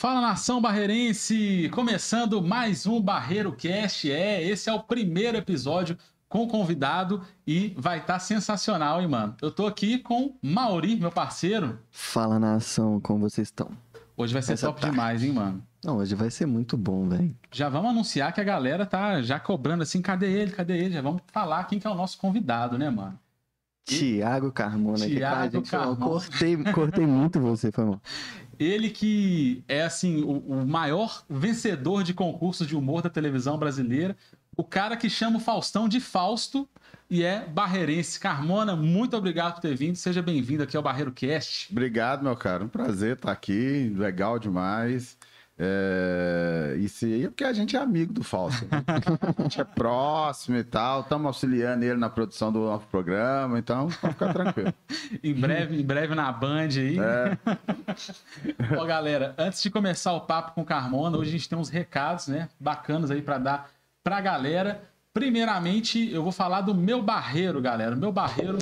Fala nação barreirense! Começando mais um Barreiro Cast. É, esse é o primeiro episódio com convidado e vai estar tá sensacional, hein, mano? Eu tô aqui com Mauri, meu parceiro. Fala nação, como vocês estão? Hoje vai ser Essa top demais, hein, mano? Não, hoje vai ser muito bom, velho. Já vamos anunciar que a galera tá já cobrando assim, cadê ele? Cadê ele? Já vamos falar quem que é o nosso convidado, né, mano? Tiago Carmona Tiago aqui gente. Carmona. Cortei, cortei muito você, foi mal. Ele que é, assim, o, o, maior vencedor de concursos de humor da televisão brasileira. O cara que chama o Faustão de Fausto e é barreirense. Carmona, muito obrigado por ter vindo. Seja bem-vindo aqui ao Barreiro Cast. Obrigado, meu cara. Um prazer estar aqui. Legal demais. É, isso aí porque a gente é amigo do Fausto. Né? A gente é próximo e tal, estamos auxiliando ele na produção do nosso programa, então pode ficar tranquilo. em breve, em breve na Band aí. É. Ó, galera, antes de começar o papo com o Carmona, hoje a gente tem uns recados, né, bacanas aí para dar para a galera. Primeiramente, eu vou falar do Meu Barreiro, galera. Meu Barreiro,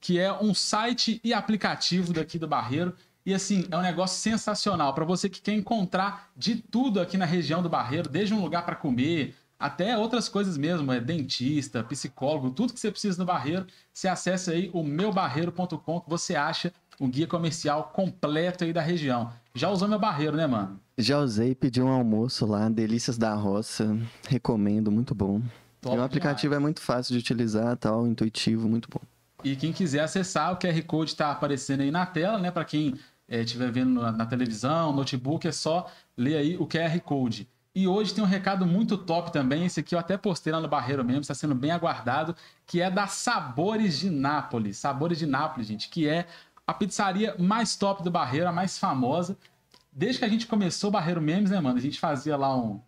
que é um site e aplicativo daqui do Barreiro e assim, é um negócio sensacional para você que quer encontrar de tudo aqui na região do Barreiro, desde um lugar para comer, até outras coisas mesmo, é dentista, psicólogo, tudo que você precisa no Barreiro, você acessa aí o meubarreiro.com que você acha o guia comercial completo aí da região. Já usou meu barreiro, né, mano? Já usei, pedi um almoço lá, Delícias da Roça, recomendo, muito bom. Top e o aplicativo demais. é muito fácil de utilizar, tal, intuitivo, muito bom. E quem quiser acessar, o QR Code está aparecendo aí na tela, né, para quem estiver é, vendo na, na, televisão, notebook, é só ler aí o QR Code. E hoje tem um recado muito top também, esse aqui eu até postei lá no Barreiro mesmo, está sendo bem aguardado, que é da Sabores de Nápoles. Sabores de Nápoles, gente, que é a pizzaria mais top do Barreiro, a mais famosa. Desde que a gente começou o Barreiro Memes, né, mano? A gente fazia lá um,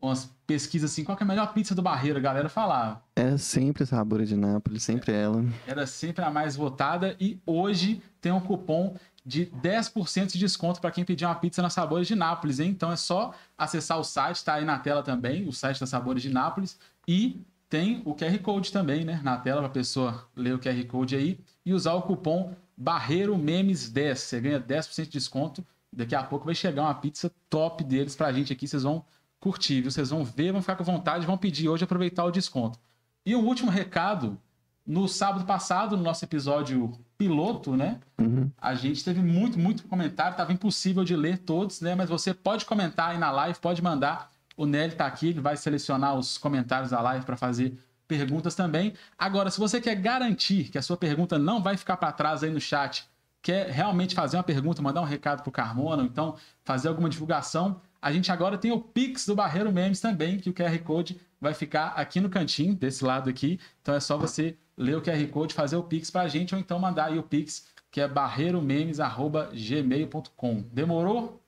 umas pesquisas assim, qual é a melhor pizza do Barreiro? A galera falava. Era sempre Sabores de Nápoles, sempre ela. Era sempre a mais votada e hoje tem um cupom de 10% de desconto para quem pedir uma pizza na Sabores de Nápoles, hein? Então é só acessar o site, tá aí na tela também, o site da Sabores de Nápoles e tem o QR Code também, né, na tela para a pessoa ler o QR Code aí e usar o cupom Barreiro Memes 10. Você ganha 10% de desconto. Daqui a pouco vai chegar uma pizza top deles pra gente aqui, vocês vão curtir, viu? Vocês vão ver, vão ficar com vontade, vão pedir hoje aproveitar o desconto. E um último recado, no sábado passado, no nosso episódio piloto, né? Uhum. A gente teve muito, muito comentário, tava impossível de ler todos, né? Mas você pode comentar aí na live, pode mandar. O Nelly tá aqui, ele vai selecionar os comentários da live para fazer perguntas também. Agora, se você quer garantir que a sua pergunta não vai ficar para trás aí no chat, quer realmente fazer uma pergunta, mandar um recado pro Carmona, ou então fazer alguma divulgação, a gente agora tem o Pix do Barreiro Memes também, que o QR Code vai ficar aqui no cantinho, desse lado aqui. Então é só você ler o QR Code, fazer o Pix pra gente, ou então mandar aí o Pix, que é barreiromemes.gmail.com. Demorou?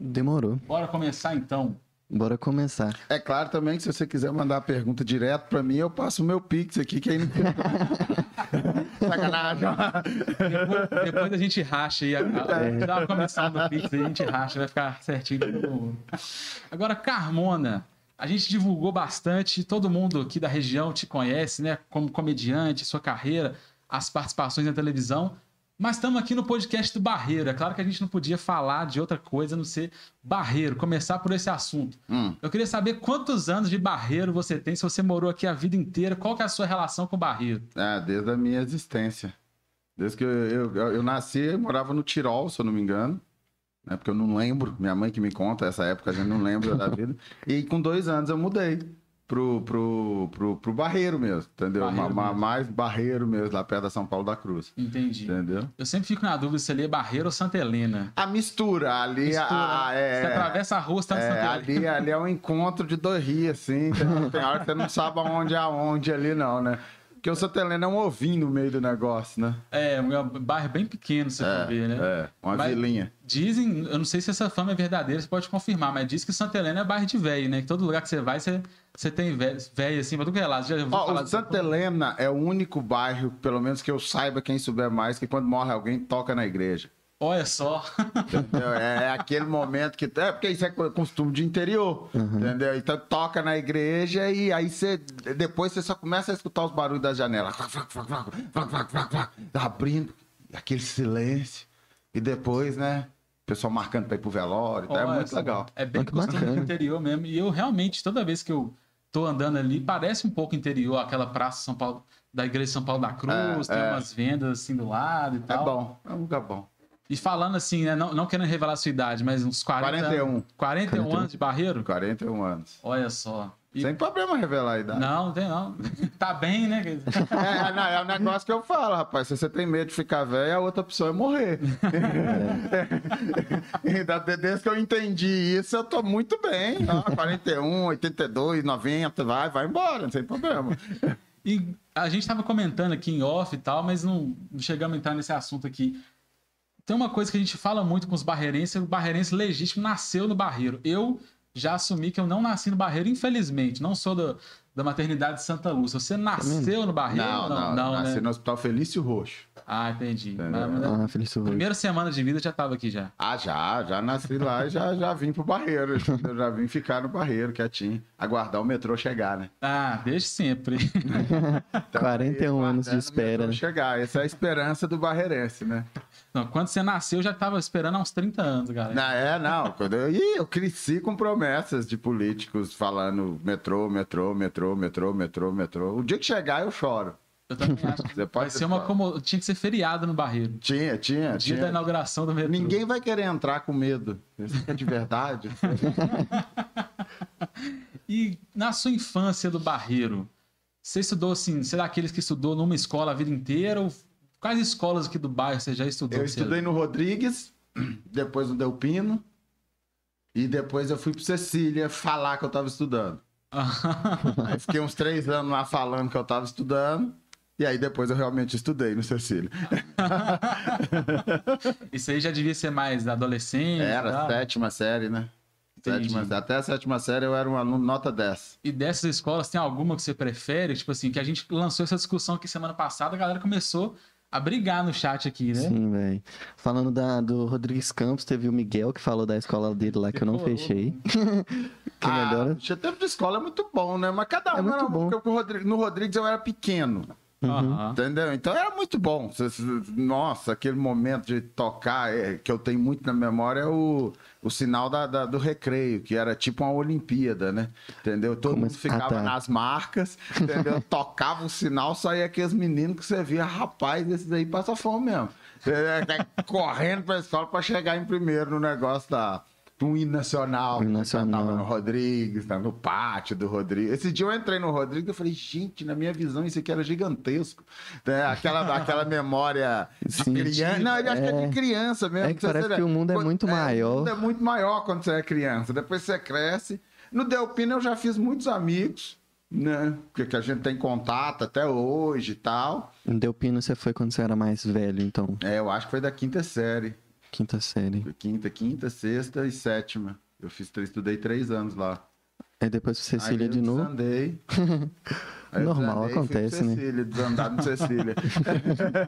Demorou. Bora começar então. Bora começar. É claro também que se você quiser mandar a pergunta direto para mim, eu passo o meu Pix aqui, que aí não Sacanagem. depois, depois a gente racha aí. A, a, é. Dá uma começada no Pix aí, a gente racha, vai ficar certinho. Agora, Carmona. A gente divulgou bastante, todo mundo aqui da região te conhece, né? Como comediante, sua carreira, as participações na televisão. Mas estamos aqui no podcast do Barreiro. É claro que a gente não podia falar de outra coisa a não ser Barreiro, começar por esse assunto. Hum. Eu queria saber quantos anos de Barreiro você tem, se você morou aqui a vida inteira, qual que é a sua relação com o Barreiro? Ah, desde a minha existência. Desde que eu, eu, eu nasci, eu morava no Tirol, se eu não me engano né? Porque eu não lembro, minha mãe que me conta, essa época a gente não lembra da vida. E com dois anos eu mudei pro, pro, pro, pro Barreiro mesmo, entendeu? Barreiro mesmo. Mais Barreiro mesmo, lá perto da São Paulo da Cruz. Entendi. Entendeu? Eu sempre fico na dúvida se ali é Barreiro ou Santa Helena. A mistura, ali mistura. A, é, Você atravessa a rua, você tá é, Santa ali, ali é um encontro de dois rios, assim. Tem, tem hora que você não sabe aonde é aonde ali, não, né? Porque o Santa Helena é um ovinho no meio do negócio, né? É, um bairro bem pequeno, você é, ver, né? É, uma mas vilinha. Dizem, eu não sei se essa fama é verdadeira, você pode confirmar, mas diz que Santa Helena é bairro de velho, né? Que todo lugar que você vai, você, você tem velho assim, pra tudo que é lá. Já o Santa Helena é o único bairro, pelo menos que eu saiba, quem souber mais, que quando morre alguém, toca na igreja. Olha só. É, é, aquele momento que. É porque isso é costume de interior. Uhum. Entendeu? Então toca na igreja e aí você. Depois você só começa a escutar os barulhos da janela. Abrindo, aquele silêncio. E depois, né? pessoal marcando pra ir pro velório, tá? é muito legal. É bem costume do interior mesmo. E eu realmente, toda vez que eu tô andando ali, parece um pouco interior, aquela praça São Paulo, da Igreja de São Paulo da Cruz, é, tem é. umas vendas assim do lado e é tal. É bom, é um lugar bom. E falando assim, né, não, não querendo revelar a sua idade, mas uns 40 41. 41, 41 anos de barreiro? 41 anos. Olha só. E... Sem problema revelar a idade. Não, não tem não. tá bem, né? é, não, é o negócio que eu falo, rapaz. Se você tem medo de ficar velho, a outra opção é morrer. É. Desde que eu entendi isso, eu tô muito bem. Ó, 41, 82, 90, vai, vai embora, sem problema. E a gente tava comentando aqui em off e tal, mas não chegamos a entrar nesse assunto aqui. Tem uma coisa que a gente fala muito com os barreirenses, o barreirense legítimo nasceu no barreiro. Eu já assumi que eu não nasci no Barreiro, infelizmente. Não sou do, da maternidade de Santa Lúcia. Você nasceu no Barreiro? Não, não, não. não nasci né? no Hospital Felício Roxo. Ah, entendi. Mas, mas, ah, Felício Roxo. Primeira semana de vida já estava aqui já. Ah, já. Já nasci lá e já, já vim pro Barreiro. Eu já vim ficar no Barreiro, quietinho. Aguardar o metrô chegar, né? Ah, desde sempre. então, 41 anos de espera. Né? chegar. Essa é a esperança do barreirense, né? Não, quando você nasceu, eu já estava esperando há uns 30 anos, galera. Não, é, não. Quando eu, Ih, eu cresci com promessas de políticos falando metrô, metrô, metrô, metrô, metrô, metrô. O dia que chegar, eu choro. Eu também acho que vai ser uma como tinha que ser feriado no Barreiro. Tinha, tinha. O dia tinha. da inauguração do metrô. Ninguém vai querer entrar com medo. Isso é de verdade. e na sua infância do Barreiro, você estudou assim, você é daqueles que estudou numa escola a vida inteira ou Quais escolas aqui do bairro você já estudou? Eu estudei no Rodrigues, depois no Delpino, e depois eu fui para Cecília falar que eu estava estudando. Aí fiquei uns três anos lá falando que eu estava estudando. E aí depois eu realmente estudei no Cecília. Isso aí já devia ser mais adolescente? Era, tá? sétima série, né? Sétima, até a sétima série eu era um aluno nota 10. E dessas escolas, tem alguma que você prefere? Tipo assim, que a gente lançou essa discussão aqui semana passada, a galera começou a brigar no chat aqui, né? Sim, velho. Falando da, do Rodrigues Campos, teve o Miguel que falou da escola dele lá que eu não fechei. que ah, melhor. O tempo de escola é muito bom, né? Mas cada é um é muito bom. Porque no Rodrigues eu era pequeno. Uhum. Entendeu? Então era muito bom. Nossa, aquele momento de tocar é, que eu tenho muito na memória é o, o sinal da, da, do recreio, que era tipo uma Olimpíada, né? Entendeu? Todo Como mundo ficava ah, tá. nas marcas, entendeu? Tocava o sinal, só ia aqueles meninos que você via, rapaz, esses aí passa fome mesmo. Correndo pra escola para chegar em primeiro no negócio da um hino nacional. Hino nacional. Tava no Rodrigues, tava no pátio do Rodrigues. Esse dia eu entrei no Rodrigues e falei, gente, na minha visão isso aqui era gigantesco. É, aquela, aquela memória de Sim, criança. Não, ele acho que é de é. criança mesmo. É que parece que o mundo é muito maior. O mundo é muito maior quando você é criança. Depois você cresce. No Delpino eu já fiz muitos amigos. Né? Porque a gente tem contato até hoje e tal. No Delpino você foi quando você era mais velho, então? É, eu acho que foi da quinta série. Quinta série. Quinta, quinta, sexta e sétima. Eu fiz, estudei três anos lá. Aí depois Cecília Aí de novo. Desandei. Normal, desandei, acontece, né? Cecília, desandado no Cecília.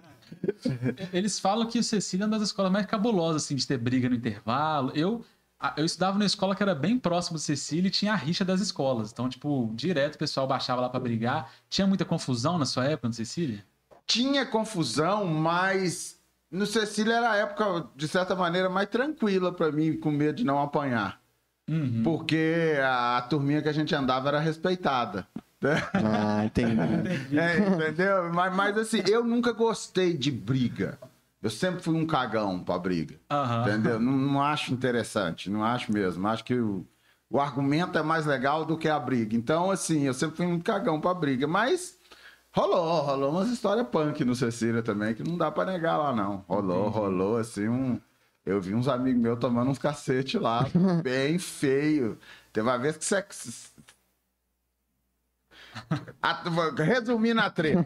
Eles falam que o Cecília é uma das escolas mais cabulosas, assim, de ter briga no intervalo. Eu, eu estudava numa escola que era bem próximo do Cecília e tinha a rixa das escolas. Então, tipo, direto o pessoal baixava lá para brigar. Tinha muita confusão na sua época no Cecília? Tinha confusão, mas no Cecília era a época, de certa maneira, mais tranquila para mim, com medo de não apanhar. Uhum. Porque a turminha que a gente andava era respeitada. Ah, entendi. É, entendeu? Mas, mas assim, eu nunca gostei de briga. Eu sempre fui um cagão pra briga. Uhum. Entendeu? Não, não, acho interessante, não acho mesmo. Acho que o, o argumento é mais legal do que a briga. Então, assim, eu sempre fui um cagão pra briga. Mas Rolou, rolou umas histórias punk no Cecília também, que não dá pra negar lá, não. Rolou, rolou, assim, um. Eu vi uns amigos meus tomando uns cacete lá, bem feio. Teve uma vez que você. Resumindo a treta.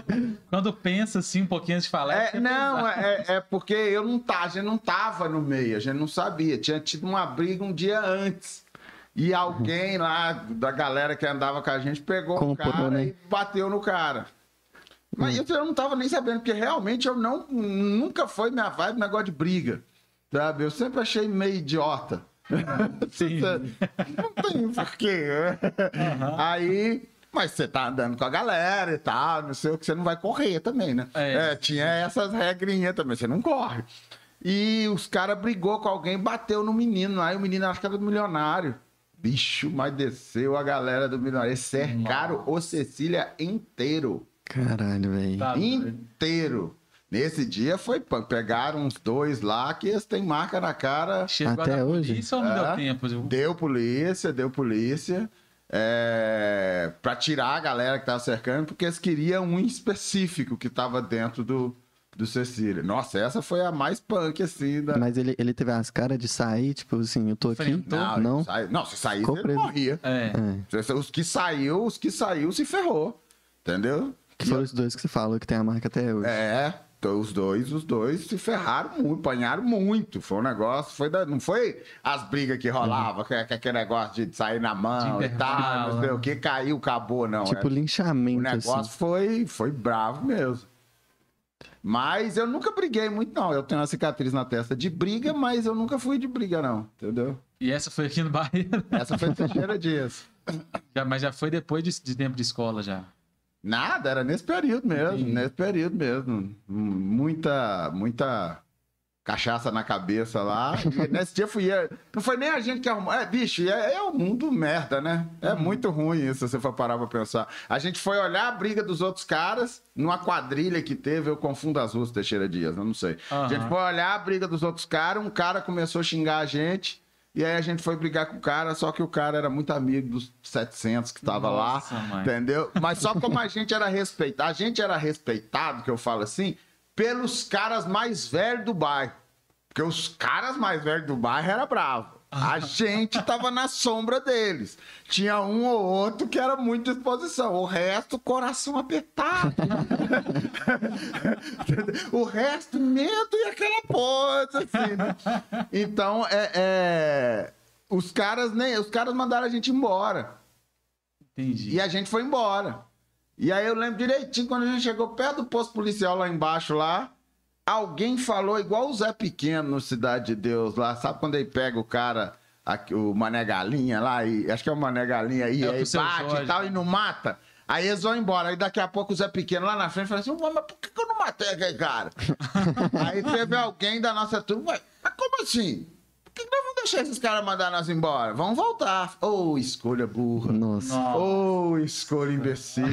Quando pensa assim um pouquinho antes de falar. É, é não, é, é, porque eu não tá, a gente não tava no meio, a gente não sabia. Tinha tido uma briga um dia antes. E alguém lá da galera que andava com a gente pegou o cara né? e bateu no cara. Mas hum. eu não tava nem sabendo, porque realmente eu não, nunca foi minha vibe negócio de briga. Sabe? Eu sempre achei meio idiota. Sim. não tem porquê. Uhum. Aí. Mas você tá andando com a galera e tal, não sei o que, você não vai correr também, né? É, é tinha essas regrinhas também, você não corre. E os caras brigou com alguém, bateu no menino. Aí o menino acho que era do milionário. Bicho, mas desceu a galera do milionário. Cercaram o Cecília inteiro. Caralho, velho. Tá inteiro. Nesse dia foi pegaram uns dois lá que eles têm marca na cara. Chegou Até hoje? Polícia ou não é, deu tempo? Deu polícia, deu polícia. É, para tirar a galera que tava cercando, porque eles queriam um específico que tava dentro do, do Cecília. Nossa, essa foi a mais punk, assim. Da... Mas ele, ele teve as caras de sair, tipo assim, eu tô aqui. Não, não. Sai... não se saísse, ele preso. morria. É. É. Os que saiu, os que saiu se ferrou. Entendeu? Que foram os dois que você falou que tem a marca até hoje. É. Então, os dois, os dois se ferraram muito, apanharam muito. Foi um negócio, foi da, não foi as brigas que rolavam, uhum. que, que, aquele negócio de sair na mão e tal, não sei o que, caiu, acabou, não. Tipo, é, linchamento. O negócio assim. foi, foi bravo mesmo. Mas eu nunca briguei muito, não. Eu tenho uma cicatriz na testa de briga, mas eu nunca fui de briga, não. Entendeu? E essa foi aqui no Barreiro? Essa foi Teixeira Dias. Já, mas já foi depois de, de tempo de escola, já? Nada, era nesse período mesmo, Sim. nesse período mesmo. Muita, muita cachaça na cabeça lá. E nesse dia fui. Não foi nem a gente que arrumou. É, bicho, é, é o mundo merda, né? É uhum. muito ruim isso, se você for parar pra pensar. A gente foi olhar a briga dos outros caras numa quadrilha que teve, eu confundo as ruas Teixeira Dias, eu não sei. Uhum. A gente foi olhar a briga dos outros caras, um cara começou a xingar a gente. E aí a gente foi brigar com o cara, só que o cara era muito amigo dos 700 que tava Nossa, lá, mãe. entendeu? Mas só como a gente era respeitado, a gente era respeitado, que eu falo assim, pelos caras mais velhos do bairro. Porque os caras mais velhos do bairro era bravo. A gente tava na sombra deles. Tinha um ou outro que era muito disposição. O resto, coração apertado. o resto, medo e aquela coisa, assim, né? Então, é, é, os caras nem. Os caras mandaram a gente embora. Entendi. E a gente foi embora. E aí eu lembro direitinho quando a gente chegou perto do posto policial lá embaixo lá. Alguém falou igual o Zé Pequeno no Cidade de Deus lá, sabe quando ele pega o cara, aqui, o Mané Galinha lá, e, acho que é o Mané Galinha aí, é aí bate Jorge, e tal, e não mata. Aí eles vão embora. Aí daqui a pouco o Zé Pequeno lá na frente fala assim: mas por que eu não matei aquele cara? aí teve alguém da nossa turma, mas como assim? Que nós vamos deixar esses caras mandar nós embora? Vamos voltar. Ô, oh, escolha burra. Nossa. Ô, oh, escolha imbecil.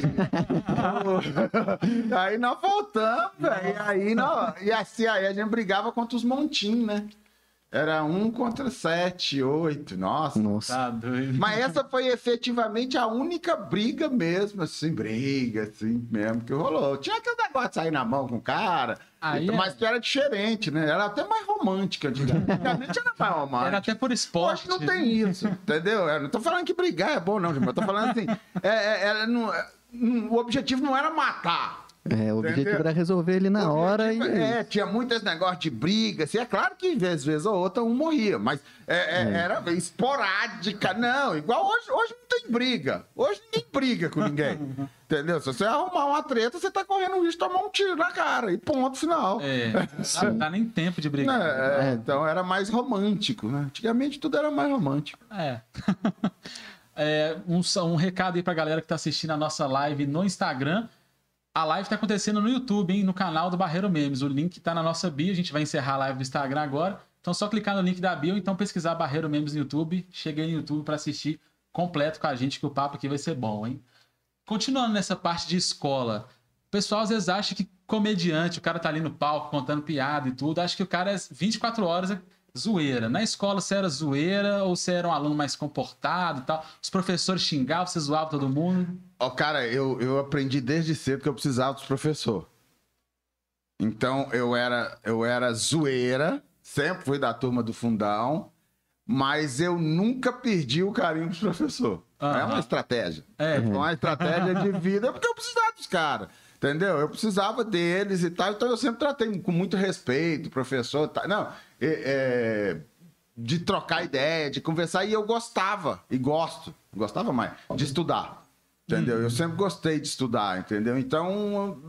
oh. Aí nós voltamos, velho. Aí, nós... E assim, aí a gente brigava contra os montinhos, né? Era um contra sete, oito. Nossa. Nossa. Tá doido. Mas essa foi efetivamente a única briga mesmo, assim, briga, assim mesmo, que rolou. Tinha aquele negócio de sair na mão com o cara. Aí mas é... que era diferente, né? Era até mais romântica, antigamente era mais romântica. Era até por esporte. Hoje não tem isso, entendeu? Eu não tô falando que brigar é bom, não, eu tô falando assim, é, é, é não, é, o objetivo não era matar. É, o objetivo era resolver ele na hora e. É, é tinha muito esse negócio de briga. Assim, é claro que, às vezes ou outra, um morria, mas é, é, é. era esporádica. Não, igual hoje, hoje não tem briga. Hoje ninguém briga com ninguém. Entendeu? Se você arrumar uma treta, você tá correndo o risco de tomar um tiro na cara. E ponto final. É. Não dá nem tempo de brigar. É, então era mais romântico, né? Antigamente tudo era mais romântico. É. é um, um recado aí pra galera que tá assistindo a nossa live no Instagram. A live está acontecendo no YouTube, hein? No canal do Barreiro Memes. O link está na nossa bio. A gente vai encerrar a live do Instagram agora. Então, só clicar no link da bio, então pesquisar Barreiro Memes no YouTube. Cheguei no YouTube para assistir completo com a gente, que o papo aqui vai ser bom, hein? Continuando nessa parte de escola, o pessoal às vezes acha que comediante, o cara tá ali no palco contando piada e tudo, acha que o cara é 24 horas zoeira. Na escola você era zoeira ou você era um aluno mais comportado e tal? Os professores xingavam, você zoava todo mundo? Ó, oh, cara, eu, eu aprendi desde cedo que eu precisava dos professores. Então eu era, eu era zoeira, sempre fui da turma do fundão, mas eu nunca perdi o carinho dos professores. Uhum. É uma estratégia. É. é uma estratégia de vida, porque eu precisava dos caras. Entendeu? Eu precisava deles e tal, então eu sempre tratei com muito respeito, professor. Tá, não, é, de trocar ideia, de conversar, e eu gostava, e gosto, gostava mais, de estudar. Entendeu? Eu sempre gostei de estudar, entendeu? Então.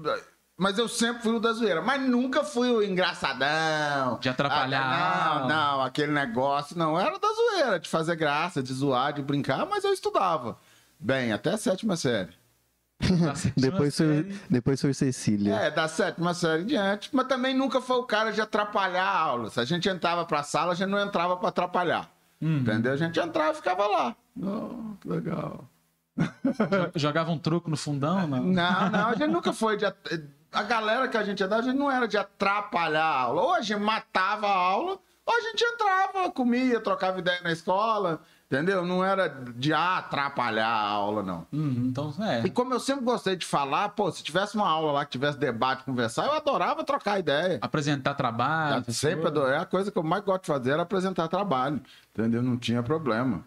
Mas eu sempre fui o da zoeira, mas nunca fui o engraçadão. De atrapalhar. Ah, não, não, aquele negócio, não. Era da zoeira, de fazer graça, de zoar, de brincar, mas eu estudava. Bem, até a sétima série. depois, foi, depois foi Cecília. É, da sétima série em diante. Mas também nunca foi o cara de atrapalhar a aula. Se a gente entrava pra sala, a gente não entrava pra atrapalhar. Uhum. Entendeu? A gente entrava e ficava lá. Oh, que legal. Jogava um truco no fundão? Não, não, não a gente nunca foi de. A galera que a gente ia dar, a gente não era de atrapalhar a aula. Ou a gente matava a aula, ou a gente entrava, comia, trocava ideia na escola. Entendeu? Não era de atrapalhar a aula, não. Uhum, então, é. E como eu sempre gostei de falar, pô, se tivesse uma aula lá que tivesse debate, conversar, eu adorava trocar ideia. Apresentar trabalho. Eu sempre adorei. A coisa que eu mais gosto de fazer era apresentar trabalho. Entendeu? Não tinha problema.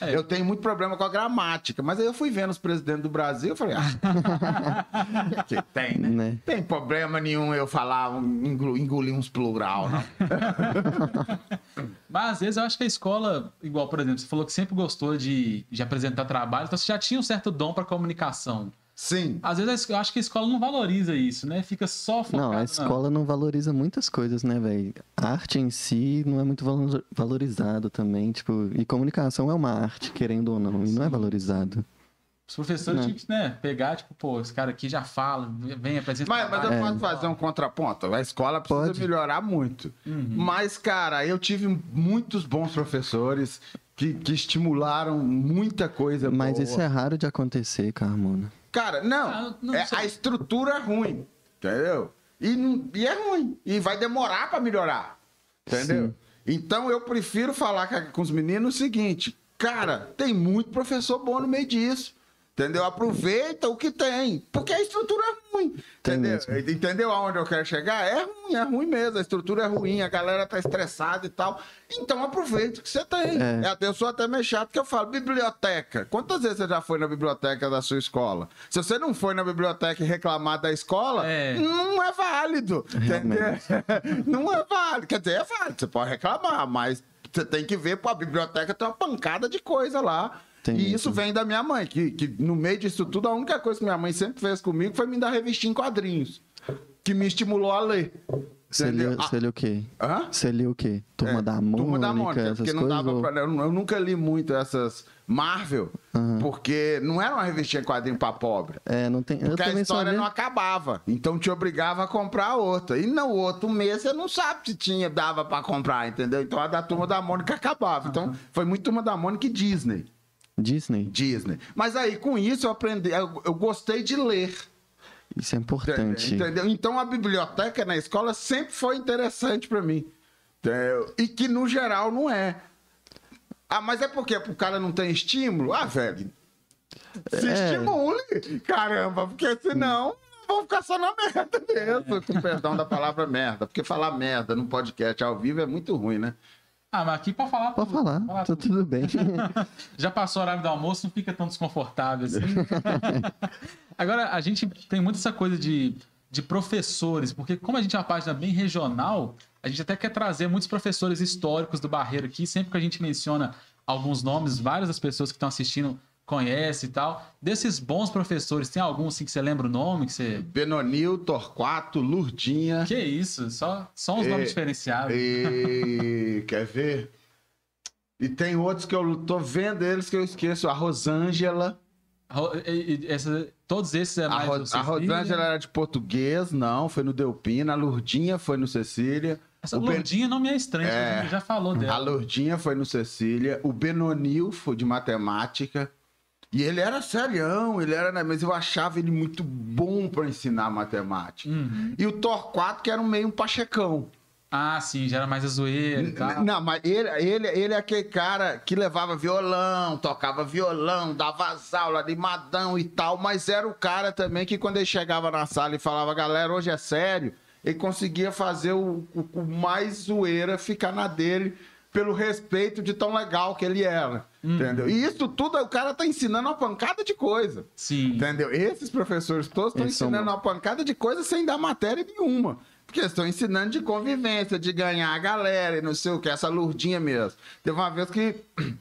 É. Eu tenho muito problema com a gramática, mas aí eu fui vendo os presidentes do Brasil e falei, ah, que tem, né? né? Tem problema nenhum eu falar, engolir uns plural, não. mas às vezes eu acho que a escola, igual, por exemplo, você falou que sempre gostou de, de apresentar trabalho, então você já tinha um certo dom para comunicação. Sim. Às vezes eu acho que a escola não valoriza isso, né? Fica só focado. Não, a escola não, não valoriza muitas coisas, né, velho? A arte em si não é muito valorizado também, tipo, e comunicação é uma arte, querendo ou não, e não é valorizado. Os professores tinham que né, pegar, tipo, pô, esse cara aqui já fala, vem apresentar. Mas, mas eu é. posso fazer um contraponto. A escola precisa Pode. melhorar muito. Uhum. Mas, cara, eu tive muitos bons professores que, que estimularam muita coisa Mas boa. isso é raro de acontecer, Carmona. Cara, não. Ah, não é, a estrutura é ruim, entendeu? E, e é ruim. E vai demorar para melhorar, entendeu? Sim. Então eu prefiro falar com os meninos o seguinte: cara, tem muito professor bom no meio disso. Entendeu? Aproveita o que tem. Porque a estrutura é ruim. Entendeu? Entendeu aonde eu quero chegar? É ruim, é ruim mesmo. A estrutura é ruim, a galera tá estressada e tal. Então aproveita o que você tem. É. é eu sou até meio chato que eu falo, biblioteca. Quantas vezes você já foi na biblioteca da sua escola? Se você não foi na biblioteca e reclamar da escola, é. não é válido. Entendeu? não é válido. Quer dizer, é válido. Você pode reclamar, mas você tem que ver, pô, a biblioteca tem uma pancada de coisa lá tem e isso vem da minha mãe, que, que no meio disso tudo, a única coisa que minha mãe sempre fez comigo foi me dar revistinha em quadrinhos, que me estimulou a ler. Você leu, você leu o quê? Hã? Você leu o quê? Turma é, da Mônica, Turma da Mônica, porque não dava ou... pra... Eu, eu, nunca li muito essas Marvel, uhum. porque não era uma revistinha em quadrinho pra pobre. É, não tem... Porque a história não acabava, então te obrigava a comprar outra. E no outro mês você não sabe se tinha, dava pra comprar, entendeu? Então a da Turma da Mônica acabava. Então foi muito Turma da Mônica e Disney. Disney. Disney. Mas aí, com isso, eu aprendi, eu, eu gostei de ler. Isso é importante. Entendeu? Então a biblioteca na escola sempre foi interessante para mim. Entendeu? E que no geral não é. Ah, mas é porque o cara não tem estímulo? Ah, velho. Se é... estimule, caramba, porque senão vão ficar só na merda mesmo, com perdão da palavra merda. Porque falar merda num podcast ao vivo é muito ruim, né? Ah, mas aqui pode falar. Pode tudo, falar, falar tá tudo. tudo bem. Já passou o horário do almoço, não fica tão desconfortável assim. Agora, a gente tem muito essa coisa de, de professores, porque como a gente é uma página bem regional, a gente até quer trazer muitos professores históricos do Barreiro aqui. Sempre que a gente menciona alguns nomes, várias das pessoas que estão assistindo conhece e tal. Desses bons professores, tem algum assim que você lembra o nome? Que você... Benonil, Torquato, Lurdinha. Que isso, só, só uns e, nomes diferenciados. E... Quer ver? E tem outros que eu tô vendo eles que eu esqueço. A Rosângela. Essa, todos esses é mais A, Ro a Rosângela era de português, não, foi no Delpina. A Lurdinha foi no Cecília. Essa o Lourdinha ben... não me é estranha, é, já falou dela. A Lourdinha foi no Cecília. O Benonil foi de matemática. E ele era serião, ele era, né, mas eu achava ele muito bom para ensinar matemática. Uhum. E o Torquato, que era um meio um pachecão. Ah, sim, já era mais a zoeira e tal. Não, mas ele, ele, ele é aquele cara que levava violão, tocava violão, dava as aulas, animadão e tal, mas era o cara também que quando ele chegava na sala e falava, galera, hoje é sério, ele conseguia fazer o, o, o mais zoeira ficar na dele pelo respeito de tão legal que ele era. Hum. Entendeu? E isso tudo o cara tá ensinando uma pancada de coisa. Sim. Entendeu? Esses professores todos estão ensinando são... uma pancada de coisa sem dar matéria nenhuma. Porque estão ensinando de convivência, de ganhar a galera e não sei o que, essa lurdinha mesmo. Teve uma vez que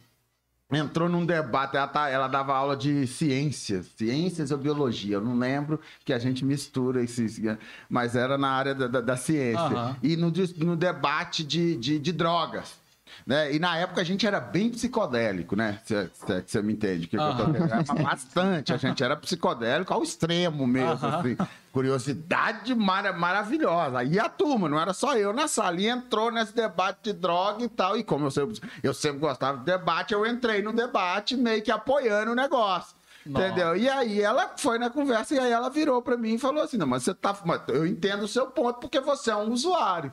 entrou num debate, ela, tá, ela, dava aula de ciências, ciências ou biologia, eu não lembro que a gente mistura esses, mas era na área da, da, da ciência. Uhum. E no, no debate de, de, de drogas. Né? E na época a gente era bem psicodélico, né? Você me entende. Que, que eu tô. Bastante. A gente era psicodélico ao extremo mesmo. Assim. Curiosidade mara- maravilhosa. E a turma, não era só eu na sala. E entrou nesse debate de droga e tal. E como eu sempre, eu sempre gostava de debate, eu entrei no debate meio que apoiando o negócio. Nossa. Entendeu? E aí ela foi na conversa e aí ela virou pra mim e falou assim: Não, mas você tá. mas Eu entendo o seu ponto porque você é um usuário.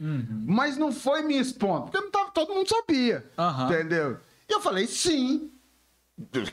Uhum. Mas não foi me expondo, porque não tava, todo mundo sabia. Aham. Entendeu? E eu falei, sim.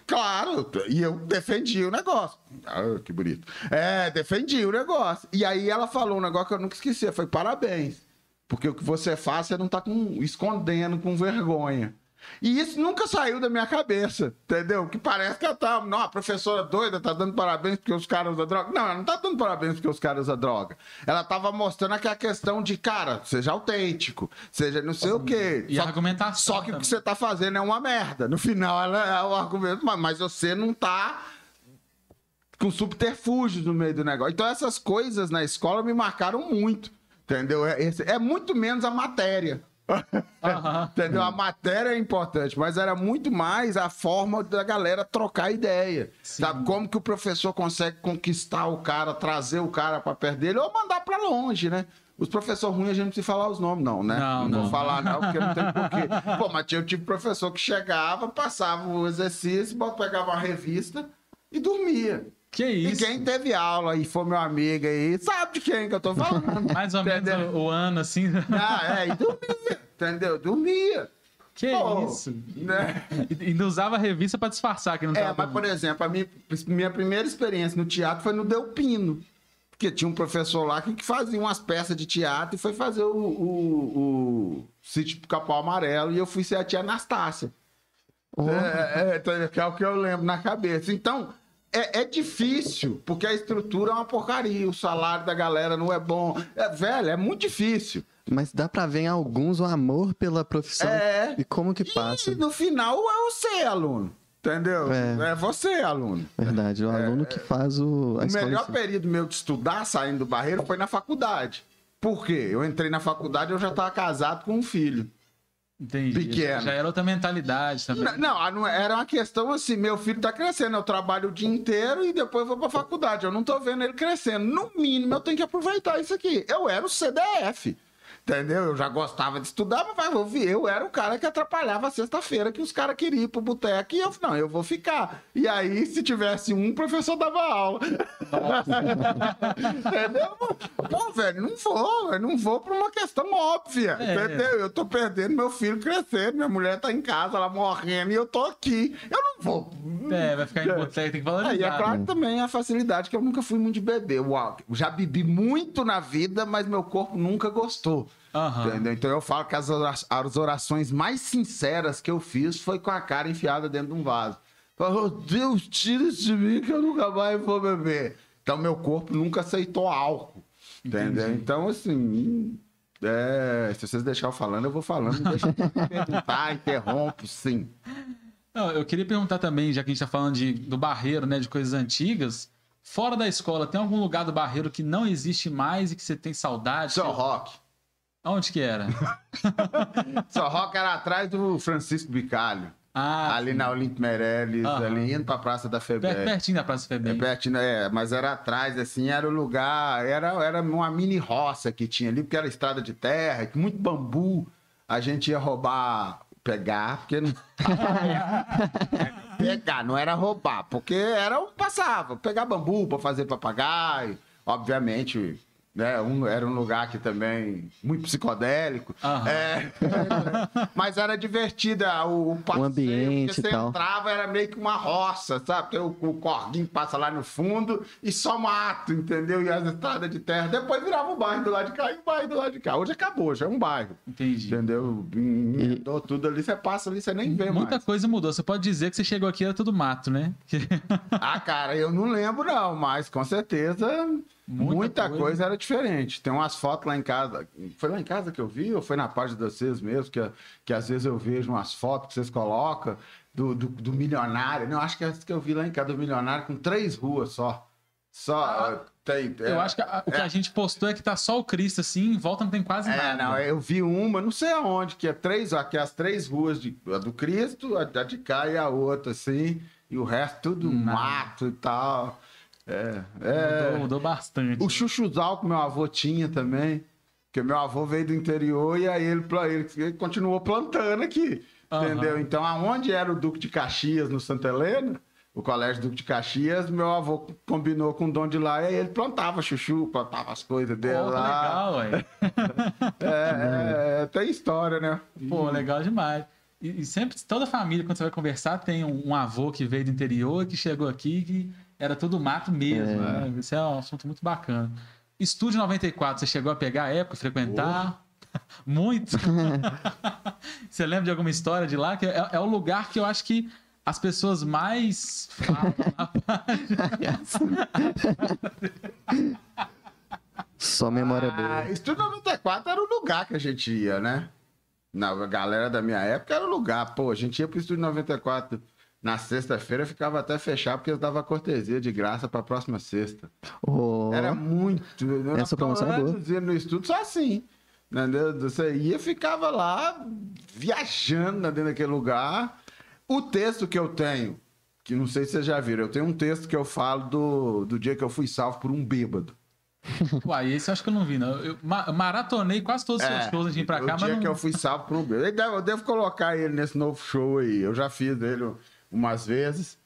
Claro, e eu defendi o negócio. Ah, que bonito. É, defendi o negócio. E aí ela falou um negócio que eu nunca esqueci. Foi parabéns. Porque o que você faz, você não tá com, escondendo com vergonha. E isso nunca saiu da minha cabeça, entendeu? Que parece que ela tá. Não, a professora doida tá dando parabéns porque os caras usam droga. Não, ela não tá dando parabéns porque os caras usam droga. Ela tava mostrando aquela questão de, cara, seja autêntico, seja não sei o quê. E Só- a argumentação Só que o também. que você tá fazendo é uma merda. No final, ela é o argumento, mas- você não tá com subterfúgios no meio do negócio. Então, essas coisas na escola me marcaram muito. Entendeu? É, é muito menos a matéria. Aham. Entendeu? A matéria é importante, mas era muito mais a forma da galera trocar ideia. Sim. Sabe? Como que o professor consegue conquistar o cara, trazer o cara pra perto dele ou mandar pra longe, né? Os professores ruins a gente não precisa falar os nomes, não, né? Não, vou não. falar, não, porque não tem porquê. Pô, mas tinha o tipo professor que chegava, passava o exercício, pegava uma revista e dormia. Que E isso? quem teve aula e foi meu amigo aí, sabe de quem que eu tô falando. Mais ou menos Entendeu? o, o ano, assim. Ah, é, e dormia, entendeu? Dormia. Que Pô, isso? Né? E ainda usava a revista pra disfarçar que não É, tava. mas por exemplo, a minha, minha primeira experiência no teatro foi no Delpino. Porque tinha um professor lá que fazia umas peças de teatro e foi fazer o, o, o Sítio Capão Amarelo e eu fui ser a tia Anastácia. Oh, É, é, então, que é o que eu lembro na cabeça. Então, é, é difícil, porque a estrutura é uma porcaria, o salário da galera não é bom. É, velho, é muito difícil. Mas dá pra ver em alguns o amor pela profissão. É. E como que passa. E no final é você, aluno. Entendeu? É. É, você, aluno. Verdade, o aluno que faz o. A O melhor período meu de estudar, saindo do barreiro, foi na faculdade. Por quê? Eu entrei na faculdade e eu já estava casado com um filho. Entendi. pequeno. Já era outra mentalidade também. Não, não, ah, não- era uma questão assim: meu filho tá crescendo, eu trabalho o dia inteiro e depois vou pra faculdade. Eu não tô vendo ele crescendo. No mínimo, eu tenho que aproveitar isso aqui. Eu era o CDF. Entendeu? Eu já gostava de estudar, mas eu, era o cara que atrapalhava a sexta-feira que os caras queriam ir pro boteco e eu, não, eu vou ficar. E aí, se tivesse um, o professor dava aula. entendeu? Pô, velho, não vou, eu não vou por uma questão óbvia. É. Entendeu? Eu tô perdendo meu filho crescendo, minha mulher tá em casa, ela morrendo e eu tô aqui. Eu não vou. É, vai ficar em boteco, tem que valorizar. Aí é claro que também a facilidade que eu nunca fui muito de beber. Uau, já bebi muito na vida, mas meu corpo nunca gostou. Aham. Entendeu? Então eu falo que as as orações mais sinceras que eu fiz foi com a cara enfiada dentro de um vaso. Falou, Deus, tira isso de mim que eu nunca mais vou beber. Então meu corpo nunca aceitou álcool. Entendeu? Entendi. Então, assim. é, se vocês deixarem eu falando, eu vou falando. Deixa eu perguntar, interrompo, sim. Não, eu queria perguntar também, já que a gente tá falando de, do barreiro, né, de coisas antigas. Fora da escola, tem algum lugar do barreiro que não existe mais e que você tem saudade? São Roque. Onde que era? São Roque era atrás do Francisco Bicalho. Ah, ali na Olímpio Meirelles, Aham. ali indo pra Praça da Febem. pertinho da Praça É Febem. pertinho, é, mas era atrás, assim, era o lugar, era, era uma mini roça que tinha ali, porque era estrada de terra, muito bambu. A gente ia roubar, pegar, porque não. pegar, não era roubar, porque era um passava, pegar bambu para fazer papagaio, obviamente. Né, um, era um lugar que também muito psicodélico. Aham. É, mas era divertida o, o passeio, ambiente porque e você tal. entrava, era meio que uma roça, sabe? Tem o, o corguinho passa lá no fundo e só mato, entendeu? E as estradas de terra. Depois virava um bairro do lado de cá e um bairro do lado de cá. Hoje acabou, já é um bairro. Entendi. Entendeu? Emendou tudo ali, você passa ali, você nem vê Muita mais. coisa mudou. Você pode dizer que você chegou aqui era tudo mato, né? Ah, cara, eu não lembro não, mas com certeza Muita muita, coisa. coisa. era diferente. Tem umas fotos lá em casa. Foi lá em casa que eu vi ou foi na página de vocês mesmo? Que, que às vezes eu vejo umas fotos que vocês colocam do, do, do milionário. Não, acho que é que eu vi lá em casa, do milionário com três ruas só. Só. Tem, é, Eu acho que a- o que a gente postou é que tá só o Cristo assim, em volta não tem quase É, nada. não, eu vi uma, não sei aonde, que é três, aqui as três ruas de, a do Cristo, a, a de cá e a outra, assim, e o resto tudo Nada. mato e tal. É, Mudou, é. mudou bastante. O chuchuzal que meu avô tinha também, porque meu avô veio do interior e aí ele, ele, ele continuou plantando aqui, Aham. entendeu? Então, aonde era o Duque de Caxias, no Santa Helena, o Colégio Duque de Caxias, meu avô combinou com o dono de lá e aí ele plantava chuchu, plantava as coisas Pô, dele que lá. legal, ué. É, é, tem história, né? Pô, legal demais. E, e sempre, toda família, quando você vai conversar, tem um, um avô que veio do interior, que chegou aqui, que era tudo mato mesmo. né? Isso é um assunto muito bacana. Estúdio 94, você chegou a pegar a época, frequentar? Muito. você lembra de alguma história de lá? Que é, é o lugar que eu acho que as pessoas mais falam na Só memória Ah, boa. Estúdio 94 era o lugar que a gente ia, né? Na a galera da minha época era o lugar. Pô, a gente ia pro Estúdio 94 na sexta-feira, ficava até fechar porque eles davam cortesia de graça pra próxima sexta. Ô, Era muito. eu Essa promoção é boa. no estúdio só assim. Entendeu? Você ia, ficava lá viajando dentro daquele lugar. O texto que eu tenho, que não sei se vocês já viram, eu tenho um texto que eu falo do, do dia que eu fui salvo por um bêbado. Uai, esse eu acho que eu não vi, não. Eu ma- maratonei quase todos os seus shows antes de vir pra É, o cá, dia mas não... que eu fui salvo por um bêbado. Eu devo, eu devo colocar ele nesse novo show aí. Eu já fiz ele umas vezes.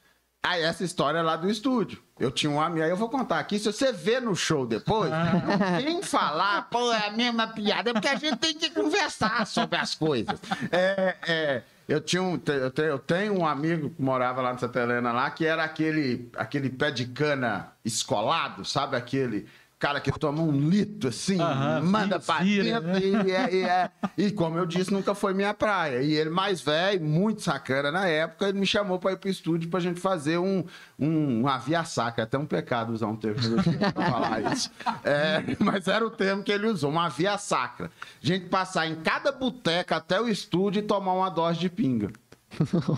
Aí essa história é lá do estúdio. Eu tinha um amigo, aí eu vou contar aqui. Se você vê no show depois, não tem falar, pô, é a mesma piada, é porque a gente tem que conversar sobre as coisas. É, é, eu, tinha um, eu, tenho, eu tenho um amigo que morava lá em Santa Helena, lá, que era aquele, aquele pé de cana escolado, sabe? Aquele cara que toma um litro assim, Aham, manda pra fira, dentro e, é- e é- e como eu disse, nunca foi minha praia. E ele mais velho, muito sacana na época, ele me chamou pra ir pro estúdio pra gente fazer um, um, um avia saca. É até um pecado usar um termo pra falar isso. É, mas era o termo que ele usou, uma via sacra. gente passar em cada boteca até o estúdio e tomar uma dose de pinga.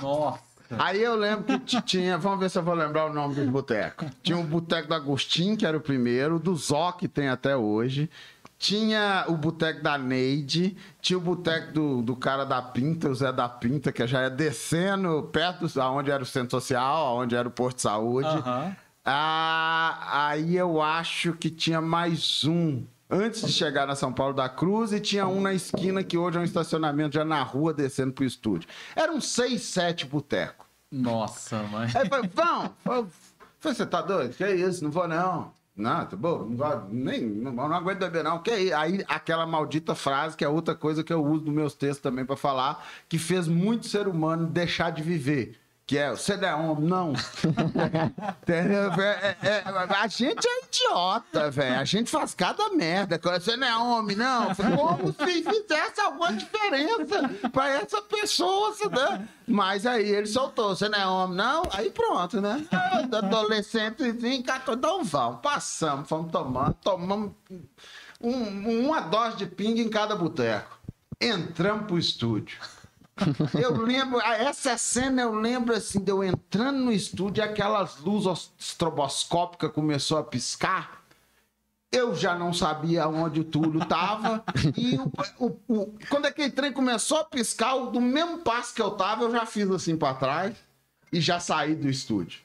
Nossa. Aí eu lembro que tinha, vamos ver se eu vou lembrar o nome dos botecos. Tinha o Boteco do Agostinho, que era o primeiro, do Zó, que tem até hoje. Tinha o boteco da Neide, tinha o boteco do, do cara da Pinta, o Zé da Pinta, que já ia descendo perto da onde era o centro social, onde era o posto de saúde. Aham. Ah, aí eu acho que tinha mais um antes de chegar na São Paulo da Cruz e tinha um na esquina que hoje é um estacionamento já na rua descendo pro estúdio. Eram seis, sete botecos. Nossa, mãe. Aí vão. Falei, você tá doido? Que isso? Não vou não. Não, tá bom, não, gosto, nem, não, não aguento beber não. Que isso? Aí aquela maldita frase, que é outra coisa que eu uso nos meus textos também pra falar, que fez muito ser humano deixar de viver. Que é, você não é homem, não. Entendeu? É, é, a gente é idiota, velho. A gente faz cada merda. Você não é homem, não. Como se fizesse alguma diferença pra essa pessoa, né? Mas aí ele soltou, você não é homem, não? Aí pronto, né? Adolescentezinho, um vão. Passamos, fomos tomando, tomamos um- uma dose de pinga em cada boteco. Entramos pro estúdio. Eu lembro, essa cena eu lembro assim, de eu entrando no estúdio aquelas luzes estroboscópicas começou a piscar. Eu já não sabia onde o Túlio tava. E o, o- o- quando aquele trem começou a piscar, do mesmo passo que eu tava, eu já fiz assim pra trás e já saí do estúdio.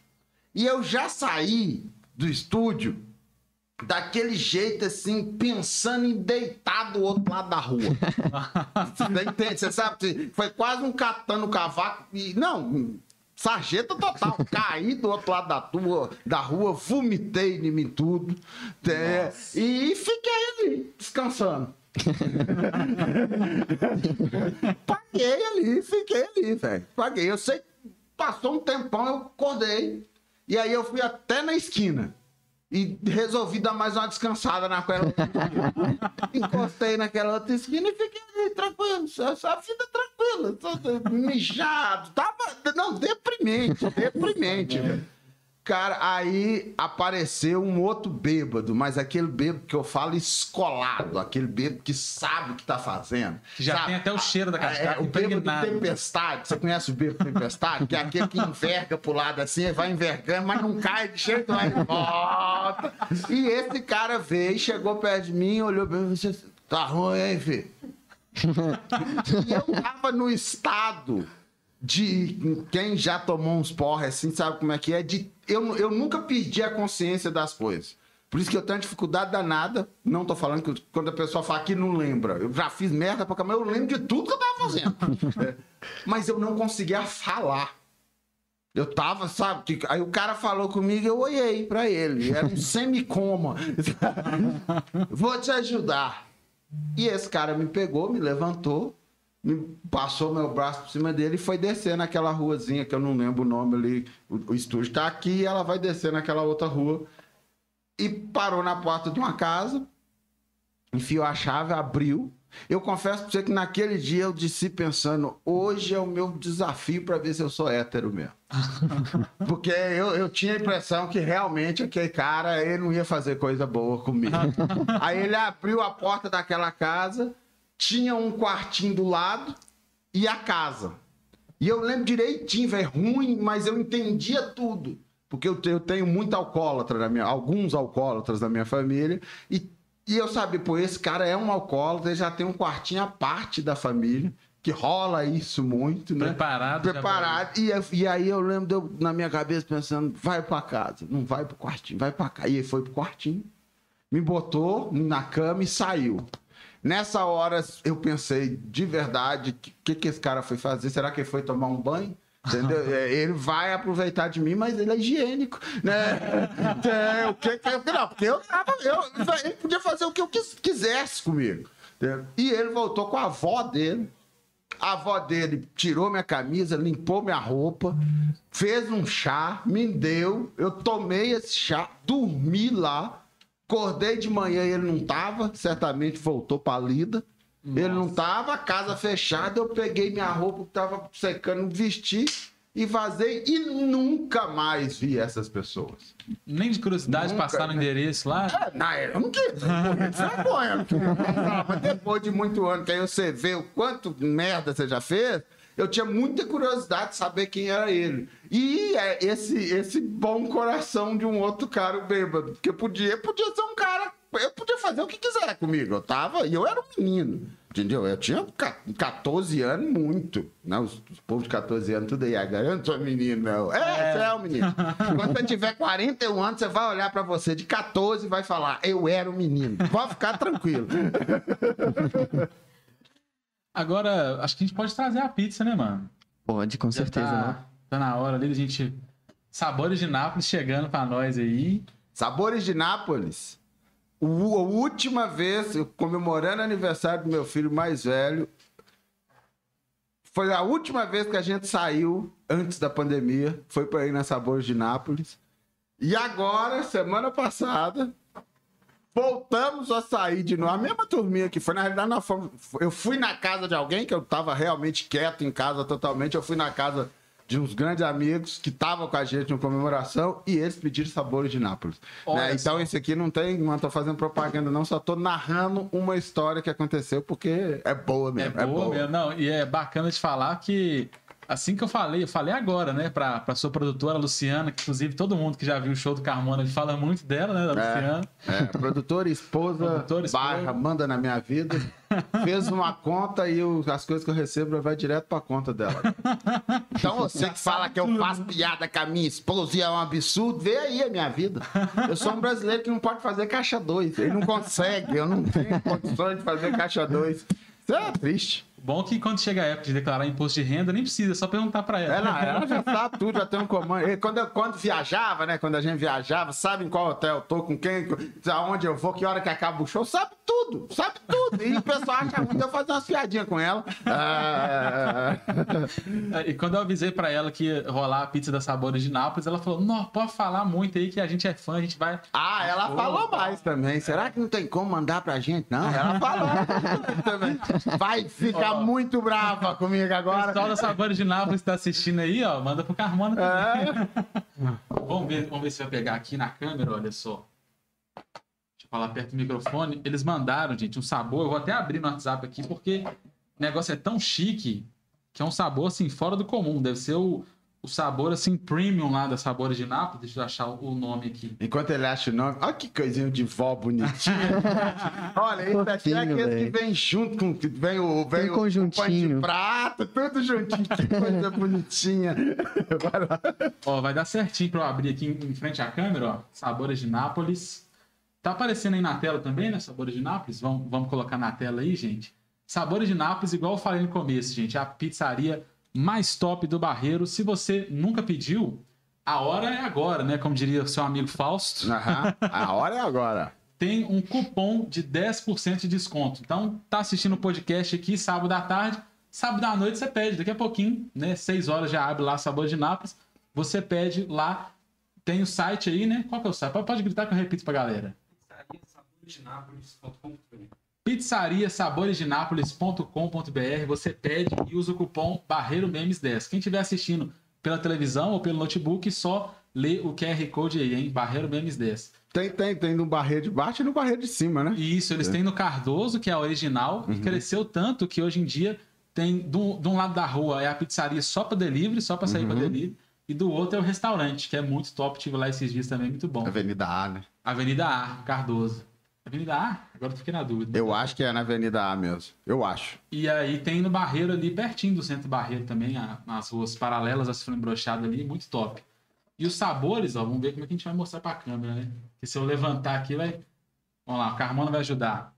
E eu já saí do estúdio daquele jeito assim, pensando em deitar do outro lado da rua. Você entende? Você sabe? Foi quase um catando cavaco e. Não, sarjeta total. Caí do outro lado da, tua, da rua, vomitei em mim tudo. é, e fiquei ali, descansando. Paguei ali, fiquei ali, velho. Paguei. Eu sei, passou um tempão, eu acordei. E aí eu fui até na esquina. E resolvi dar mais uma descansada naquela outra. Encostei naquela outra esquina e fiquei tranquilo. Só, só a vida tranquila. Mijado. Tava. Não, deprimente, deprimente, velho. Cara, aí apareceu um outro bêbado, mas aquele bêbado que eu falo escolado, aquele bêbado que sabe o que tá fazendo. Já sabe? tem até o cheiro da É, cascata o bêbado tempestade. Você conhece o bêbado tempestade? Que é aquele que enverga pro lado assim, vai envergando, mas não cai de jeito nenhum. Volta. E esse cara veio, chegou perto de mim, olhou pra mim e disse: Tá ruim, hein, filho? e eu tava no estado de quem já tomou uns porra assim, sabe como é que é? De, eu, eu nunca perdi a consciência das coisas. Por isso que eu tenho dificuldade danada. Não tô falando que quando a pessoa fala que não lembra. Eu já fiz merda pra caramba, eu lembro de tudo que eu tava fazendo. É. Mas eu não conseguia falar. Eu tava, sabe? Aí o cara falou comigo, eu olhei pra ele. Era um semicoma. Vou te ajudar. E esse cara me pegou, me levantou, passou meu braço por cima dele e foi descer naquela ruazinha que eu não lembro o nome ali. O, o estúdio tá aqui e ela vai descer naquela outra rua. E parou na porta de uma casa, enfiou a chave, abriu. Eu confesso pra você que naquele dia eu disse pensando, hoje é o meu desafio pra ver se eu sou hétero mesmo. Porque eu, eu tinha a impressão que realmente aquele cara, ele não ia fazer coisa boa comigo. Aí ele abriu a porta daquela casa, tinha um quartinho do lado e a casa. E eu lembro direitinho, velho, ruim, mas eu entendia tudo. Porque eu, te- eu tenho muito alcoólatra na minha, alguns alcoólatras na minha família. E, e eu sabia, pô, esse cara é um alcoólatra, ele já tem um quartinho à parte da família, que rola isso muito, né? Preparado. preparado. E, e aí eu lembro na minha cabeça pensando, vai pra casa, não vai pro quartinho, vai pra cá. E ele foi pro quartinho, me botou na cama e saiu. Nessa hora eu pensei de verdade, o que, que, esse cara foi fazer? Será que ele foi tomar um banho? Entendeu? É, Ele vai aproveitar de mim, mas ele é higiênico, né? É, o que, que- não, porque eu tava. Eu, ele podia fazer o que eu quis- quisesse comigo. entendeu? E ele voltou com a avó dele. A avó dele tirou minha camisa, limpou minha roupa, fez um chá, me deu. Eu tomei esse chá, dormi lá. Acordei de manhã e ele não tava, certamente voltou pra lida. Ele não tava, casa fechada, eu peguei minha roupa que tava secando, vesti e vazei e nunca mais vi essas pessoas. Nem de curiosidade Nunca, passar no né? endereço lá. É, na época, eu não vergonha. não queria. Não, Mas depois de muito ano, que aí você vê o quanto merda você já fez, eu tinha muita curiosidade de saber quem era ele. E é esse, esse bom coração de um outro cara bêbado. Porque podia, podia ser um cara. Eu podia fazer o que quiser comigo. Eu tava. E eu era um menino. Entendeu? Eu tinha ca- 14 anos, muito. Né? Os, os povos de 14 anos, tudo aí. Agora eu não sou menino, não. É, você é um menino. Quando você tiver 41 anos, você vai olhar pra você de 14 e vai falar: Eu era um menino. Pode ficar tranquilo. Agora, acho que a gente pode trazer a pizza, né, mano? Pode, com Já certeza, tá, né? tá na hora ali da gente. Sabores de Nápoles chegando pra nós aí. Sabores de Nápoles. O- A última vez, comemorando o aniversário do meu filho mais velho, foi a última vez que a gente saiu antes da pandemia. Foi para ir na Sabores de Nápoles. E agora, semana passada, voltamos a sair de novo. A mesma turminha que foi. Na realidade, nós fomos- eu fui na casa de alguém que eu tava realmente quieto em casa totalmente. Eu fui na casa de uns grandes amigos que estavam com a gente na comemoração e eles pediram sabores de Nápoles. Né? Então, esse aqui não tem, não tô fazendo propaganda, não, só tô narrando uma história que aconteceu porque é boa É mesmo. boa, mesmo. Não, e é bacana de falar que assim que eu falei, eu falei agora, né, pra, pra sua produtora, Luciana, que inclusive todo mundo que já viu o show do Carmona fala muito dela, né, da É. Luciana. É, produtora, esposa, Produtora, esposa. barra, manda na minha vida. Fez uma conta e o- as coisas que eu recebo vai direto pra conta dela. Então você que fala que eu faço piada com a minha esposa e é um absurdo, vê aí a minha vida. Eu sou um brasileiro que não pode fazer caixa 2. Ele não consegue, eu não tenho condições de fazer caixa 2. Isso é triste. Bom que quando chega a época de declarar imposto de renda, nem precisa, é só perguntar pra ela. É, não, ela já sabe tudo, já tem um comando. Quando, eu- quando viajava, né? Quando a gente viajava, sabe em qual hotel eu tô, com quem, aonde eu vou, que hora que acaba o show, sabe tudo, sabe tudo. E o pessoal acha ruim de eu fazer umas piadinhas com ela. Ah, E quando eu avisei pra ela que ia rolar a pizza da Sabores de Nápoles, ela falou: Não, pode falar muito aí que a gente é fã, a gente vai. ah, ela falou mais também. Será que não tem como mandar pra gente? Não, ela falou também. Vai ficar ficar Ó. muito brava comigo O agora. pessoal da Sabores de Nápoles está assistindo aí, ó. Manda pro Carmona também. É. Vamos ver, vamos ver se vai pegar aqui na câmera, olha só. Deixa eu falar perto do microfone. Eles mandaram, gente, um sabor. Eu vou até abrir no WhatsApp aqui, porque o negócio é tão chique que é um sabor, assim, fora do comum. Deve ser o, o sabor, assim, premium lá das Sabores de Nápoles. Deixa eu achar o nome aqui. Enquanto ele acha o nome, olha que coisinha de vó bonitinha. Olha, esse aqui é aquele que vem junto com. que Vem o, vem Tem o, o pão de conjuntinho. prato, tudo juntinho. Que coisa bonitinha. Vai lá. Ó, vai dar certinho pra eu abrir aqui em em frente à câmera, ó. Sabores de Nápoles. Tá aparecendo aí na tela também, né? Sabores de Nápoles. Vamos, vamos colocar na tela aí, gente. Sabores de Nápoles, igual eu falei no começo, gente. É a pizzaria mais top do Barreiro. Se você nunca pediu, a hora é agora, né? Como diria o seu amigo Fausto. Aham. A hora é agora. Tem um cupom de 10% de desconto. Então, tá assistindo o podcast aqui sábado à tarde. Sábado à noite você pede. Daqui a pouquinho, né? 6 horas já abre lá Sabores de Nápoles. Você pede lá. Tem o site aí, né? Qual que é o site? Pode, pode gritar que eu repito pra galera. pizzariasaboresdenápolis.com.br Você pede e usa o cupom Barreiro Memes 10. Quem estiver assistindo pela televisão ou pelo notebook, só lê o QR Code aí, hein? Barreiro Memes 10. Tem, tem, tem no barreiro de baixo e no barreiro de cima, né? E isso, eles têm no Cardoso, que é a original, e cresceu tanto que hoje em dia tem do, de um lado da rua é a pizzaria só para delivery, só para sair para delivery, e do outro é o restaurante, que é muito top, tive lá esses dias também, muito bom. Avenida A, né? Avenida A, Cardoso. Avenida A? Agora eu fiquei na dúvida. Eu acho que é na Avenida A mesmo. Eu acho. E aí tem no Barreiro ali, pertinho do centro Barreiro também, a- as ruas paralelas a Cifrão Brochado ali, muito top. E os sabores, ó, vamos ver como é que a gente vai mostrar pra câmera, né? Porque se eu levantar aqui, vai... Vamos lá, o Carmona vai ajudar.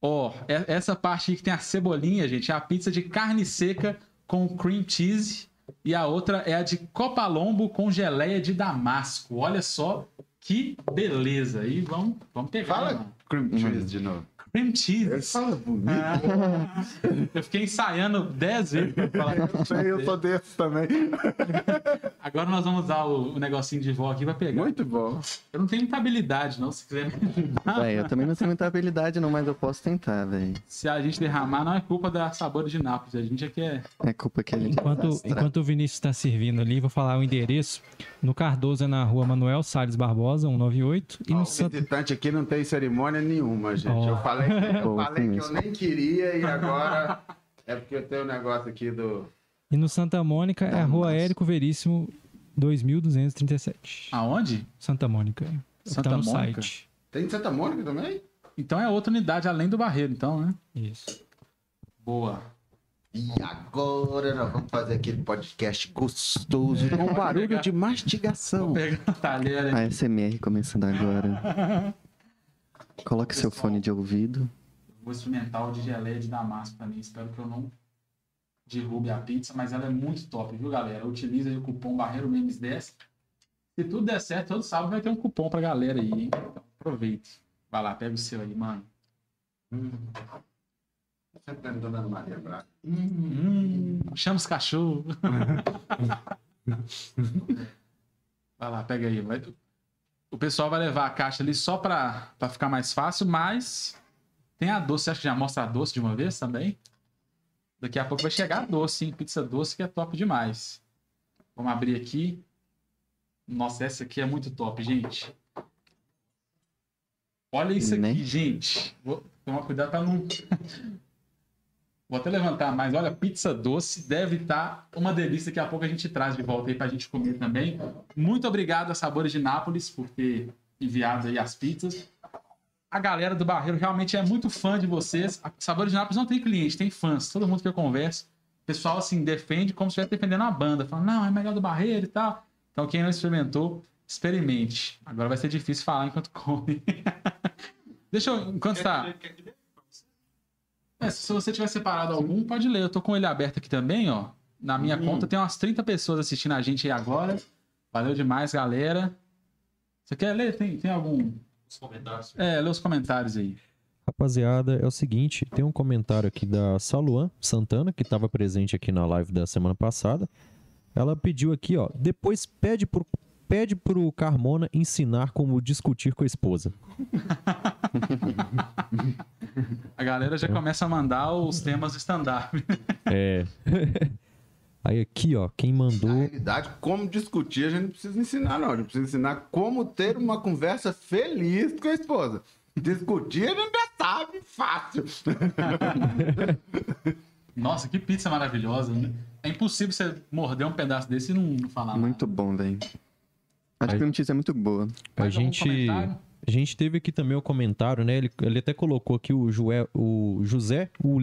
Ó, e- essa parte aí que tem a cebolinha, gente, é a pizza de carne seca com cream cheese. E a outra é a de copalombo com geleia de damasco. Olha só que beleza. E vamos, vamos pegar. Fala. Cream cheese de novo. Cream cheese. Fala bonito. Eu fiquei ensaiando 10 vezes pra falar. Eu sei, eu sou desse também. Agora nós vamos usar o, o negocinho de vó aqui pra pegar. Muito bom. Eu não tenho muita habilidade, não. Se quiser me ajudar. Véi, eu também não tenho muita habilidade, não, mas eu posso tentar, velho. Se a gente derramar, não é culpa da Sabores de Nápoles. A gente é que é. É culpa que a gente Enquanto, desastra. enquanto o Vinícius está servindo ali, vou falar o endereço. No Cardoso é na rua Manuel Salles Barbosa, 198. E Ó, no o Santo. visitante aqui não tem cerimônia nenhuma, gente. Ó. Eu falei, eu, Pô, falei que eu nem queria e agora é porque eu tenho um negócio aqui do. E no Santa Mônica é a rua Nossa. Érico Veríssimo, 2237. Aonde? Santa Mônica. Santa tá no Mônica? site. Tem Santa Mônica também? Então é outra unidade além do barreiro, então, né? Isso. Boa. E agora nós vamos fazer aquele podcast gostoso com barulho de mastigação. Pega a talher A. SMR começando agora. Coloque seu fone de ouvido. Vou experimentar o de geleia de damasco também. Espero que eu não derrube a pizza, mas ela é muito top, viu, galera? Utiliza o cupom Barreiro Memes 10. Se tudo der certo, todo sábado vai ter um cupom pra galera aí, hein? Então, aproveite. Vai lá, pega o seu aí, mano. Sempre tem Dona Maria Braga. Hum, chama os cachorros. vai lá, pega aí. Vai- O pessoal vai levar a caixa ali só pra, pra ficar mais fácil, mas tem a doce. Você acha que já mostra a doce de uma vez também? Daqui a pouco vai chegar a doce, hein? Pizza doce que é top demais. Vamos abrir aqui. Nossa, essa aqui é muito top, gente. Olha isso aqui, Né? gente. Vou tomar cuidado pra não. Vou até levantar mais. Olha, pizza doce deve estar uma delícia. Daqui a pouco a gente traz de volta aí pra gente comer também. Muito obrigado a Sabores de Nápoles por ter enviado aí as pizzas. A galera do Barreiro realmente é muito fã de vocês. A Sabores de Nápoles não tem cliente, tem fãs. Todo mundo que eu converso, o pessoal assim defende como se estivesse defendendo a banda. Falando, não, é melhor do Barreiro e tal. Então quem não experimentou, experimente. Agora vai ser difícil falar enquanto come. Deixa eu, enquanto está... É, se você tiver separado algum, pode ler. Eu tô com ele aberto aqui também, ó. Na minha Hum. conta tem umas 30 pessoas assistindo a gente aí agora. Valeu demais, galera. Você quer ler? Tem, tem algum? Os comentários. É, lê os comentários aí. Rapaziada, é o seguinte, tem um comentário aqui da Saluan Santana, que estava presente aqui na live da semana passada. Ela pediu aqui, ó, depois pede pro, pede pro Carmona ensinar como discutir com a esposa. A galera já começa a mandar os temas stand-up. É. Aí aqui, ó, quem Na mandou. realidade, como discutir, a gente não precisa ensinar, não. A gente precisa ensinar como ter uma conversa feliz com a esposa. Discutir, a gente já sabe, fácil. Nossa, que pizza maravilhosa, né? É impossível você morder um pedaço desse e não, não falar Muito bom, velho. A Aí- de cream cheese é muito boa. A gente, comentário? a gente teve aqui também o comentário, né? Ele, ele até colocou aqui o, Joé, o José, o,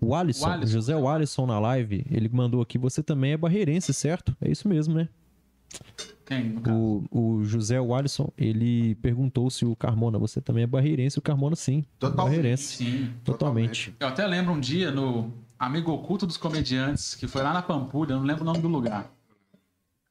o Alisson, O Alisson. José o Alisson na live. Ele mandou aqui: você também é barreirense, certo? É isso mesmo, né? Quem? O, o José o Alisson, ele perguntou se o Carmona, você também é barreirense. O Carmona, sim. Totalmente. Barreirense. Sim. Totalmente. Eu até lembro um dia no Amigo Oculto dos Comediantes, que foi lá na Pampulha, não lembro o nome do lugar.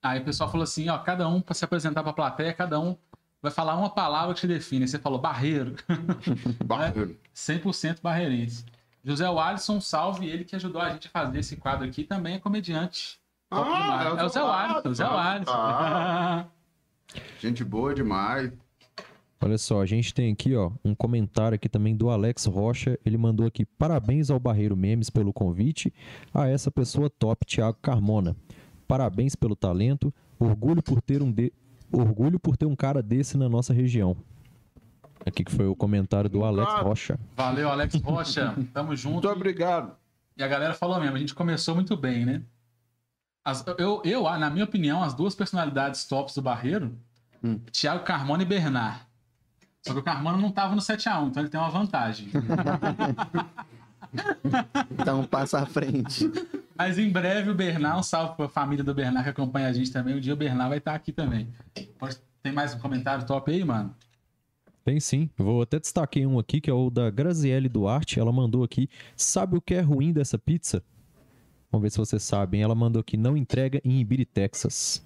Aí o pessoal falou assim, ó, cada um, pra se apresentar pra plateia, cada um vai falar uma palavra que te define. Aí Você falou barreiro. Barreiro. 100% barreirense. José Alisson, salve ele que ajudou a gente a fazer esse quadro aqui, também é comediante. Ah, demais. é o Zé Alisson, o Zé Alisson. Ah. Gente boa demais. Olha só, a gente tem aqui, ó, um comentário aqui também do Alex Rocha. Ele mandou aqui: parabéns ao Barreiro Memes pelo convite. A essa pessoa top, Thiago Carmona. Parabéns pelo talento. Orgulho por ter um de... orgulho por ter um cara desse na nossa região. Aqui que foi o comentário do Alex Claro. Rocha. Valeu, Alex Rocha. Tamo junto. Muito obrigado. E a galera falou mesmo, a gente começou muito bem, né? As- eu, eu, na minha opinião, as duas personalidades tops do Barreiro, Hum. Thiago Carmona e Bernard. Só que o Carmona não tava no 7x1, então ele tem uma vantagem. Dá um passo à frente. Mas em breve o Bernard, um salve pra família do Bernard que acompanha a gente também. Um dia o Bernard vai estar aqui também. Tem mais um comentário top aí, mano? Tem sim. Vou até destaquei um aqui, que é o da Graziele Duarte. Ela mandou aqui: sabe o que é ruim dessa pizza? Vamos ver se vocês sabem. Ela mandou aqui: não entrega em Ibiri, Texas.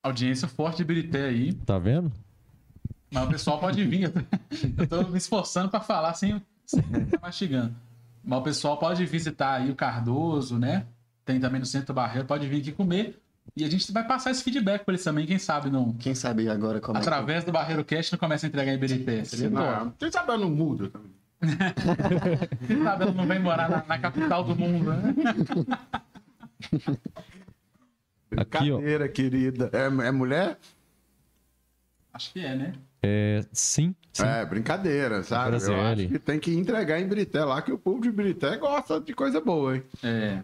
Audiência forte de Birité aí. Tá vendo? Mas o pessoal pode vir. Eu tô, me esforçando para falar sem, sem ficar mastigando. Mas o pessoal pode visitar aí o Cardoso, né? Tem também no Centro Barreiro, pode vir aqui comer. E a gente vai passar esse feedback para eles também, quem sabe não. Quem sabe agora como é que- Através do Barreiro Cast não começa a entregar em top. Não, quem sabe eu não mudo também. Quem sabe ela não vem morar na, na capital do mundo, né? Aqui, ó. Cadeira, querida. É, é mulher? Acho que é, né? É, sim, sim. É, brincadeira, sabe? Eu acho que tem que entregar em Brité lá, que o povo de Brité gosta de coisa boa, hein? É.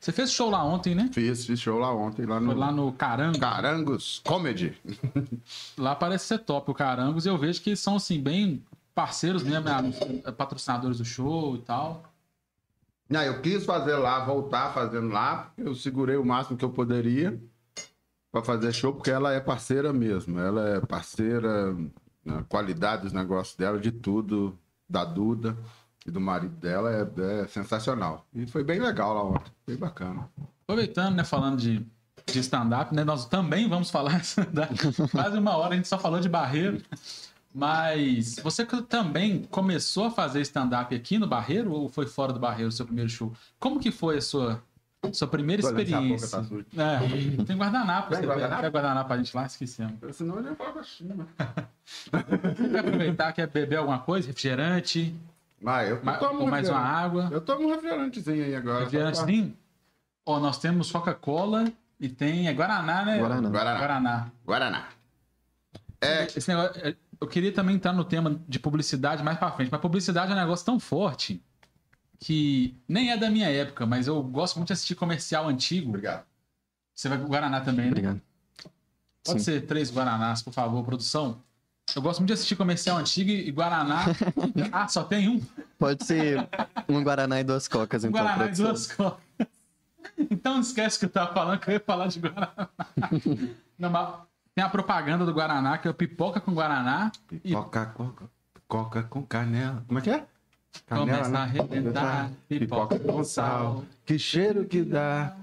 Você fez show lá ontem, né? Fiz, fiz show lá ontem, lá no Foi lá no Carango. Carangos Comedy. Lá parece ser top o Carangos. E eu vejo que são, assim, bem parceiros mesmo, né? patrocinadores do show e tal. Não, eu quis fazer lá, voltar fazendo lá, porque eu segurei o máximo que eu poderia pra fazer show, porque ela é parceira mesmo. Ela é parceira na qualidade dos negócios dela, de tudo, da Duda e do marido dela, é, é sensacional. E foi bem legal lá ontem, bem bacana. Aproveitando, né, falando de, de stand-up, né? Nós também vamos falar de stand-up. Quase uma hora a gente só falou de barreiro. Mas você também começou a fazer stand-up aqui no Barreiro ou foi fora do Barreiro o seu primeiro show? Como que foi a sua, sua primeira boca experiência? tá. É, tem guardanapo. Tem Você guardanapo? quer guardanapo pra gente lá? Esquecemos. Senão ele fala baixinho. Quer aproveitar, quer beber alguma coisa? Refrigerante? Mas eu Ma- tomo ou mais uma água? Eu tomo um refrigerantezinho aí agora. Refrigerantezinho? Ó, nós temos Coca-Cola e tem é Guaraná, né? Guaraná. Guaraná. Guaraná. Guaraná. É, Esse negócio, é, eu queria também entrar no tema de publicidade mais pra frente, mas publicidade é um negócio tão forte que nem é da minha época, mas eu gosto muito de assistir comercial antigo. obrigado. Você vai com Guaraná também, né? Obrigado. Pode Sim. ser três Guaranás, por favor, produção. Eu gosto muito de assistir comercial antigo e Guaraná. ah, só tem um? Pode ser um Guaraná e duas cocas, Um então. Guaraná e produção. duas cocas. Então não esquece que eu tava falando que eu ia falar de Guaraná. Não, mas tem a propaganda do Guaraná, que é o pipoca com Guaraná e Coca, coca, coca com canela. Como é que é? Começa né? a arrebentar pipoca com sal. Que cheiro que dá.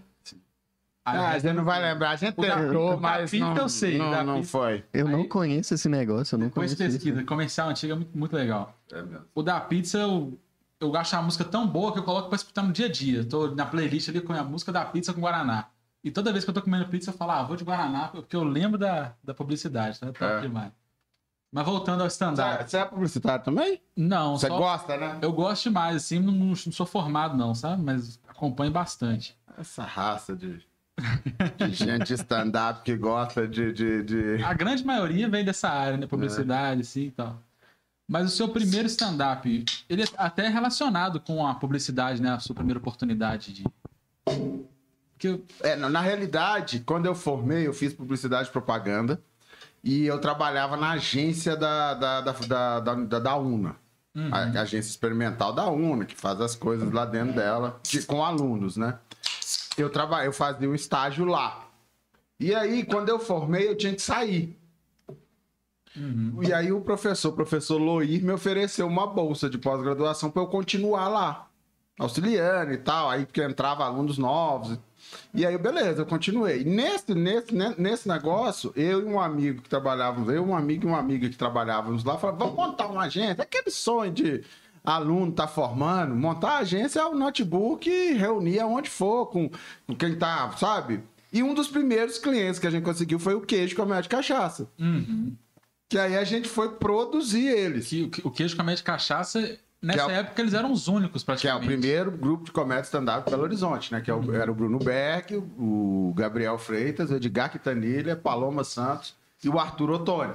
Ah, gente não vai lembrar. A gente O da- tentou, da mas pizza não, eu sei, da não, não foi. Eu não Aí- conheço esse negócio, eu não Depois conheço isso. pesquisa, comercial antigo é muito, muito legal. É. O da pizza, eu, eu acho a música tão boa que eu coloco pra escutar no dia a dia. Tô na playlist ali com a música da pizza com Guaraná. E toda vez que eu tô comendo pizza, eu falo, ah, vou de Guaraná, porque eu lembro da, da publicidade, tá? Top É. demais. Mas voltando ao stand-up. Você é publicitário também? Não, Você só... gosta, né? Eu gosto demais, assim, não, não sou formado não, sabe? Mas acompanho bastante. Essa raça de, de gente stand-up que gosta de, de, de- A grande maioria vem dessa área, né? Publicidade, assim e tal. Mas o seu primeiro stand-up, ele é até relacionado com a publicidade, né? A sua primeira oportunidade de. Porque É, na na realidade, quando eu formei, eu fiz publicidade e propaganda e eu trabalhava na agência da, da, da, da, da, UNA. A, a agência experimental da UNA, que faz as coisas lá dentro dela, que- com alunos, né? Eu, traba, eu fazia um estágio lá. E aí, quando eu formei, eu tinha que sair. E aí o professor, o professor Loir, me ofereceu uma bolsa de pós-graduação para eu continuar lá, auxiliando e tal. Aí porque entrava alunos novos. E aí, beleza, eu continuei. Nesse, nesse, né, nesse negócio, eu e um amigo que trabalhávamos, eu, um amigo e uma amiga que trabalhávamos lá, falamos, vamos montar uma agência. Aquele sonho de aluno tá formando, montar a agência é o notebook e reunir aonde for, com, com quem tá, sabe? E um dos primeiros clientes que a gente conseguiu foi o queijo comércio de cachaça. Que aí a gente foi produzir eles. que, o que- o queijo com a de cachaça, nessa é época eles eram os únicos, Que é o praticamente. primeiro grupo de comércio stand-up Belo Horizonte, né? Que é o- era o Bruno Beck, o Gabriel Freitas, o Edgar Quitanilha, Paloma Santos e o Arthur Ottoni.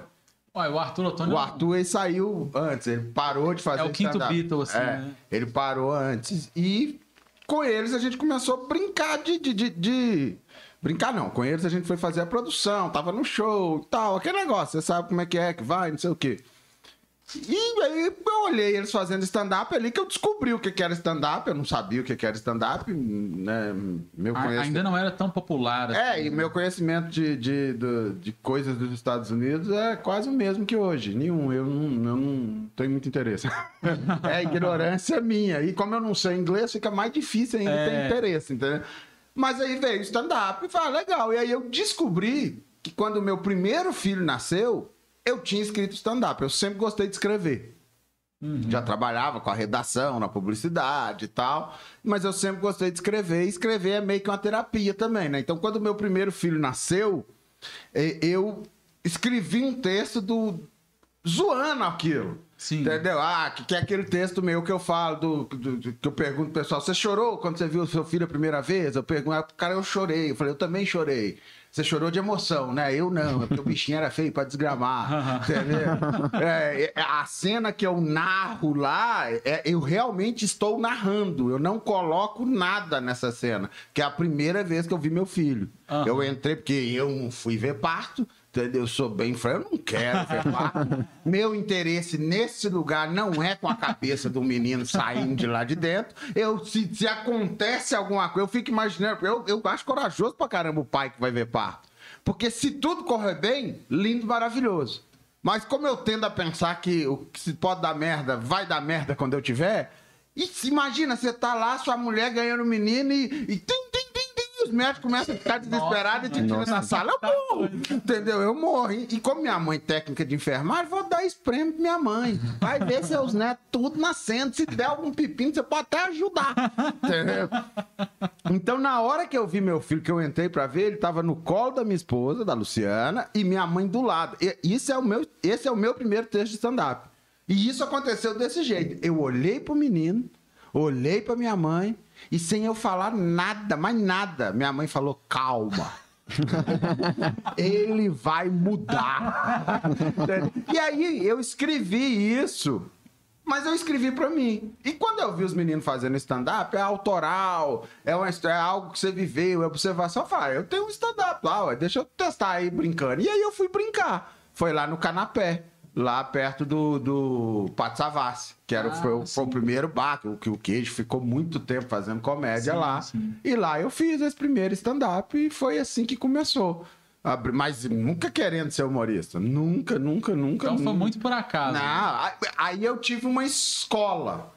Olha, o Arthur Ottoni. O Arthur ele saiu antes, ele parou de fazer É o quinto. Beatle, assim, É, né? Ele parou antes. E com eles a gente começou a brincar de, de, de- de- Brincar não, com eles a gente foi fazer a produção, tava no show e tal, aquele negócio, você sabe como é que é, que vai, não sei o quê. E aí eu olhei eles fazendo stand-up ali que eu descobri o que era stand-up, eu não sabia o que era stand-up, né? Meu conhecimento... Ainda não era tão popular. assim. É, e meu conhecimento de, de, do- de coisas dos Estados Unidos é quase o mesmo que hoje. Nenhum, eu não, eu não tenho muito interesse. é ignorância minha. E como eu não sei inglês, fica mais difícil ainda É. ter interesse, entendeu? Mas aí veio stand-up e falei, ah, legal. E aí eu descobri que quando o meu primeiro filho nasceu, eu tinha escrito stand-up. Eu sempre gostei de escrever. Já trabalhava com a redação, na publicidade e tal, mas eu sempre gostei de escrever. E escrever é meio que uma terapia também, né? Então, quando o meu primeiro filho nasceu, eu escrevi um texto do zoando aquilo. Sim. Entendeu? Ah, que, que é aquele texto meu que eu falo, do, do- do- que eu pergunto pro pessoal, você chorou quando você viu o seu filho a primeira vez? Eu pergunto, ah, cara, eu chorei. Eu falei, eu também chorei. Você chorou de emoção, né? Eu não, é porque o bichinho era feio pra desgramar. entendeu? É, a cena que eu narro lá, é, eu realmente estou narrando. Eu não coloco nada nessa cena. Que é a primeira vez que eu vi meu filho. Aham. Eu entrei porque eu não fui ver parto. Eu sou bem franco, eu não quero ver parto. Meu interesse nesse lugar não é com a cabeça do menino saindo de lá de dentro. Eu, se, se acontece alguma coisa, eu fico imaginando. Eu, eu acho corajoso pra caramba o pai que vai ver parto. Porque se tudo correr bem, lindo, maravilhoso. Mas como eu tendo a pensar que o que se pode dar merda, vai dar merda quando eu tiver. E se- imagina, você tá lá, sua mulher ganhando o menino e. e tim, tim, e os médicos começam a ficar desesperados e te tiram da sala. Eu morro. Entendeu? Eu morro. E, como minha mãe, técnica de enfermagem, vou dar esse prêmio pra minha mãe. Vai ver seus netos tudo nascendo. Se der algum pepino, você pode até ajudar. Entendeu? Então, na hora que eu vi meu filho, que eu entrei pra ver, ele tava no colo da minha esposa, da Luciana, e minha mãe do lado. E- Isso é o meu, esse é o meu primeiro texto de stand-up. E isso aconteceu desse jeito. Eu olhei pro menino, olhei pra minha mãe, e sem eu falar nada, mais nada, minha mãe falou: calma. Ele vai mudar. e aí eu escrevi isso mas eu escrevi pra mim. E quando eu vi os meninos fazendo stand-up, é autoral, é, uma, é algo que você viveu, é observação. Eu falei, ah, eu tenho um stand-up lá, ué, deixa eu testar aí brincando. E aí eu fui brincar. Foi lá no Canapé, lá perto do, do Pátio Savassi, que era, o- Ah, foi, o- foi o primeiro bar, que o- que o Queijo ficou muito tempo fazendo comédia Sim, lá. sim. E lá eu fiz esse primeiro stand-up e foi assim que começou. Mas nunca querendo ser humorista. Nunca, nunca, nunca. Então foi nunca. muito por acaso. Não, aí- aí eu tive uma escola,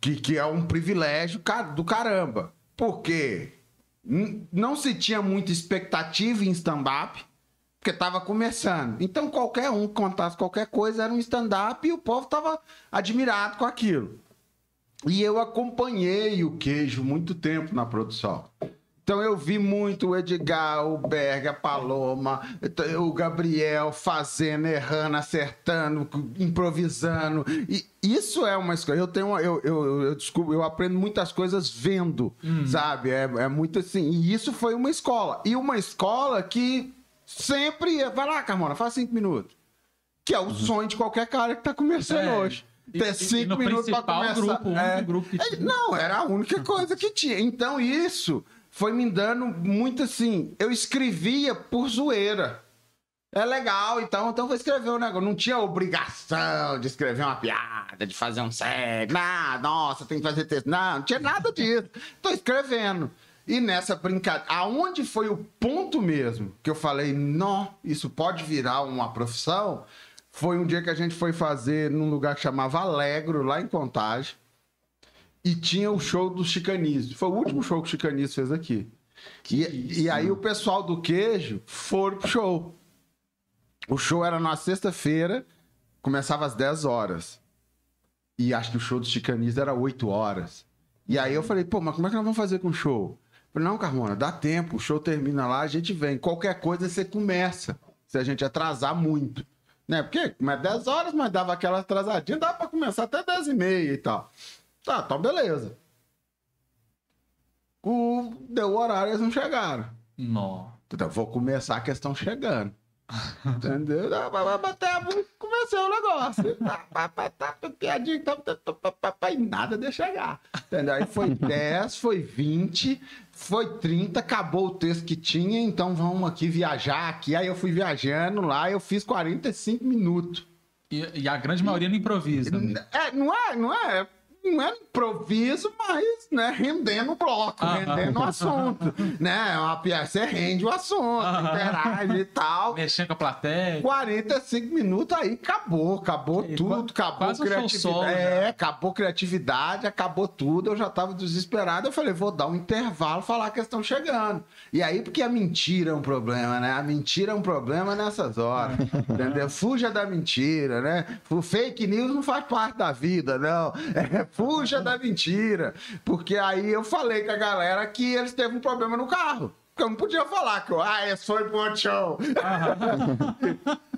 que, que é um privilégio do caramba. Porque não se tinha muita expectativa em stand-up, porque estava começando. Então qualquer um que contasse qualquer coisa era um stand-up e o povo estava admirado com aquilo. E eu acompanhei o queijo muito tempo na produção. Então eu vi muito o Edgar, o Berg, a Paloma, o Gabriel fazendo, errando, acertando, improvisando. E isso é uma escola. Eu tenho eu, eu, eu, desculpo, eu aprendo muitas coisas vendo, sabe? É, é muito assim. E isso foi uma escola. E uma escola que sempre. Vai lá, Carmona, faz cinco minutos. Que é o sonho de qualquer cara que tá começando É. hoje. E- Ter e- e cinco no minutos pra começar. grupo, É. grupo que É, tinha. Não, era a única coisa que tinha. Então isso foi me dando muito assim. Eu escrevia por zoeira. É legal, então, então vou escrever um negócio. Não tinha obrigação de escrever uma piada, de fazer um sério. Nada, nossa, tem que fazer texto. Não, não tinha nada disso. Tô escrevendo. E nessa brincadeira, aonde foi o ponto mesmo que eu falei, não, isso pode virar uma profissão? Foi um dia que a gente foi fazer num lugar que chamava Alegro, lá em Contagem. E tinha o show do Chicanismo. Foi o último show que o Chicanismo fez aqui. E, e aí o pessoal do queijo foram pro show. O show era na sexta-feira, começava às 10 horas. E acho que o show do Chicanismo era 8 horas. E aí eu falei, pô, mas como é que nós vamos fazer com o show? Falei, não, Carmona, dá tempo, o show termina lá, a gente vem. Qualquer coisa você começa, se a gente atrasar muito. Né? Porque mas 10 horas, mas dava aquela atrasadinha, dá pra começar até 10 e meia e tal. Tá, então beleza. O... Deu o horário, eles não chegaram. Nó. Então, vou começar a questão chegando. Entendeu? Ah, vai- vai bater a música, comecei o negócio. Tá, tá, piadinha, tá, tá, tá, e nada de chegar. Entendeu? Aí foi 10, foi 20, foi 30, acabou o texto que tinha, então vamos aqui viajar aqui. Aí eu fui viajando lá, eu fiz 45 minutos. E, e a grande maioria no improviso. né? É, não é, não é, não é improviso, mas né, rendendo o bloco, rendendo o assunto. né? É Uma piada, você rende o assunto, interage e tal. Mexendo com a plateia. 45 minutos aí acabou, acabou E tudo, qua- acabou criatividade. solo, é, acabou criatividade, acabou tudo. Eu já tava desesperado. Eu falei, vou dar um intervalo, falar que estão chegando. E aí, porque a mentira é um problema, né? A mentira é um problema nessas horas. entendeu? Fuja da mentira, né? O fake news não faz parte da vida, não. É, fuja da mentira. Porque aí eu falei com a galera que eles teve um problema no carro. Porque eu não podia falar que eu, ah, pro outro show.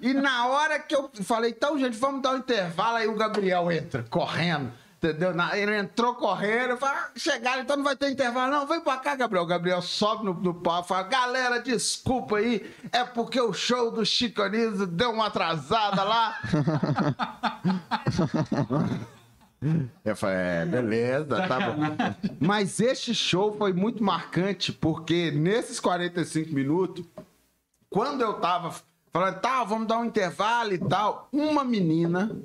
E na hora que eu falei, então, gente, vamos dar um intervalo, aí o Gabriel entra, correndo. Entendeu? Ele entrou correndo, falei, ah, chegaram, então não vai ter intervalo, não. Vem pra cá, Gabriel. O Gabriel sobe no, no pau e fala: galera, desculpa aí, é porque o show do Chico Anísio deu uma atrasada lá. Eu falei, é, beleza, tá bom. Mas este show foi muito marcante, porque nesses 45 minutos, quando eu tava falando, tá, vamos dar um intervalo e tal, uma menina,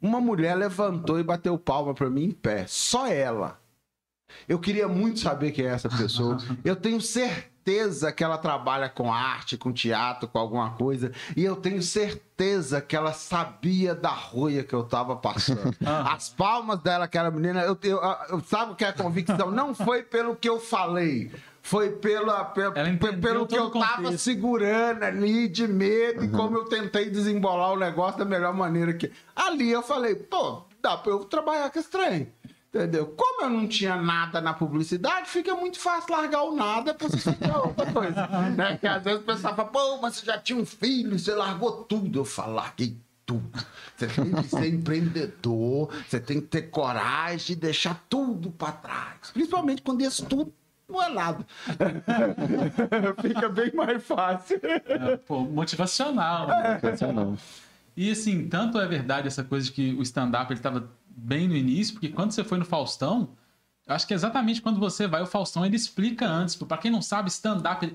uma mulher levantou e bateu palma pra mim em pé. Só ela. Eu queria muito saber quem é essa pessoa. Eu tenho certeza que ela trabalha com arte, com teatro, com alguma coisa. E eu tenho certeza que ela sabia da roia que eu tava passando. As palmas dela, aquela menina, eu, eu, eu- sabe o que é a convicção? Não foi pelo que eu falei. Foi pela, pela- pelo que eu tava contexto. segurando ali de medo e como eu tentei desembolar o negócio da melhor maneira que. Ali eu falei, pô, dá pra eu trabalhar com esse trem. Entendeu? Como eu não tinha nada na publicidade, fica muito fácil largar o nada pra você fazer outra coisa. né? Que às vezes o pessoal fala, pô, mas você já tinha um filho, você largou tudo. Eu falo, larguei tudo. Você tem que ser empreendedor, você tem que ter coragem de deixar tudo pra trás. Principalmente quando isso tudo não é nada. fica bem mais fácil. É, pô, motivacional. né? Sensacional. E assim, tanto é verdade essa coisa de que o stand-up ele estava bem no início, porque quando você foi no Faustão, eu acho que é exatamente quando você vai, o Faustão ele explica antes. Para quem não sabe, stand-up,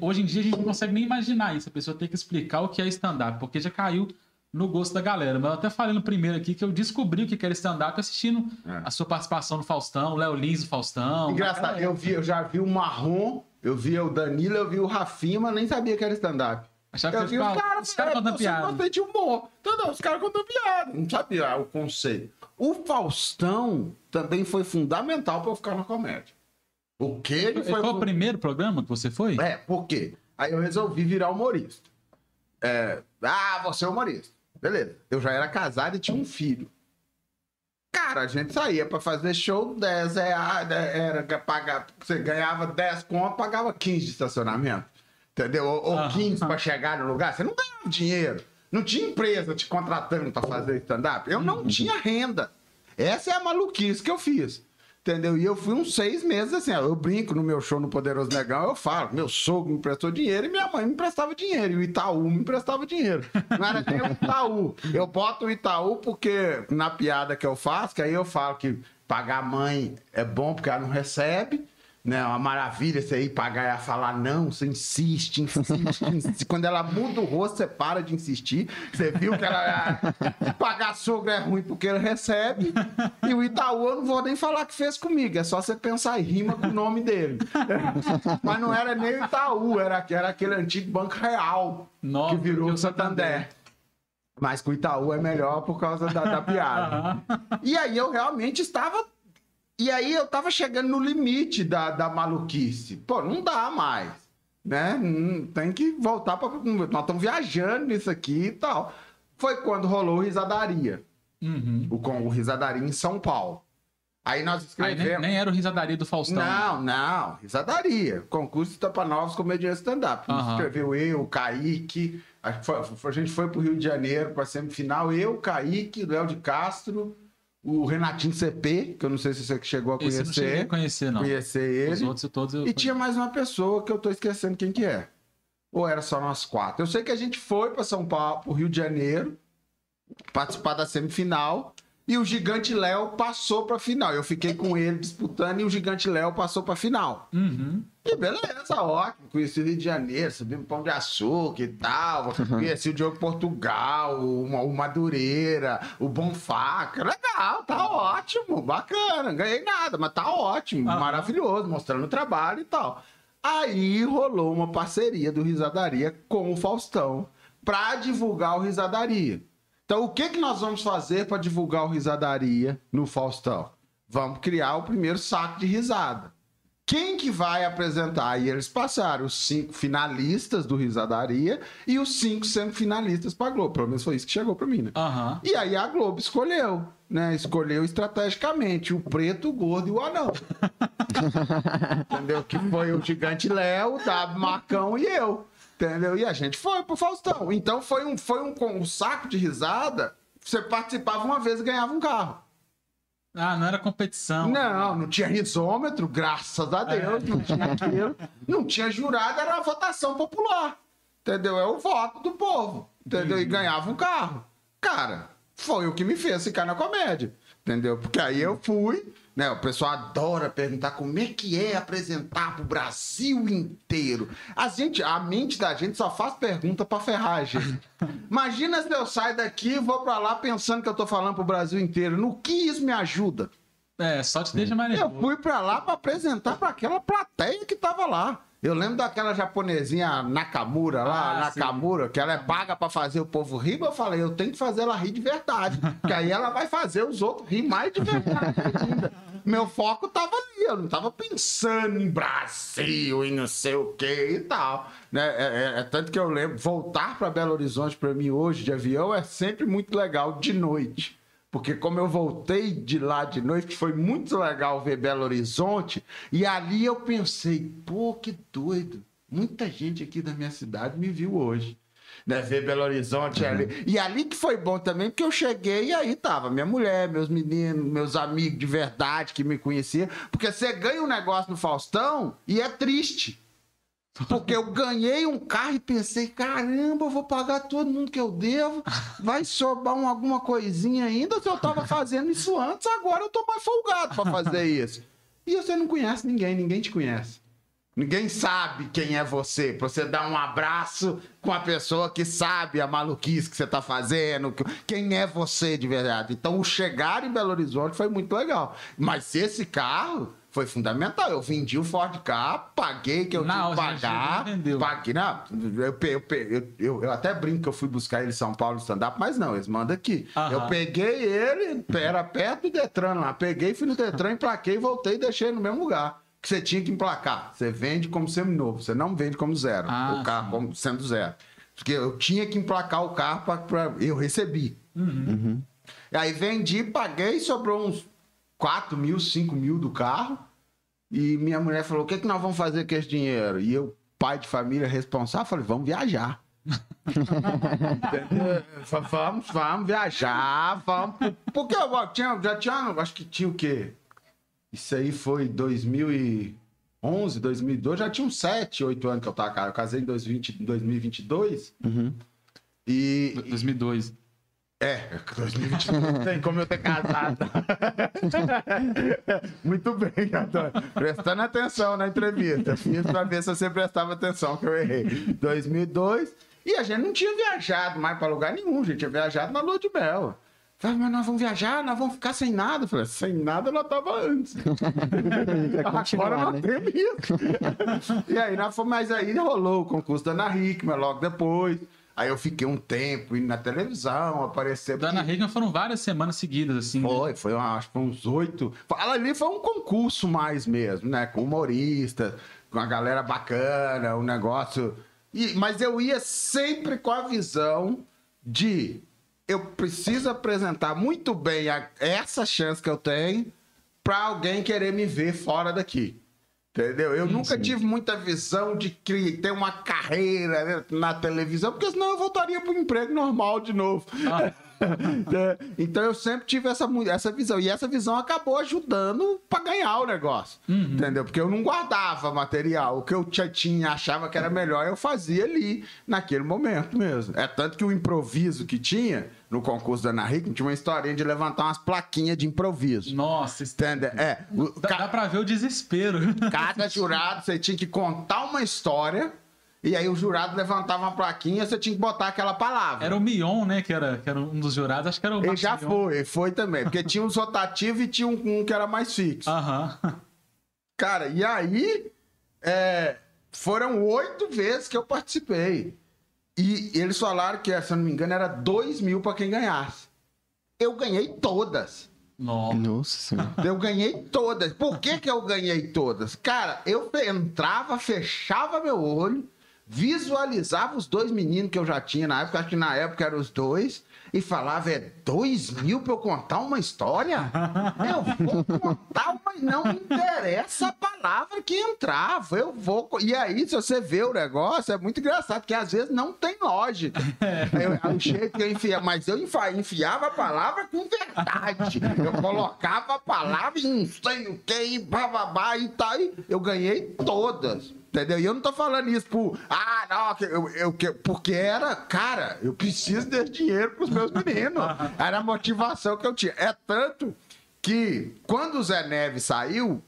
hoje em dia a gente não consegue nem imaginar isso. A pessoa tem que explicar o que é stand-up, porque já caiu no gosto da galera. Mas eu até falei no primeiro aqui que eu descobri o que era stand-up assistindo É. a sua participação no Faustão, Léo Lins do Faustão. Engraçado, eu, vi, eu já vi o Marrom, eu vi o Danilo, eu vi o Rafinha, mas nem sabia que era stand-up. Achava Eu que vi os caras os caras contando eu piada. gostei de humor. Entendeu? Os caras contando piada. Não sabia o conceito. O Faustão também foi fundamental para eu ficar na comédia. O que ele foi... foi o primeiro programa que você foi? É, por quê? Aí eu resolvi virar humorista. É, ah, você é humorista. Beleza. Eu já era casado e tinha um filho. Cara, a gente saía pra fazer show, 10 reais, era que pagar, você ganhava 10 conto, pagava 15 de estacionamento. Entendeu? Ou, ou Aham. 15 pra chegar no lugar, você não ganhava dinheiro. Não tinha empresa te contratando pra fazer stand-up. Eu não tinha renda. Essa é a maluquice que eu fiz. Entendeu? E eu fui uns seis meses assim, ó, eu brinco no meu show no Poderoso Negão, eu falo, meu sogro me emprestou dinheiro e minha mãe me emprestava dinheiro, e o Itaú me emprestava dinheiro. Não era nem o Itaú. Eu boto o Itaú porque, na piada que eu faço, que aí eu falo que pagar a mãe é bom porque ela não recebe, né? Uma maravilha você ir pagar e falar não, você insiste, insiste, insiste. Quando ela muda o rosto, você para de insistir. Você viu que ela pagar sogro é ruim porque ele recebe. E o Itaú eu não vou nem falar que fez comigo, é só você pensar em rima com o nome dele. Mas não era nem o Itaú, era, era aquele antigo Banco Real Nossa, que virou o Santander. Mas com o Itaú é melhor por causa da, da piada. E aí eu realmente estava. E aí eu estava chegando no limite da, da maluquice. Pô, não dá mais. Né? Hum, Tem que voltar para. Nós estamos viajando nisso aqui e tal. Foi quando rolou o Risadaria. Uhum. O, com o Risadaria em São Paulo. Aí nós Aí escrevemos. nem, nem era o risadaria do Faustão. Não, não, risadaria. Concurso de Tampa Novos Comediantes Stand-Up. Aham. Escreveu eu, o Kaique. A gente foi, a gente foi pro Rio de Janeiro pra semifinal. Eu, Kaique, Léo de Castro, o Renatinho CP, que eu não sei se você chegou a Esse eu não cheguei a conhecer. conhecer, não. Conhecer Os ele. outros todos eu E tinha mais uma pessoa que eu tô esquecendo quem que é. Ou era só nós quatro? Eu sei que a gente foi pra São Paulo, pro Rio de Janeiro, participar da semifinal. E o Gigante Léo passou pra final. Eu fiquei com ele disputando e o Gigante Léo passou pra final. Uhum. E beleza, ótimo. Conheci o Rio de Janeiro, subimos pão de açúcar e tal. Conheci o Diogo Portugal, o, Madureira, o Bonfaca. Legal, tá ótimo, bacana. Ganhei nada, mas tá ótimo, Aham. maravilhoso, mostrando o trabalho e tal. Aí rolou uma parceria do Risadaria com o Faustão pra divulgar o Risadaria. Então, o que, que nós vamos fazer para divulgar o Risadaria no Faustão? Vamos criar o primeiro saco de risada. Quem que vai apresentar? E eles passaram os cinco finalistas do Risadaria e os cinco semifinalistas para Globo. Pelo menos foi isso que chegou para mim, né? Aham. E aí a Globo escolheu, né? Escolheu estrategicamente o preto, o gordo e o anão. Entendeu? Que foi o gigante Léo, o W Marcão e eu. Entendeu? E a gente foi pro Faustão. Então foi um, foi um, um saco de risada. Você participava uma vez e ganhava um carro. Ah, não era competição. Não, não tinha risômetro, graças a Deus, não tinha aquilo. Não tinha jurado, era a votação popular. Entendeu? É o voto do povo. Entendeu? E ganhava um carro. Cara, foi o que me fez ficar na comédia. Entendeu? Porque aí eu fui, né? O pessoal adora perguntar como é que é apresentar pro Brasil inteiro. A gente, a mente da gente só faz pergunta pra ferrar a gente. Imagina se eu saio daqui e vou pra lá pensando que eu tô falando pro Brasil inteiro. No que isso me ajuda? É, só te deixa mais Eu fui pra lá pra apresentar pra aquela plateia que tava lá. Eu lembro daquela japonesinha Nakamura lá, Ah, Nakamura, que ela é paga pra fazer o povo rir, mas eu falei, eu tenho que fazer ela rir de verdade. que aí ela vai fazer os outros rir mais de verdade ainda. Meu foco tava ali, eu não tava pensando em Brasil e não sei o que e tal. Né? É, é- é tanto que eu lembro, voltar pra Belo Horizonte pra mim hoje de avião é sempre muito legal de noite. Porque como eu voltei de lá de noite, foi muito legal ver Belo Horizonte, e ali eu pensei, pô, que doido. Muita gente aqui da minha cidade me viu hoje. Né, ver Belo Horizonte ali. E ali que foi bom também, porque eu cheguei e aí tava minha mulher, meus meninos, meus amigos de verdade que me conheciam. Porque você ganha um negócio no Faustão e é triste. Porque eu ganhei um carro e pensei, caramba, eu vou pagar todo mundo que eu devo. Vai sobrar um- alguma coisinha ainda. Se eu tava fazendo isso antes, agora eu tô mais folgado pra fazer isso. E você não conhece ninguém, ninguém te conhece. Ninguém sabe quem é você. Pra você dar um abraço com a pessoa que sabe a maluquice que você tá fazendo, que- quem é você de verdade. Então, o chegar em Belo Horizonte foi muito legal. Mas esse carro foi fundamental. Eu vendi o Ford K, paguei que eu Na tinha que pagar. Paguei, não, eu, eu, eu, eu- eu até brinco que eu fui buscar ele em São Paulo no stand-up, mas não, eles mandam aqui. Eu peguei ele, era perto do Detran lá. Peguei, fui no Detran, emplaquei, voltei e deixei no mesmo lugar. Que você tinha que emplacar. Você vende como seminovo, você não vende como zero. Ah, o carro sim. como sendo zero. Porque eu tinha que emplacar o carro para eu recebi. E aí vendi, paguei, sobrou uns 4 mil, 5 mil do carro. E minha mulher falou: o que, que nós vamos fazer com esse dinheiro? E eu, pai de família responsável, falei: vamos viajar. Vamos, vamos viajar, vamos. Porque eu tinha, já tinha, acho que tinha o quê? Isso aí foi 2011, 2012, já tinha uns 7, 8 anos que eu tava, cara. Eu casei em 2020, 2022. Uhum. E, 2002. É, 2022 não tem como eu ter casado. Muito bem, Antônio. Prestando atenção na entrevista. Fiz pra ver se você prestava atenção que eu errei. 2002. E a gente não tinha viajado mais pra lugar nenhum. A gente tinha viajado na lua de mel. Falei, mas nós vamos viajar, nós vamos ficar sem nada. Eu Falei, sem nada nós tava antes. Agora nós né? temos isso. e aí, nós fomos, mas aí rolou o concurso da Ana Hickman logo depois. Aí eu fiquei um tempo indo na televisão, aparecer. Dana Hickman foram várias semanas seguidas, assim. né? Foi, foi uma- acho que foi uns oito. Fala ali, foi um concurso mais mesmo, né? Com humorista, com a galera bacana, um negócio. E, mas eu ia sempre com a visão de eu preciso apresentar muito bem a- essa chance que eu tenho para alguém querer me ver fora daqui. Entendeu? Eu nunca tive muita visão de ter uma carreira né, na televisão, porque senão eu voltaria para o emprego normal de novo. É, então eu sempre tive essa, essa visão. E essa visão acabou ajudando para ganhar o negócio. Entendeu? Porque eu não guardava material. O que eu tinha, achava que era melhor, eu fazia ali, naquele momento mesmo. É tanto que o improviso que tinha no concurso da Ana Hickman, tinha uma historinha de levantar umas plaquinhas de improviso. Nossa, Entendeu? É. o- dá, ca- dá pra ver o desespero. Cada jurado você tinha que contar uma história. E aí o jurado levantava uma plaquinha, você tinha que botar aquela palavra. Era o Mion, né? Que era, que era um dos jurados. Acho que era o Ele já Mion. foi, ele foi também. Porque tinha uns rotativos e tinha um, um que era mais fixo. Aham. Cara, e aí é, foram oito vezes que eu participei. E eles falaram que, se eu não me engano, era dois mil pra quem ganhasse. Eu ganhei todas. Nossa. Nossa senhora. Eu ganhei todas. Por que, que eu ganhei todas? Cara, eu entrava, fechava meu olho, visualizava os dois meninos que eu já tinha na época, acho que na época eram os dois, e falava: é dois mil pra eu contar uma história? Eu vou contar uma. Não me interessa a palavra que entrava. Eu vou. E aí, se você vê o negócio, é muito engraçado, porque às vezes não tem lógica. Eu- o jeito que eu enfiava, mas eu enfiava a palavra com verdade. Eu colocava a palavra em não sei o que, e bababá e tal. E eu ganhei todas. Entendeu? E eu não tô falando isso por. Ah, não, eu, eu, que- porque era, cara, eu preciso desse dinheiro pros meus meninos. Era a motivação que eu tinha. É tanto que quando o Zé Neves saiu,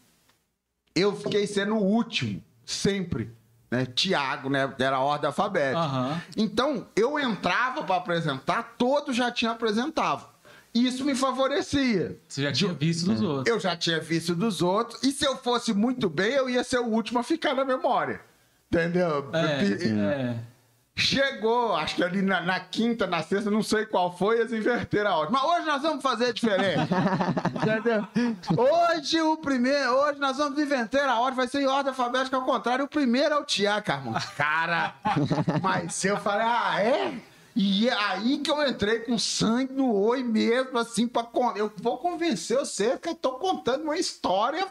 eu fiquei sendo o último, sempre. Né? Tiago, né? Era a ordem alfabética. Aham. Então, eu entrava para apresentar, todos já tinham apresentado. Isso me favorecia. Você já tinha visto dos outros. Eu já tinha visto dos outros, e se eu fosse muito bem, eu ia ser o último a ficar na memória. Entendeu? É, é. Chegou, acho que ali na, na quinta, na sexta, não sei qual foi, eles inverteram a ordem. Mas hoje nós vamos fazer diferente. Entendeu? Hoje o primeiro, hoje nós vamos inverter a ordem, vai ser em ordem alfabética ao contrário. O primeiro é o Tiago, Carmão. Cara, mas eu falei, ah, é? E é aí que eu entrei com sangue no oi mesmo, assim, pra con... eu vou convencer você que eu tô contando uma história.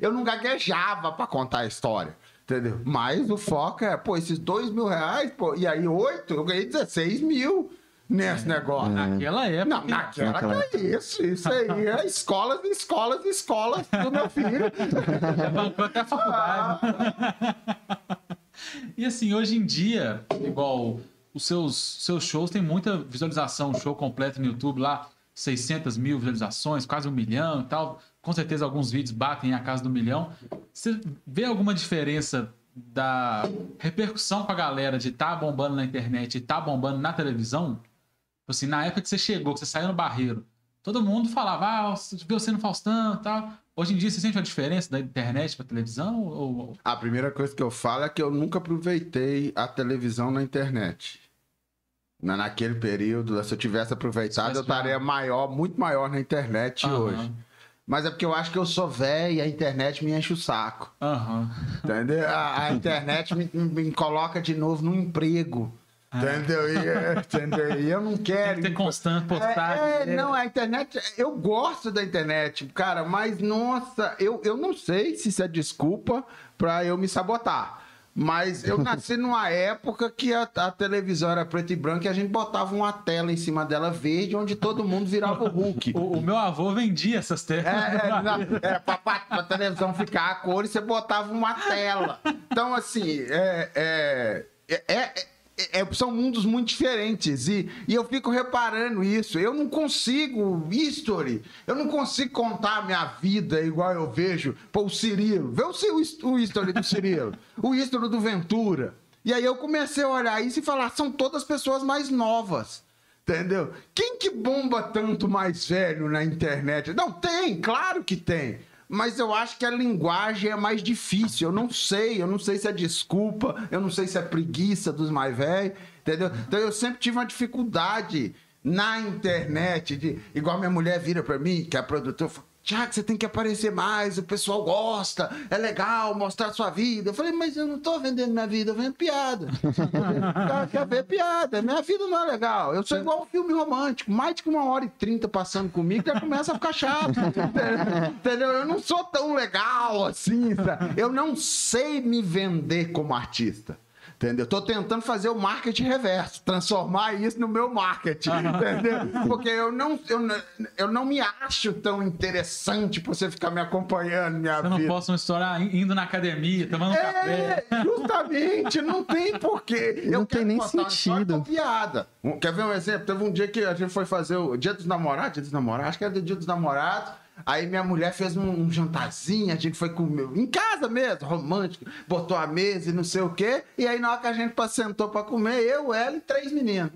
Eu não gaguejava pra contar a história. Entendeu? Mas o foco é, pô, esses dois mil reais, pô, e aí oito, eu ganhei 16 mil nesse negócio. Naquela época. Não, naquela Naquela que é isso. Isso aí é escolas, escolas, escolas do meu filho. Já bancou até a faculdade. e assim, hoje em dia, igual os seus, seus shows tem muita visualização, o show completo no YouTube lá, 600 mil visualizações, quase um milhão e tal. Com certeza alguns vídeos batem a casa do milhão. Você vê alguma diferença da repercussão com a galera de estar bombando na internet e estar bombando na televisão? Tipo Assim, na época que você chegou, que você saiu no barreiro, todo mundo falava, ah, vê você no Faustão e tal. Hoje em dia, você sente uma diferença da internet pra televisão? Ou... A primeira coisa que eu falo é que eu nunca aproveitei a televisão na internet. Na- Naquele período, se eu tivesse aproveitado, eu estaria maior, muito maior na internet Aham. hoje. Mas é porque eu acho que eu sou velho e a internet me enche o saco. Aham. Entendeu? A, a internet me, me coloca de novo no emprego. Entendeu? E, é, entendeu? E eu não quero. Tem que ter constante postagem. É, é, né? não, a internet, eu gosto da internet, cara, mas nossa, eu, eu não sei se isso é desculpa pra eu me sabotar. Mas eu nasci numa época que a, a televisão era preto e branco e a gente botava uma tela em cima dela verde, onde todo mundo virava o Hulk. O, o meu avô vendia essas telas. É, é, era pra, pra, pra televisão ficar a cor e você botava uma tela. Então, assim, é, é, é, é- é- são mundos muito diferentes. E, e eu fico reparando isso. Eu não consigo, history, eu não consigo contar a minha vida igual eu vejo. Pô, o Cirilo. Vê o, o history do Cirilo. o history do Ventura. E aí eu comecei a olhar isso e falar, são todas pessoas mais novas. Entendeu? Quem que bomba tanto mais velho na internet? Não, tem, claro que tem. Mas eu acho que a linguagem é mais difícil. Eu não sei, eu não sei se é desculpa, eu não sei se é preguiça dos mais velhos, entendeu? Então eu sempre tive uma dificuldade na internet, de, igual minha mulher vira pra mim, que é produtora, Tiago, você tem que aparecer mais, o pessoal gosta, é legal mostrar sua vida. Eu falei, mas eu não tô vendendo minha vida, eu vendo piada. O cara quer ver piada, minha vida não é legal. Eu sou igual um filme romântico, mais de que uma hora e trinta passando comigo, já começa a ficar chato. Entendeu? Eu não sou tão legal assim, sabe? eu não sei me vender como artista. Entendeu? Tô tentando fazer o marketing reverso, transformar isso no meu marketing, entendeu? Porque eu não, eu, não- eu não me acho tão interessante pra você ficar me acompanhando minha Eu não vida. posso estourar indo na academia, tomando um café. É, justamente, não tem porquê. Eu Não tem nem sentido. piada. Quer ver um exemplo? Teve um dia que a gente foi fazer o Dia dos Namorados, Dia dos Namorados, acho que era do Dia dos Namorados. Aí minha mulher fez um, um jantarzinho, a gente foi comer em casa mesmo, romântico, botou a mesa e não sei o quê. E aí na hora que a gente sentou pra comer, eu, ela e três meninos.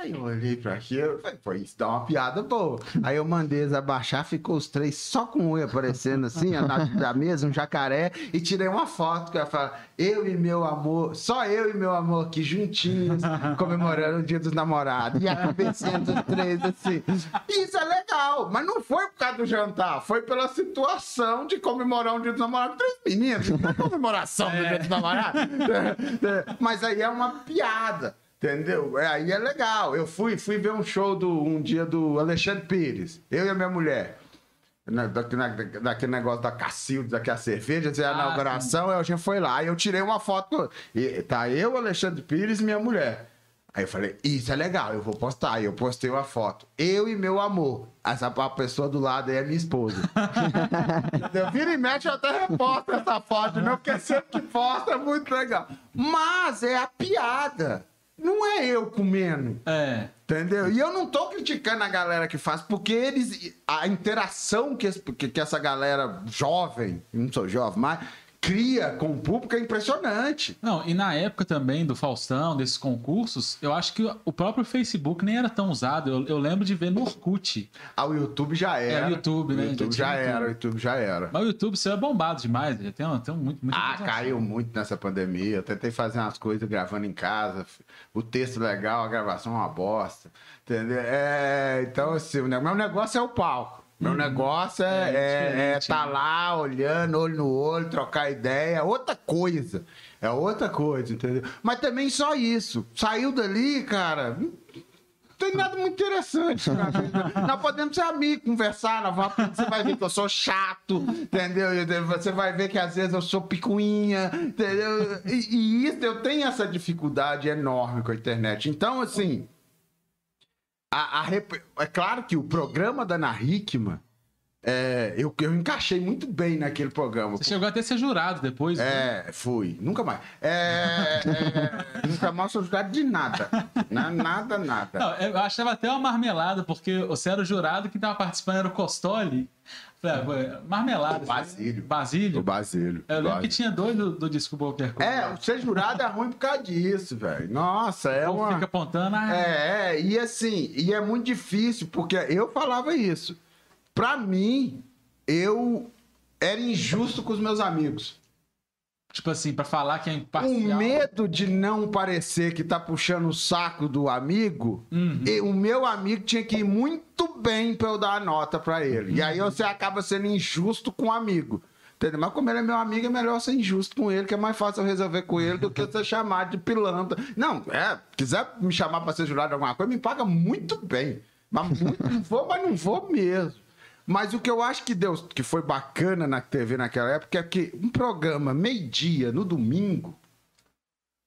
Aí eu olhei pra aquilo falei, pô, isso dá uma piada boa. Aí eu mandei eles abaixar, ficou os três só com o oi aparecendo assim, ó, na, mesa, um jacaré, e tirei uma foto que eu falo, eu e meu amor, só eu e meu amor aqui juntinhos, comemorando o dia dos namorados. E a cabecinha dos três, assim. Isso é legal, mas não foi por causa do jantar, foi pela situação de comemorar um dia dos namorados. Três meninos, não é comemoração do dia dos namorados. mas aí é uma piada. Entendeu? É, aí é legal. Eu fui, fui ver um show do, um dia do Alexandre Pires, eu e a minha mulher. Na, na- daquele negócio da Cacildes, daquela cerveja, a Ah, inauguração, aí a gente foi lá. E eu tirei uma foto. E, tá eu, Alexandre Pires e minha mulher. Aí eu falei, isso é legal, eu vou postar. Aí eu postei uma foto. Eu e meu amor. Essa a pessoa do lado aí é minha esposa. Entendeu? Vira e mexe, eu até reposto essa foto, não, porque sempre que posta é muito legal. Mas é a piada. Não é eu comendo. É. Entendeu? E eu não tô criticando a galera que faz, porque eles. A interação que, esse- que, que essa galera jovem, não sou jovem, mas cria com o público é impressionante. Não, e na época também do Faustão, desses concursos, eu acho que o próprio Facebook nem era tão usado. Eu, eu lembro de ver no Orkut. Ah, o YouTube já era. o YouTube, né? O YouTube Já já era, YouTube. o YouTube já era. Mas o YouTube seu é bombado demais. Já tem, tem muito, muito Ah, caiu muito nessa pandemia. Eu tentei fazer umas coisas gravando em casa. O texto legal, a gravação é uma bosta. Entendeu? É, então, assim, o meu negócio é o palco. Meu negócio é, É, é, diferente, tá né? lá olhando, olho no olho, trocar ideia. É outra coisa. É outra coisa, entendeu? Mas também só isso. Saiu dali, cara. Não tem nada muito interessante. vida. Nós podemos ser amigos, conversar, nós vamos, você vai ver que eu sou chato, entendeu? Você vai ver que às vezes eu sou picuinha, entendeu? E, e isso, eu tenho essa dificuldade enorme com a internet. Então, assim, a- a rep- é claro que o programa da Ana Hickman, é, eu, eu encaixei muito bem naquele programa. Você chegou até a ser jurado depois. né? É, fui. Nunca mais. É, é, nunca mais sou jurado de nada. Na- nada, nada. Não, eu achava até uma marmelada, porque você era o jurado que tava participando, era o Costoli. Marmelada. Basílio. Basílio. O Basílio. Eu lembro que Basílio. tinha dois do, do Desculpa Qualquer Coisa. É, ser jurado é ruim por causa disso, velho. Nossa, é O uma. fica apontando. Ah, É, é, e assim, e é muito difícil, porque eu falava isso. Pra mim, eu era injusto com os meus amigos. Tipo assim, pra falar que é imparcial. O medo de não parecer que tá puxando o saco do amigo, Uhum. e o meu amigo tinha que ir muito bem pra eu dar a nota pra ele. E aí você acaba sendo injusto com o amigo. Entendeu? Mas como ele é meu amigo, é melhor ser injusto com ele, que é mais fácil eu resolver com ele do que ser chamado de pilantra. Não, é, quiser me chamar para ser jurado de alguma coisa, me paga muito bem. Mas muito, não vou, mas não vou mesmo. Mas o que eu acho que deu, que foi bacana na TV naquela época é que um programa meio-dia no domingo,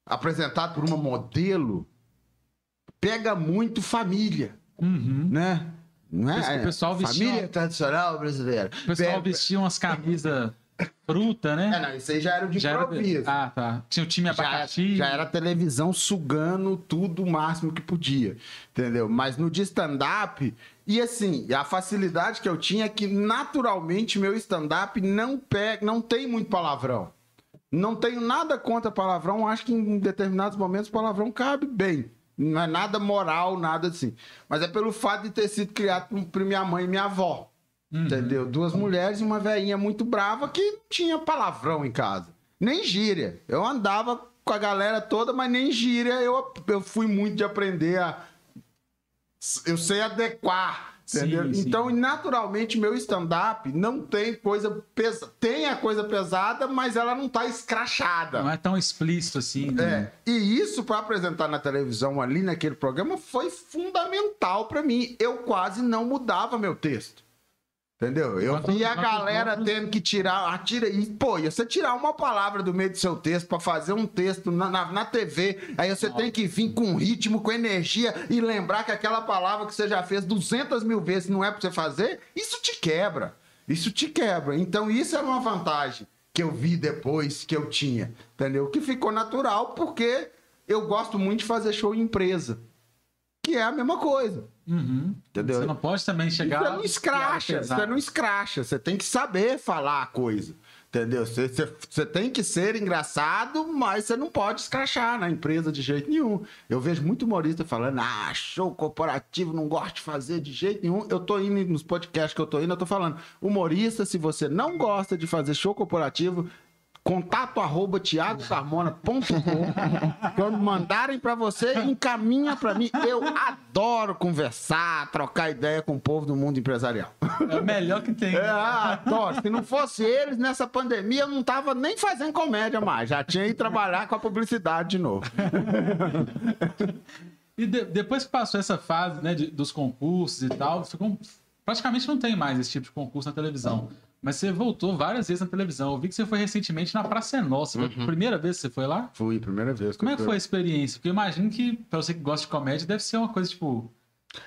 apresentado por uma modelo, pega muito família, Uhum. né? Não é? O pessoal vestia- Família tradicional brasileira. O pessoal Pega- vestia umas camisas fruta, né? É, não, isso aí já era o de Já era- improviso. Ah, tá. Tinha o time já, abacaxi. já era televisão sugando tudo o máximo que podia, entendeu? Mas no de stand-up, e assim, a facilidade que eu tinha é que naturalmente meu stand-up não pega, não tem muito palavrão. Não tenho nada contra palavrão, acho que em determinados momentos palavrão cabe bem. Não é nada moral, nada assim. Mas é pelo fato de ter sido criado por minha mãe e minha avó. Entendeu? Duas mulheres e uma velhinha muito brava que tinha palavrão em casa. Nem gíria. Eu andava com a galera toda, mas nem gíria eu, eu fui muito de aprender a. Eu sei adequar. Entendeu? Sim, sim. Então, naturalmente, meu stand-up não tem coisa pesada. Tem a coisa pesada, mas ela não tá escrachada. Não é tão explícito assim. né? É, e isso para apresentar na televisão ali naquele programa foi fundamental para mim. Eu quase não mudava meu texto. Entendeu? Eu via a galera tendo que tirar, atira e pô, e você tirar uma palavra do meio do seu texto para fazer um texto na, na, na TV, aí você tem que vir com ritmo, com energia e lembrar que aquela palavra que você já fez 200 mil vezes não é para você fazer, isso te quebra. Isso te quebra. Então isso era uma vantagem que eu vi depois que eu tinha, entendeu? Que ficou natural porque eu gosto muito de fazer show em empresa, que é a mesma coisa. Uhum. Entendeu? Você não pode também chegar. Você lá não escracha, você não escracha, você tem que saber falar a coisa. Entendeu? Você, você, você tem que ser engraçado, mas você não pode escrachar na empresa de jeito nenhum. Eu vejo muito humorista falando, ah, show corporativo, não gosto de fazer de jeito nenhum. Eu tô indo nos podcasts que eu tô indo, eu tô falando, humorista, se você não gosta de fazer show corporativo, contato arroba tiagocarmona.com quando mandarem pra você, encaminha pra mim. Eu adoro conversar, trocar ideia com o povo do mundo empresarial. É o melhor que tem. É, ah, adoro. Se não fosse eles, nessa pandemia, eu não tava nem fazendo comédia mais. Já tinha ido trabalhar com a publicidade de novo. E de- depois que passou essa fase né, de- dos concursos e tal, ficou, praticamente não tem mais esse tipo de concurso na televisão. Mas você voltou várias vezes na televisão. Eu vi que você foi recentemente na Praça é Nossa. Foi a primeira vez que você foi lá? Fui, primeira vez. Como é que foi a experiência? Porque eu imagino que, pra você que gosta de comédia, deve ser uma coisa, tipo,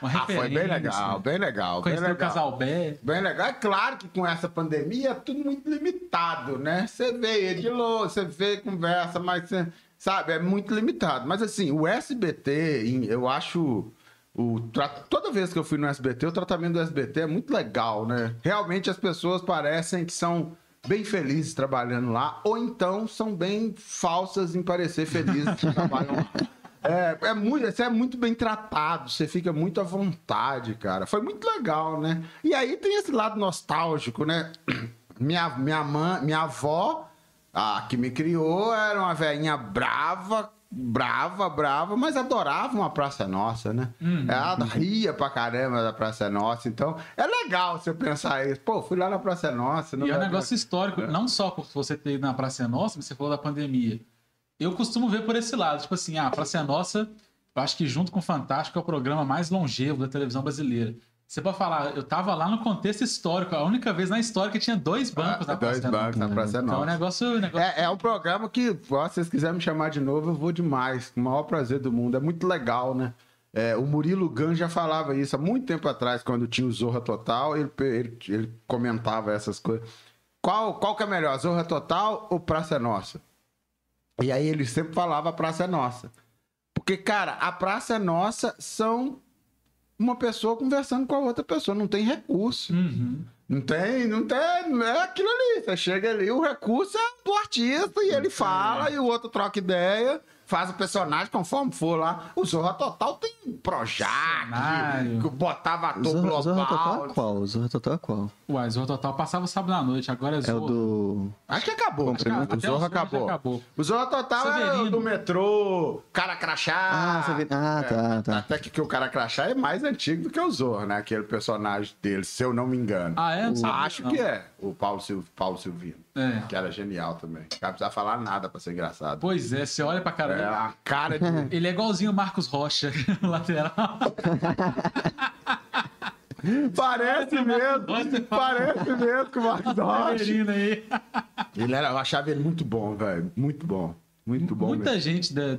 uma Ah, foi bem legal, bem legal. Bem Conhecer o legal. Casal Bé. Bem legal. É claro que com essa pandemia é tudo muito limitado, né? Você vê de longe, você vê, conversa, mas você, sabe, é muito limitado. Mas assim, o SBT, eu acho. O, toda vez que eu fui no SBT, o tratamento do SBT é muito legal, né? Realmente as pessoas parecem que são bem felizes trabalhando lá, ou então são bem falsas em parecer felizes que trabalham lá. É, é muito, você é muito bem tratado, você fica muito à vontade, cara. Foi muito legal, né? E aí tem esse lado nostálgico, né? Minha, minha, mãe, minha avó, a que me criou, era uma velhinha brava, brava, brava, mas adorava uma Praça Nossa, né? Ela ria pra caramba da Praça Nossa. Então, é legal você pensar isso. Pô, fui lá na Praça Nossa. E é um negócio histórico, não só por você ter ido na Praça Nossa, mas você falou da pandemia. Eu costumo ver por esse lado, tipo assim, ah, a Praça Nossa, eu acho que junto com o Fantástico é o programa mais longevo da televisão brasileira. Você pode falar, eu tava lá no contexto histórico, a única vez na história que tinha dois bancos na Ah, Dois Praça é bancos Nossa. na Praça Então é um Nossa. negócio, negócio É, é um programa que, se vocês quiserem me chamar de novo, eu vou demais. Com o maior prazer do mundo. É muito legal, né? É, o Murilo Gun já falava isso há muito tempo atrás, quando tinha o Zorra Total, ele, ele, ele comentava essas coisas. Qual, qual que é melhor, Zorra Total ou Praça é Nossa? E aí ele sempre falava Praça é Nossa. Porque, cara, a Praça é Nossa são uma pessoa conversando com a outra pessoa, não tem recurso. Uhum. Não tem, não tem, não é aquilo ali. Você chega ali, o recurso é do artista e ele fala e o outro troca ideia, faz o personagem conforme for lá. O Zorra Total tem Projac, Cenário. que botava ator Zorra, Zorra Total é global. qual? Zorra Total é qual? Uai, Zorro Total passava sábado à noite, agora é É o do. Acho que acabou. Até o Zorra o Zorro já acabou. acabou. O Zorra Total é o Severino. do metrô, cara crachá. Ah, você vê- ah, tá, tá. Até que, que o cara crachá é mais antigo do que o Zorra, né? Aquele personagem dele, se eu não me engano. Ah, é? Sabia, Acho não. que é, o Paulo, Sil... Paulo Silvino. É. Que era genial também. O cara precisava falar nada pra ser engraçado. Pois é, você olha pra cara É dele. a cara de. Ele é igualzinho o Marcos Rocha, lateral. Parece mesmo! Parece mesmo com o Marcos Rocha. Severino aí. Ele era, eu achava ele muito bom, velho. Muito bom. Muito bom. Muita mesmo. gente da-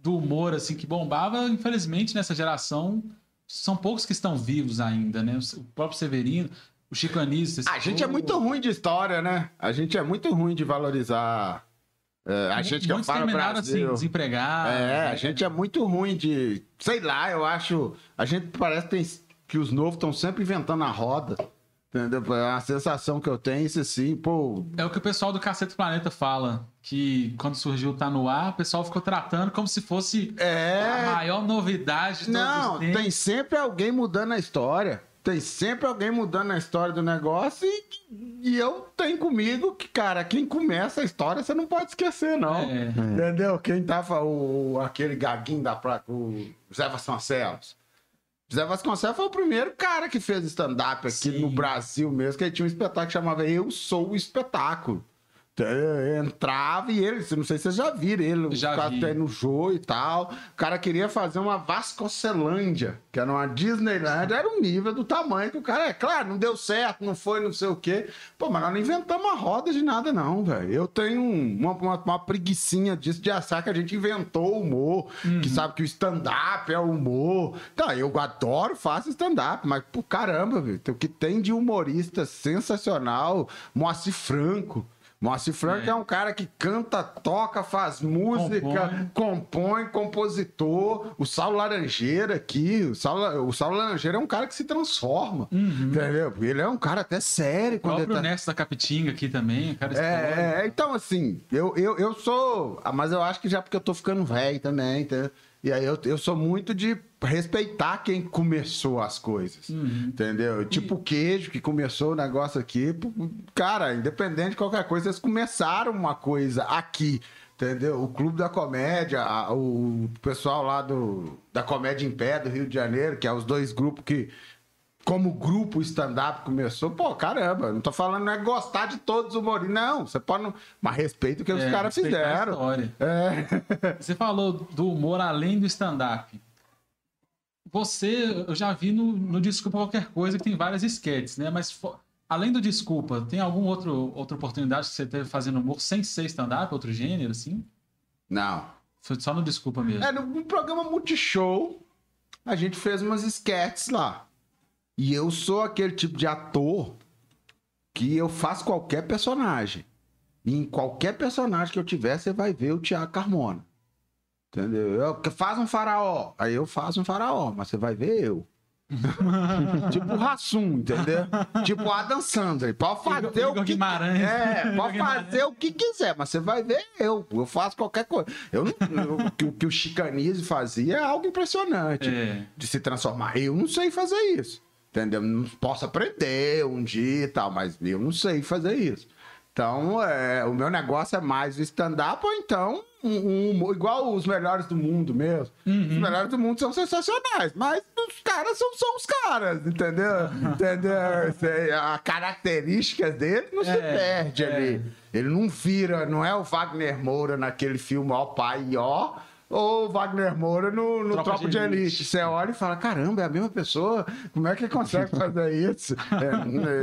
do humor assim que bombava, infelizmente nessa geração são poucos que estão vivos ainda, né? O próprio Severino, o Chico Anísio. A gente é muito ruim de história, né? A gente é muito ruim de valorizar. é, a gente que eu Muitos falo assim, desempregados. É, a gente é muito ruim de. Sei lá, eu acho. A gente parece que, tem- que os novos estão sempre inventando a roda. Entendeu? É uma sensação que eu tenho, isso assim, pô. É o que o pessoal do Cacete Planeta fala, que quando surgiu o Tá No Ar, o pessoal ficou tratando como se fosse a É. maior novidade de Não, tem sempre alguém mudando a história. Tem sempre alguém mudando a história do negócio e, e eu tenho comigo que, cara, quem começa a história você não pode esquecer, não. É. Entendeu? Quem tava o, aquele gaguinho da placa, o Zé Vasconcelos. Zé Vasconcelos foi o primeiro cara que fez stand-up aqui Sim. no Brasil mesmo, que ele tinha um espetáculo que chamava Eu Sou o Espetáculo. Entrava e ele, não sei se vocês já viram ele, Já ficava vi. até no jogo e tal. O cara queria fazer uma Vasconcelândia, que era uma Disneyland, era o nível do tamanho que o cara é. Claro, não deu certo, não foi, não sei o quê. Pô, mas nós não inventamos uma roda de nada, não, velho. Eu tenho um- uma, uma, uma preguicinha disso de achar que a gente inventou o humor, que sabe que o stand-up é o humor. Tá, eu adoro, faço stand-up, mas, pô, caramba, velho, o que tem de humorista sensacional, Moacir Franco. Moacir Franco é. É. um cara que canta, toca, faz música, compõe, compositor. O Saulo Laranjeira aqui, o Saulo, o Saulo Laranjeira é um cara que se transforma, entendeu? Ele é um cara até sério O quando ele próprio tá... Nessa da Capitinga aqui também, cara explode. É, é, então assim, eu, eu, eu sou. ah, Mas eu acho que já porque eu tô ficando velho também, entendeu? E aí eu, eu sou muito de respeitar quem começou as coisas. Entendeu? Tipo o queijo que começou o negócio aqui. Cara, independente de qualquer coisa, eles começaram uma coisa aqui. Entendeu? O Clube da Comédia, a- o pessoal lá do, da Comédia em Pé do Rio de Janeiro, que é os dois grupos que como grupo stand-up começou, pô, caramba, não tô falando não é gostar de todos os humoristas, não, você pode não, mas respeita o que os É, caras respeitar a fizeram. É. Você falou do humor além do stand-up. Você, eu já vi no, no Desculpa Qualquer Coisa que tem várias esquetes, né? Mas além do Desculpa, tem alguma outro, outra oportunidade que você teve fazendo humor sem ser stand-up, outro gênero, assim? Não. Foi só no Desculpa mesmo. É, no, no programa Multishow, a gente fez umas sketches lá. E eu sou aquele tipo de ator que eu faço qualquer personagem. E em qualquer personagem que eu tiver, você vai ver o Tiago Carmona. Entendeu? Eu, faz um faraó. Aí eu faço um faraó, mas você vai ver eu. tipo o Rassum, entendeu? Tipo o Adam Sandler. Pode fazer Igor- o Igor que... Guimarães. É, pode fazer o que quiser, mas você vai ver eu. Eu faço qualquer coisa. Eu eu- o que- o que o Chicanise fazia é algo impressionante É. de se transformar. Eu não sei fazer isso. Entendeu? Não posso aprender um dia e tal, mas eu não sei fazer isso. Então, é, o meu negócio é mais o stand-up ou então um, um igual os melhores do mundo mesmo. Os melhores do mundo são sensacionais, mas os caras são, são os caras, entendeu? entendeu? Sei, A características dele não se É, perde é. ali. Ele não vira, não é o Wagner Moura naquele filme Ó Pai e Ó, ou o Wagner Moura no, no Tropa de Elite. Elite. Você olha e fala, caramba, é a mesma pessoa? Como é que ele consegue fazer isso?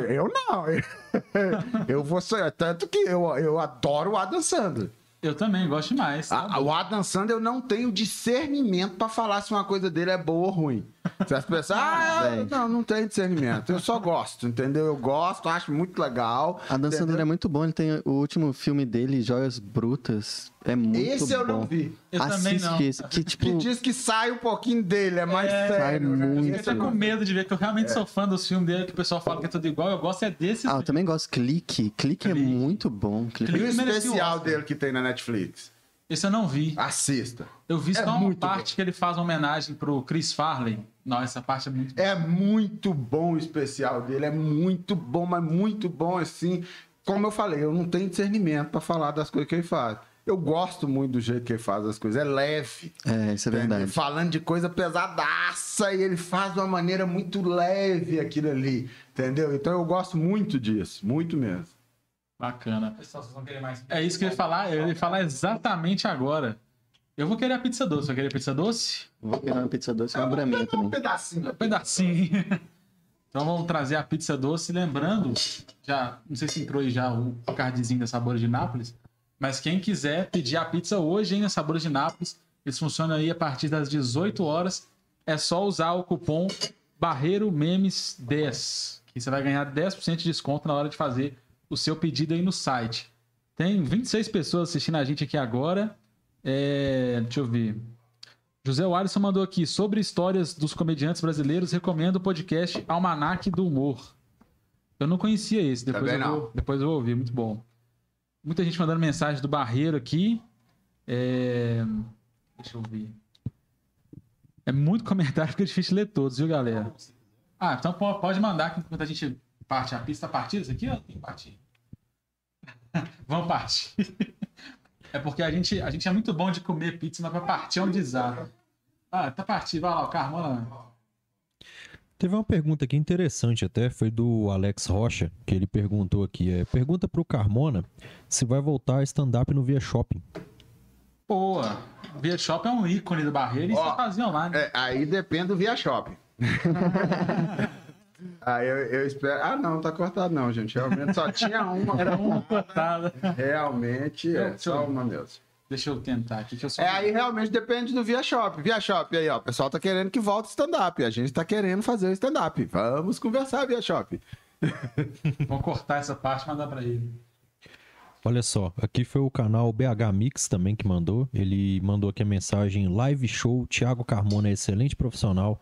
É, eu não. Eu vou ser... Tanto que eu, eu adoro o Adam Sandler. Eu também, gosto demais. A- a- o Adam Sandler eu não tenho discernimento pra falar se uma coisa dele é boa ou ruim. Se as pessoas, ah, eu- não, não tenho discernimento. Eu só gosto, entendeu? Eu gosto, acho muito legal. A Dan entendeu? Sandler é muito bom. Ele tem o último filme dele, Joias Brutas. É muito Esse eu bom. não vi. Eu também Assiste não. esse, que tipo... Que diz que sai um pouquinho dele, é mais É, sério. né? muito. Eu tô com medo de ver, que eu realmente sou fã dos filmes dele, que o pessoal fala que é tudo igual. Eu gosto é desses. Ah, eu também gosto. Clique. Clique é Clique. muito bom. Clique. E o especial dele que tem na Netflix? Esse eu não vi. Assista. Eu vi É só uma parte que ele faz uma homenagem pro Chris Farley. Não, essa parte é muito. É muito bom o especial dele, é muito bom, mas muito bom assim. Como eu falei, eu não tenho discernimento pra falar das coisas que ele faz. Eu gosto muito do jeito que ele faz as coisas, é leve. É, isso é verdade. Falando de coisa pesadaça e ele faz de uma maneira muito leve aquilo ali, entendeu? Então eu gosto muito disso, muito mesmo. Bacana. Pessoal, vocês vão querer mais? É isso que eu ia falar, eu ia falar exatamente agora. Eu vou querer a pizza doce. Vai querer pizza doce? Vou querer uma pizza doce e uma braminha Um também. pedacinho. Um pedacinho. Então vamos trazer a pizza doce. Lembrando, já não sei se entrou aí já o cardzinho da Sabores de Nápoles, mas quem quiser pedir a pizza hoje hein, na Sabores de Nápoles, eles funcionam aí a partir das 18 horas. É só usar o cupom Barreiro Memes 10, que você vai ganhar 10% de desconto na hora de fazer o seu pedido aí no site. Tem 26 pessoas assistindo a gente aqui agora. É, deixa eu ver. José Alisson mandou aqui sobre histórias dos comediantes brasileiros. Recomendo o podcast Almanac do Humor. Eu não conhecia esse, depois, eu, não. vou, depois eu vou ouvir, muito bom. Muita gente mandando mensagem do Barreiro aqui. É, Deixa eu ver. É muito comentário, fica difícil ler todos, viu, galera? Ah, então po- pode mandar que enquanto a gente parte a pista. Partida isso aqui ou tem que partir? Vamos partir. É porque a gente, a gente é muito bom de comer pizza, mas pra partir é um desastre. Ah, tá partido. Vai lá, o Carmona. Teve uma pergunta aqui interessante até, foi do Alex Rocha, que ele perguntou aqui, é, pergunta pro Carmona se vai voltar a stand-up no Via Shopping. Boa. Via Shop é um ícone do Barreiro e Ó, vocês faziam lá, né? É, aí depende do Via Shopping. aí eu, eu espero. Ah, não, tá cortado não, gente. Realmente só tinha uma. Era uma cortada. Realmente é só uma mesmo. Deixa eu tentar aqui, que eu sou. É, aí realmente depende do Via Shop. Via Shop aí, ó. O pessoal tá querendo que volte o stand-up. A gente tá querendo fazer o stand-up. Vamos conversar, Via Shop. Vou cortar essa parte e mandar pra ele. Olha só, aqui foi o canal BH Mix também que mandou. Ele mandou aqui a mensagem: Live Show, Thiago Carmona é excelente profissional.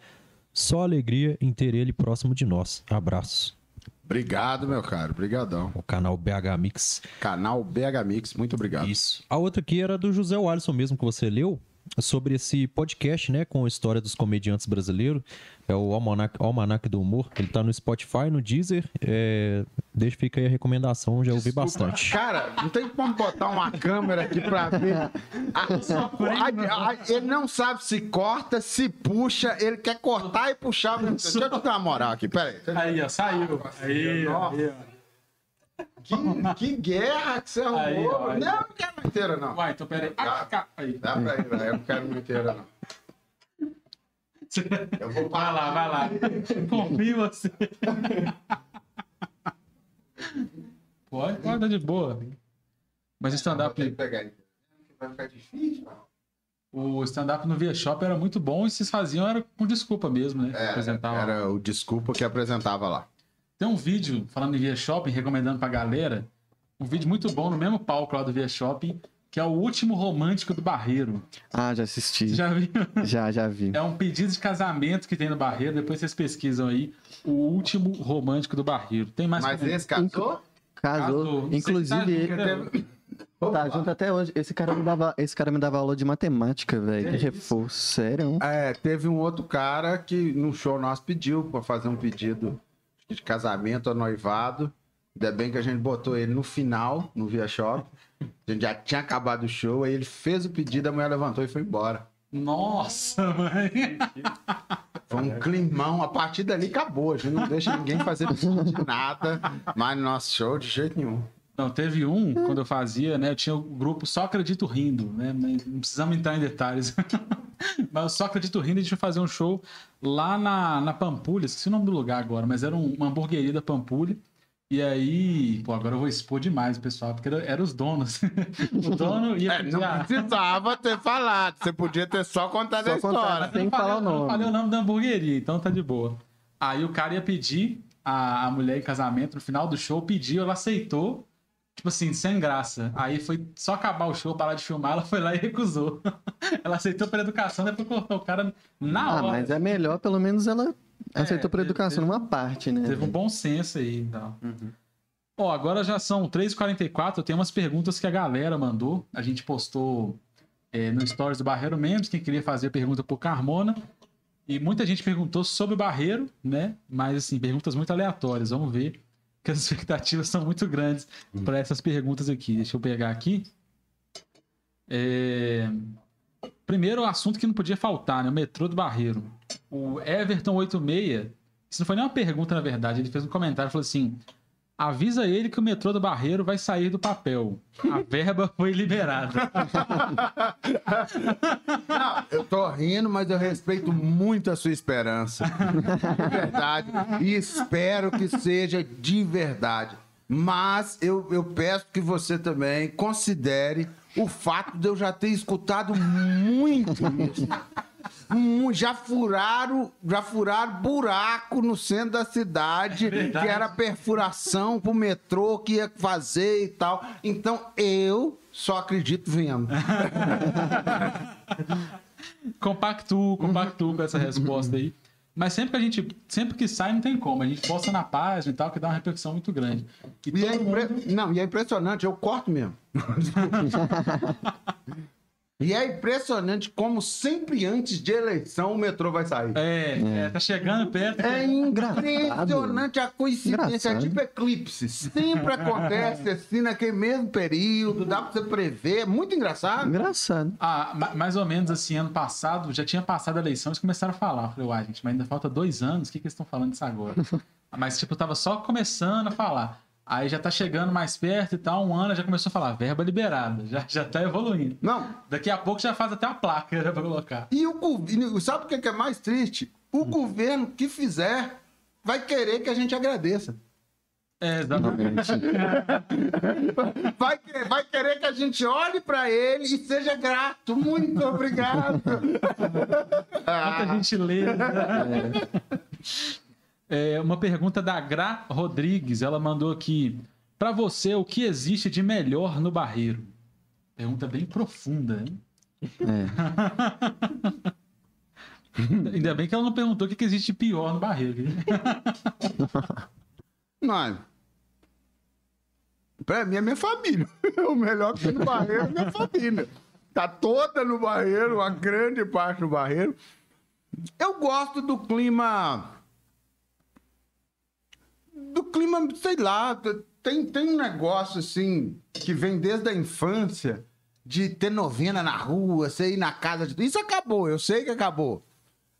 Só alegria em ter ele próximo de nós. Abraço. Obrigado, meu caro. Obrigadão. O canal BH Mix. Canal BH Mix, muito obrigado. Isso. A outra aqui era do José Alisson mesmo, que você leu, sobre esse podcast, né, com a história dos comediantes brasileiros. É o Almanac, Almanac do Humor. Ele tá no Spotify, no Deezer. É... Deixa, fica aí a recomendação, já ouvi bastante. Cara, não tem como botar uma câmera aqui pra ver. A- a- a- ele não sabe se corta, se puxa, ele quer cortar e puxar. Deixa eu te dar uma moral aqui, peraí. Aí, ó, saiu. Aí, ó, aí, ó. Que, que guerra que você arrumou. Aí, ó, aí. Não, eu não quero uma inteira, não. Uai, então pera aí. Ah. Aí. Dá pra ir. Eu não quero uma inteira, não. Eu vou Vai lá, vai lá. Confio em você. Pode, pode, tá de boa. Mas o stand-up. Vai ficar difícil. o stand-up no Via Shop era muito bom e vocês faziam era com desculpa mesmo, né? Apresentava. era o desculpa que apresentava lá. Tem um vídeo falando em Via Shopping, recomendando pra galera. Um vídeo muito bom no mesmo palco lá do Via Shopping, que é o último romântico do Barreiro. Ah, já assisti. Você já viu? Já, já vi. É um pedido de casamento que tem no Barreiro. Depois vocês pesquisam aí. O último romântico do Barreiro. Tem mais Mas como- esse casou? Casou. Casou. Inclusive, tá junto, né? tá junto até hoje. Esse cara me dava, esse cara me dava aula de matemática, velho. Que reforço. Sério? É, teve um outro cara que no show nosso pediu pra fazer um pedido de casamento ou noivado. Ainda bem que a gente botou ele no final, no Via Shop. A gente já tinha acabado o show, aí ele fez o pedido, a mulher levantou e foi embora. Nossa, mãe. Foi um climão. A partir dali acabou. A gente não deixa ninguém fazer nada. Mas no nosso show, de jeito nenhum. Não, teve um, quando eu fazia, né? Eu tinha o grupo Só Acredito Rindo, né? Não precisamos entrar em detalhes. mas o Só Acredito Rindo, a gente ia fazer um show lá na, na Pampulha, esqueci o nome do lugar agora, mas era um- uma hamburgueria da Pampulha. E aí, pô, agora eu vou expor demais o pessoal, porque era, era os donos. o dono ia É, não precisava ter falado. Você podia ter só contado Só a história. Tem Eu que falar o falei- eu nome. falei o nome da hamburgueria, então tá de boa. Aí o cara ia pedir a, a mulher em casamento, no final do show, pediu, ela aceitou, tipo assim, sem graça. Aí foi só acabar o show, parar de filmar, ela foi lá e recusou. ela aceitou pela educação, depois cortou o cara na Ah, hora. mas é melhor, pelo menos ela aceitou por teve- educação teve- numa parte, né? Teve um bom senso aí, então. Ó, agora já são 3h44, eu tenho umas perguntas que a galera mandou. A gente postou é, no Stories do Barreiro Memes, quem queria fazer pergunta pro Carmona. E muita gente perguntou sobre o Barreiro, né? Mas, assim, perguntas muito aleatórias. Vamos ver, que as expectativas são muito grandes para essas perguntas aqui. Deixa eu pegar aqui. É... Primeiro, o assunto que não podia faltar, né? O metrô do Barreiro. O Everton86, isso não foi nem uma pergunta, na verdade, ele fez um comentário, falou assim, Avisa ele que o metrô do Barreiro vai sair do papel. A verba foi liberada. Não, eu tô rindo, mas eu respeito muito a sua esperança. De verdade. E espero que seja de verdade. Mas eu, eu peço que você também considere o fato de eu já ter escutado muito isso. Já furaram, já furaram buraco no centro da cidade, que era perfuração pro metrô que ia fazer e tal. Então eu só acredito vendo. Compactuo, compactuo com essa resposta aí. Mas sempre que a gente, sempre que sai, não tem como. A gente posta na página e tal, que dá uma repercussão muito grande. E, E é, impre- mundo- Não, e é impressionante, eu corto mesmo. e é impressionante como sempre antes de eleição o metrô vai sair. É, é, tá chegando perto. É impressionante a coincidência, é Engraçado. tipo eclipse. Sempre acontece assim naquele mesmo período, dá pra você prever. É muito engraçado. Engraçado. Ah, ma- mais ou menos assim, ano passado, já tinha passado a eleição, eles começaram a falar. Eu falei, uai, gente, mas ainda falta dois anos, o que, que eles estão falando disso agora? mas, tipo, tava só começando a falar. Aí já tá chegando mais perto e tal, um ano já começou a falar, verba liberada, já, já tá evoluindo. Não, Daqui a pouco já faz até a placa já pra colocar. e o sabe o que que é mais triste? O governo que fizer vai querer que a gente agradeça. É, exatamente. Vai, vai querer que a gente olhe pra ele e seja grato. Muito obrigado. Quanta gentileza. É, uma pergunta da Gra Rodrigues. Ela mandou aqui. Pra você, o que existe de melhor no barreiro? Pergunta bem profunda, hein? É. Ainda bem que ela não perguntou o que existe de pior no barreiro. Não. Pra mim é minha família. O melhor que tem no barreiro é minha família. Tá toda no barreiro, uma grande parte no barreiro. Eu gosto do clima. Do clima, sei lá. Tem, tem um negócio assim que vem desde a infância de ter novena na rua, você ir na casa de. Isso acabou, eu sei que acabou.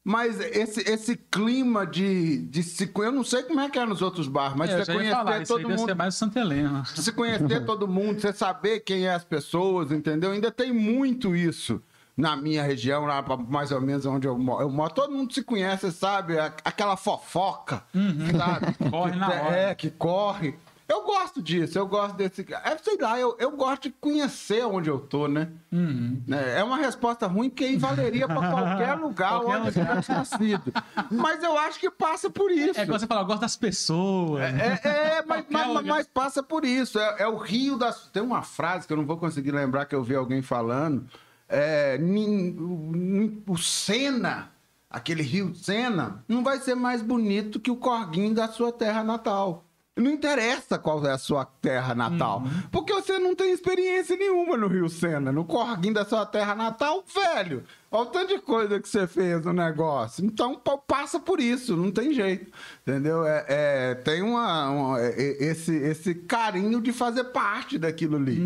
Mas esse, esse clima de, de se. Eu não sei como é que é nos outros bairros, mas É, você conhecer falar, todo mundo ser mais Santa Helena. você conhecer todo mundo, você saber quem é as pessoas, entendeu? Ainda tem muito isso na minha região, lá mais ou menos onde eu moro. Eu moro todo mundo se conhece, sabe? Aquela fofoca, sabe? Corre que, na hora. É, que corre. Eu gosto disso, eu gosto desse. É, sei lá, eu, eu gosto de conhecer onde eu tô, né? Uhum. É é uma resposta ruim, porque aí valeria pra qualquer lugar Qualquer onde eu tivesse nascido. Mas eu acho que passa por isso. É igual você falar, eu gosto das pessoas. É, é, mas, Qualquer mas- lugar. mas passa por isso. É, é o rio das. Tem uma frase que eu não vou conseguir lembrar que eu vi alguém falando. É, o, Sena, aquele rio Sena, não vai ser mais bonito que o corguinho da sua terra natal. Não interessa qual é a sua terra natal. Porque você não tem experiência nenhuma no Rio Sena, no corguinho da sua terra natal, velho. Olha o tanto de coisa que você fez no negócio. Então pa- passa por isso, não tem jeito. Entendeu? É, é, tem uma, uma- é- é- esse, esse carinho de fazer parte daquilo ali.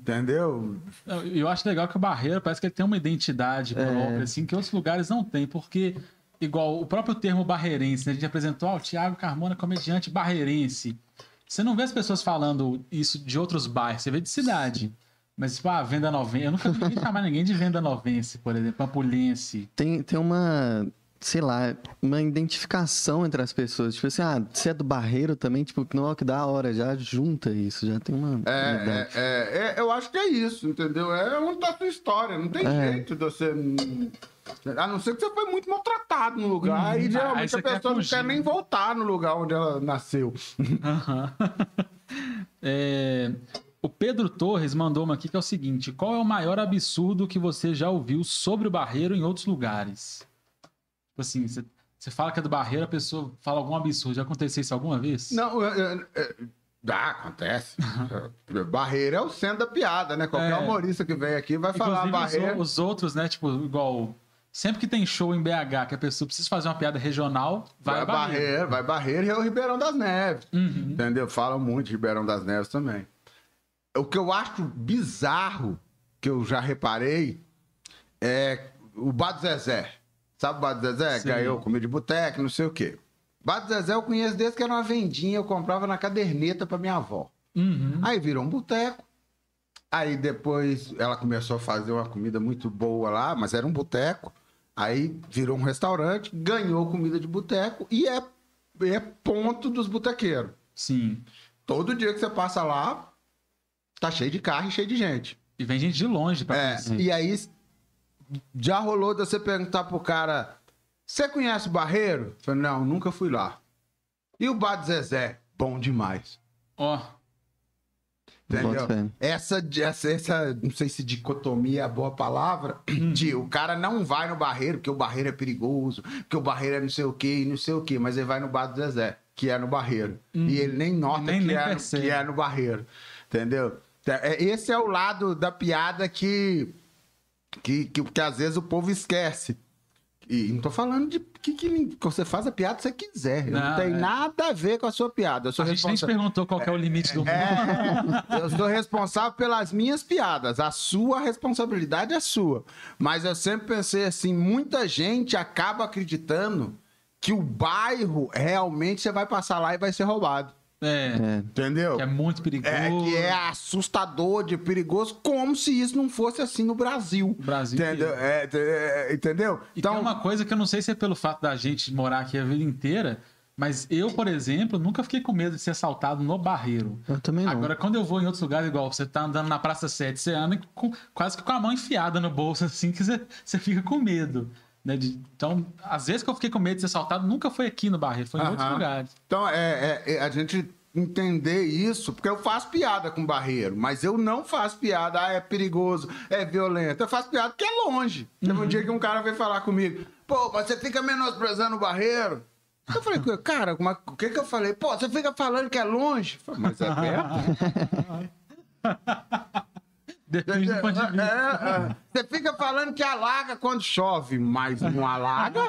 Entendeu? Eu, eu acho legal que o Barreiro parece que ele tem uma identidade própria, assim, que outros lugares não tem, porque, igual o próprio termo barreirense, né? a gente apresentou, ó, o Thiago Carmona, comediante barreirense. Você não vê as pessoas falando isso de outros bairros, você vê de cidade. Mas, tipo, ah, venda novense. Eu nunca vi ninguém chamar ninguém de venda novense, por exemplo, pampulense. Tem, tem uma, sei lá, uma identificação entre as pessoas. Tipo assim, ah, você é do Barreiro também, tipo, não, que da hora, já junta isso, já tem uma. É, é, é, é, eu acho que é isso, entendeu? É onde tá a sua história. Não tem É. jeito de você. A não ser que você foi muito maltratado no lugar. e aí geralmente a quer pessoa não quer nem voltar no lugar onde ela nasceu. Aham. É, o Pedro Torres mandou uma aqui que é o seguinte: qual é o maior absurdo que você já ouviu sobre o Barreiro em outros lugares? Tipo assim, você, você fala que é do Barreiro, a pessoa fala algum absurdo. Já aconteceu isso alguma vez? Não, é, ah, acontece. Barreira é o centro da piada, né? Qualquer É. humorista que vem aqui vai falar Inclusive, os, barreira. os outros, né? Tipo, igual. Sempre que tem show em BH que a pessoa precisa fazer uma piada regional, vai, Vai Barreiro. barreira, vai barreira e é o Ribeirão das Neves. Uhum. Entendeu? Falam muito de Ribeirão das Neves também. O que eu acho bizarro, que eu já reparei, é o Bar do Zezé. Sabe o Bar do Zezé? Sim. Ganhou comida de boteco, não sei o quê. Bar do Zezé eu conheço desde que era uma vendinha, eu comprava na caderneta pra minha avó. Uhum. Aí virou um boteco. Aí depois ela começou a fazer uma comida muito boa lá, mas era um boteco. Aí virou um restaurante, ganhou comida de boteco e é, é ponto dos botequeiros. Sim. Todo dia que você passa lá, tá cheio de carro e cheio de gente. E vem gente de longe pra É, conhecer. e aí já rolou de você perguntar pro cara: Você conhece o Barreiro? Eu falei, não, nunca fui lá. E o Bar do Zezé? Bom demais. Ó, Entendeu? Boto fé. Essa, essa, essa, não sei se dicotomia é a boa palavra, de o cara não vai no barreiro, porque o barreiro é perigoso, porque o barreiro é não sei o quê e não sei o quê, mas ele vai no bar do Zezé, que é no barreiro. E ele nem nota Nem- que, nem é, que é no barreiro. Entendeu? É, Esse é o lado da piada que, que, que, que às vezes o povo esquece. E não tô falando de que, que, você faz a piada que você quiser. não, Não, tem é. nada a ver com a sua piada. A gente nem responsável. perguntou qual que é o limite do humor. É, eu sou responsável pelas minhas piadas. A sua responsabilidade é sua. Mas eu sempre pensei assim: muita gente acaba acreditando que o bairro realmente você vai passar lá e vai ser roubado. É, É. Entendeu? que é muito perigoso. É, que é assustador, de perigoso, como se isso não fosse assim no Brasil. Brasil Entendeu? É, é, entendeu? E tem uma coisa que eu não sei se é pelo fato da gente morar aqui a vida inteira, mas eu, por exemplo, nunca fiquei com medo de ser assaltado no barreiro. Eu também não. Agora, quando eu vou em outros lugares, igual você tá andando na Praça 7, você anda com- quase que com a mão enfiada no bolso, assim, que você, você fica com medo. Né? De- então, às vezes que eu fiquei com medo de ser assaltado, nunca foi aqui no barreiro, foi em outros Aham. lugares. Então, é, é- é a gente entender isso, porque eu faço piada com barreiro, mas eu não faço piada, ah, é perigoso, é violento. Eu faço piada porque é longe. Teve um dia que um cara veio falar comigo, pô, mas você fica menosprezando o barreiro? Eu falei, cara, mas o que que eu falei? Pô, você fica falando que é longe? Eu falei, mas é perto? Depende do ponto de vista. É, é. Você fica falando que alaga quando chove, mas não alaga.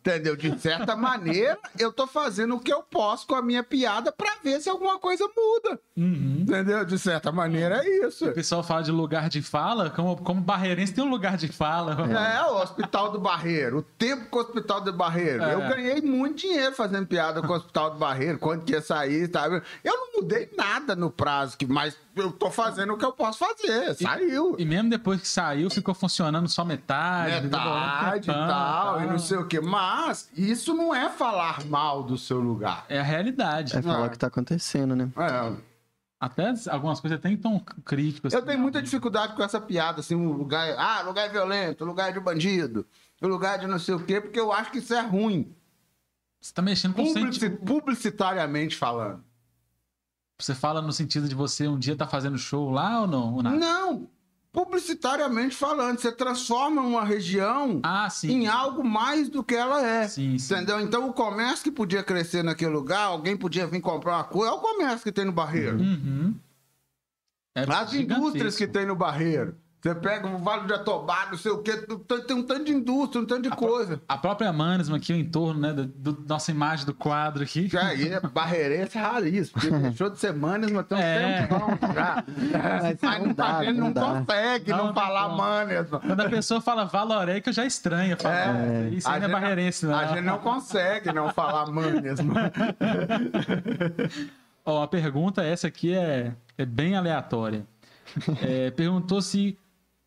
Entendeu? De certa maneira, eu tô fazendo o que eu posso com a minha piada pra ver se alguma coisa muda. Uhum. Entendeu? De certa maneira é isso. O pessoal fala de lugar de fala, como, como barreirense tem um lugar de fala. É, o Hospital do Barreiro. O tempo com o Hospital do Barreiro. É. Eu ganhei muito dinheiro fazendo piada com o Hospital do Barreiro. Quando que ia sair, sabe? Eu não mudei nada no prazo, que- mas eu tô fazendo o que eu posso fazer. Saiu. E mesmo depois que saiu, ficou funcionando só metade. metade e tal, tempão, e não sei o quê. Mas isso não é falar mal do seu lugar. É a realidade. É falar Ah. o que tá acontecendo, né? É. Até algumas coisas até tão críticas. Eu tenho muita dificuldade com essa piada, assim, um lugar. Ah, lugar violento, lugar de bandido, lugar de não sei o quê, porque eu acho que isso é ruim. Você tá mexendo com o Publici- sentido. publicitariamente falando. Você fala no sentido de você um dia tá fazendo show lá ou não? Ou? Não, publicitariamente falando, você transforma uma região Ah, em algo mais do que ela é. Sim, sim. Entendeu? Então o comércio que podia crescer naquele lugar, alguém podia vir comprar uma coisa, é o comércio que tem no barreiro. Uhum. É As indústrias gigantesco. que tem no barreiro. Você pega o Vale de Atobá, não sei o quê, tem um tanto de indústria, um tanto de coisa. A própria Manisma aqui, o entorno, né? Do, do- nossa imagem do quadro aqui. Aí é barreirense raríssimo, porque deixou de ser manes, mas tem um É. tempão já. Mas Mas não não, dá, a gente não, não dá. consegue Não, não, falar como. manes. Quando a pessoa fala Valoré, que eu já estranho. Falo, É. Isso A aí não é barreirense, não. A gente não consegue não falar manes. Ó, a pergunta, essa aqui é, é bem aleatória. É, perguntou se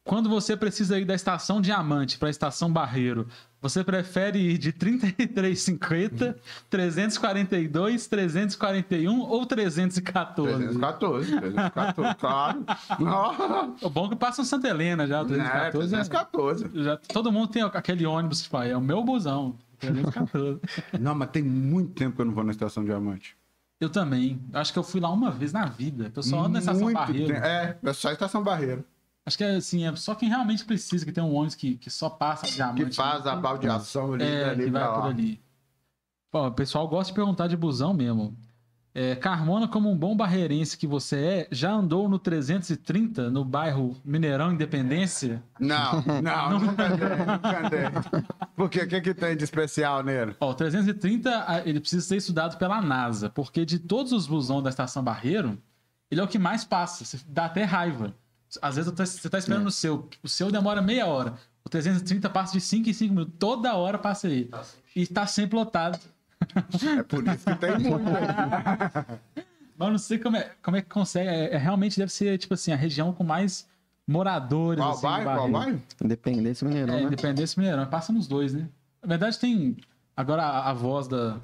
quando você precisa ir da estação Diamante para a estação Barreiro, você prefere ir de 33,50, 342, 341 ou 314? 314, 314, claro. O bom é que passa um Santa Helena já, o É, 314. 314. já, todo mundo tem aquele ônibus, tipo, ah, é o meu busão. 314. Não, mas tem muito tempo que eu não vou na Estação Diamante. Eu também. Acho que eu fui lá uma vez na vida. Eu só ando na estação Muito Barreiro. tempo. É, é só Estação Barreiro. Acho que é assim, é só quem realmente precisa, que tem um ônibus que, que só passa diamante. Que faz a né? baldeação ali, É, ali que vai por ali. Pô, o pessoal gosta de perguntar de busão mesmo. É, Carmona, como um bom barreirense que você é, já andou no 330, no bairro Mineirão Independência? Não, não, nunca andei, nunca andei. Por quê? O que, que tem de especial nele? Ó, o 330, a- ele precisa ser estudado pela NASA, porque de todos os busões da estação Barreiro, ele é o que mais passa. Dá até raiva. Às vezes você tá esperando o seu. O seu demora meia hora. O 330 passa de 5 em 5 minutos. Toda hora passa aí. E tá sempre lotado. É por isso que tem muito. Mas eu não sei como é, como é que consegue. É, é- realmente deve ser, tipo assim, a região com mais moradores. Qual assim, vai? Qual vai? Independência Mineirão, É, né? Independência e Mineirão. Passa nos dois, né? Na verdade, tem. Agora a, a voz da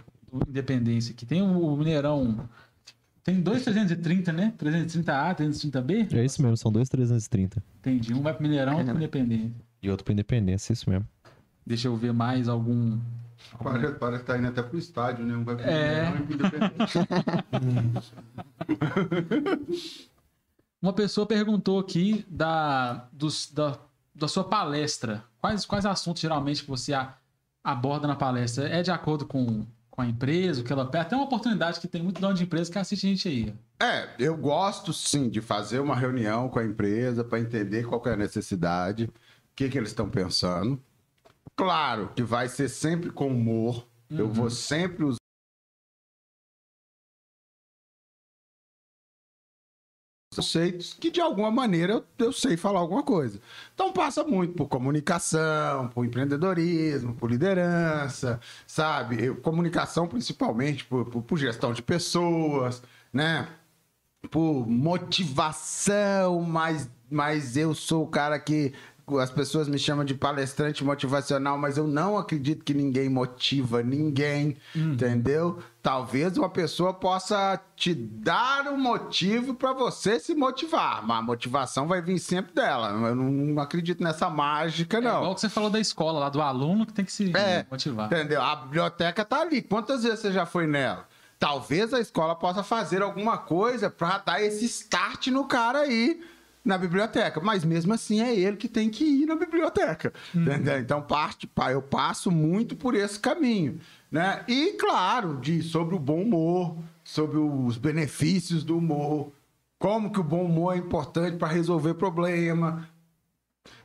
Independência aqui. Tem o, o Mineirão. Tem dois 330, né? 330A, 330B. É isso mesmo, são dois 330. Entendi. Um vai pro Mineirão, outro pro Independente. E outro pra Independência, isso mesmo. Deixa eu ver mais algum. Parece, parece que tá indo até pro estádio, né? Um vai pro É. Mineirão e pro Independente. Uma pessoa perguntou aqui da, dos- da, da sua palestra. Quais, quais assuntos geralmente que você a- aborda na palestra? É de acordo com, com a empresa, o que ela pede? Tem uma oportunidade que tem muito dono de empresa que assiste a gente aí. É, eu gosto sim de fazer uma reunião com a empresa para entender qual é a necessidade, o que, que eles estão pensando. Claro que vai ser sempre com humor. Eu vou sempre usar. Conceitos que de alguma maneira eu, eu sei falar alguma coisa. Então passa muito por comunicação, por empreendedorismo, por liderança, sabe? Eu- comunicação principalmente por, por- por gestão de pessoas, né? Por motivação, mas, mas eu sou o cara que as pessoas me chamam de palestrante motivacional, mas eu não acredito que ninguém motiva ninguém, entendeu? Talvez uma pessoa possa te dar um motivo para você se motivar, mas a motivação vai vir sempre dela. Eu não, acredito nessa mágica, É não. igual que você falou da escola, lá do aluno que tem que se É, motivar. Entendeu? A biblioteca tá ali. Quantas vezes você já foi nela? Talvez a escola possa fazer alguma coisa para dar esse start no cara aí na biblioteca, mas mesmo assim é ele que tem que ir na biblioteca, entendeu? Então parte, eu passo muito por esse caminho, né? E claro, de sobre o bom humor, sobre os benefícios do humor, como que o bom humor é importante para resolver problema,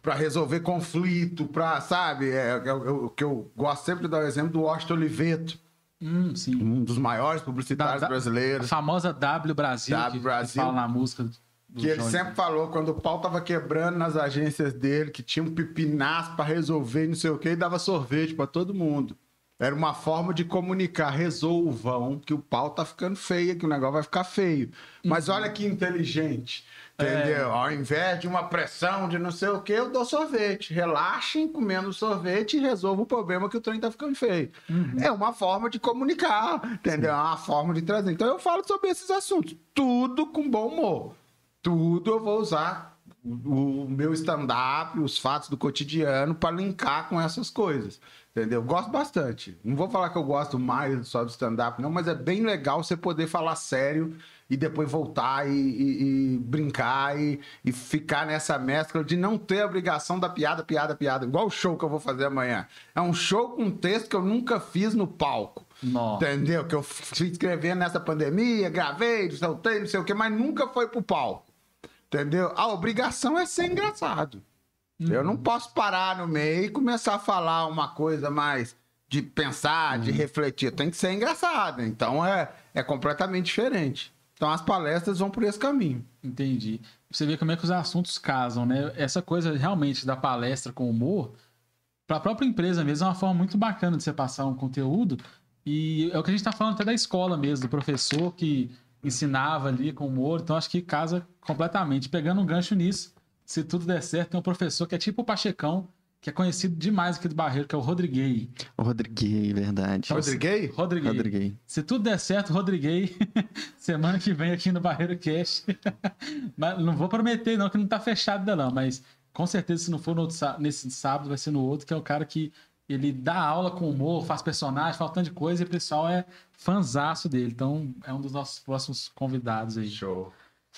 para resolver conflito, para, sabe, é, é o o que eu gosto sempre de dar o exemplo do Washington Oliveto, Hum, sim. um dos maiores publicitários Da- da- A brasileiros, famosa W Brasil, W que, que Brasil. fala na música que ele sempre falou quando o pau tava quebrando nas agências dele, que tinha um pipinaço para resolver, não sei o que, e dava sorvete para todo mundo. Era uma forma de comunicar, resolvam, que o pau tá ficando feio, que o negócio vai ficar feio. Mas olha que inteligente, entendeu? Ao invés de uma pressão de não sei o que, eu dou sorvete. Relaxem comendo sorvete e resolvam o problema que o trem tá ficando feio. É uma forma de comunicar, entendeu? É uma forma de trazer. Então eu falo sobre esses assuntos, tudo com bom humor. Tudo eu vou usar o meu stand-up, os fatos do cotidiano para linkar com essas coisas. Entendeu? Gosto bastante. Não vou falar que eu gosto mais só do stand-up, não, mas é bem legal você poder falar sério e depois voltar e, e- e brincar e, e ficar nessa mescla de não ter a obrigação da piada, piada, piada. Igual o show que eu vou fazer amanhã. É um show com um texto que eu nunca fiz no palco. Nossa. Entendeu? Que eu fui escrevendo nessa pandemia, gravei, soltei, não sei o quê, mas nunca foi pro palco. Entendeu? A obrigação é ser engraçado. Eu não posso parar no meio e começar a falar uma coisa mais de pensar, de refletir. Tem que ser engraçado. Então é, é completamente diferente. Então as palestras vão por esse caminho. Entendi. Você vê como é que os assuntos casam, né? Essa coisa realmente da palestra com humor, para a própria empresa mesmo, é uma forma muito bacana de você passar um conteúdo. E é o que a gente está falando até da escola mesmo, do professor que ensinava ali com humor. Então acho que casa completamente. Pegando um gancho nisso, se tudo der certo, tem um professor que é tipo o Pachecão, que é conhecido demais aqui do Barreiro, que é o Rodriguei. O Rodriguei, verdade. Então, Rodriguei? Rodriguei. Rodriguei. Se tudo der certo, Rodriguei, semana que vem aqui no Barreiro Cash. mas não vou prometer, não, que não tá fechado ainda, não. Mas com certeza, se não for no outro nesse sábado, vai ser no outro, que é o cara que ele dá aula com humor, faz personagem, faz um tanto de coisa, e o pessoal é fanzaço dele. Então, é um dos nossos próximos convidados aí. Show.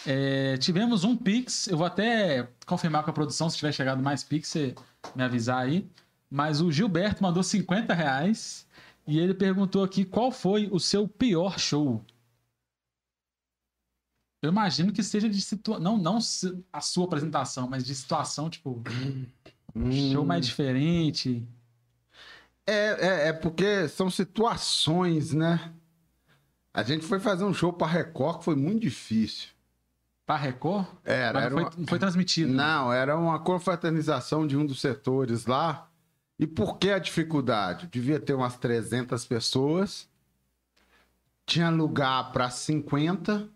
É, tivemos um Pix, eu vou até confirmar com a produção, se tiver chegado mais Pix, você me avisar aí. Mas o Gilberto mandou 50 reais e ele perguntou aqui qual foi o seu pior show. Eu imagino que seja de situação. Não, não a sua apresentação, mas de situação, tipo, show mais diferente. É, é, é porque são situações, né? A gente foi fazer um show pra Record que foi muito difícil. Pra Record? Era, mas era foi, uma- não foi transmitido. Não, era uma confraternização de um dos setores lá. E por que a dificuldade? Devia ter umas 300 pessoas tinha lugar para 50,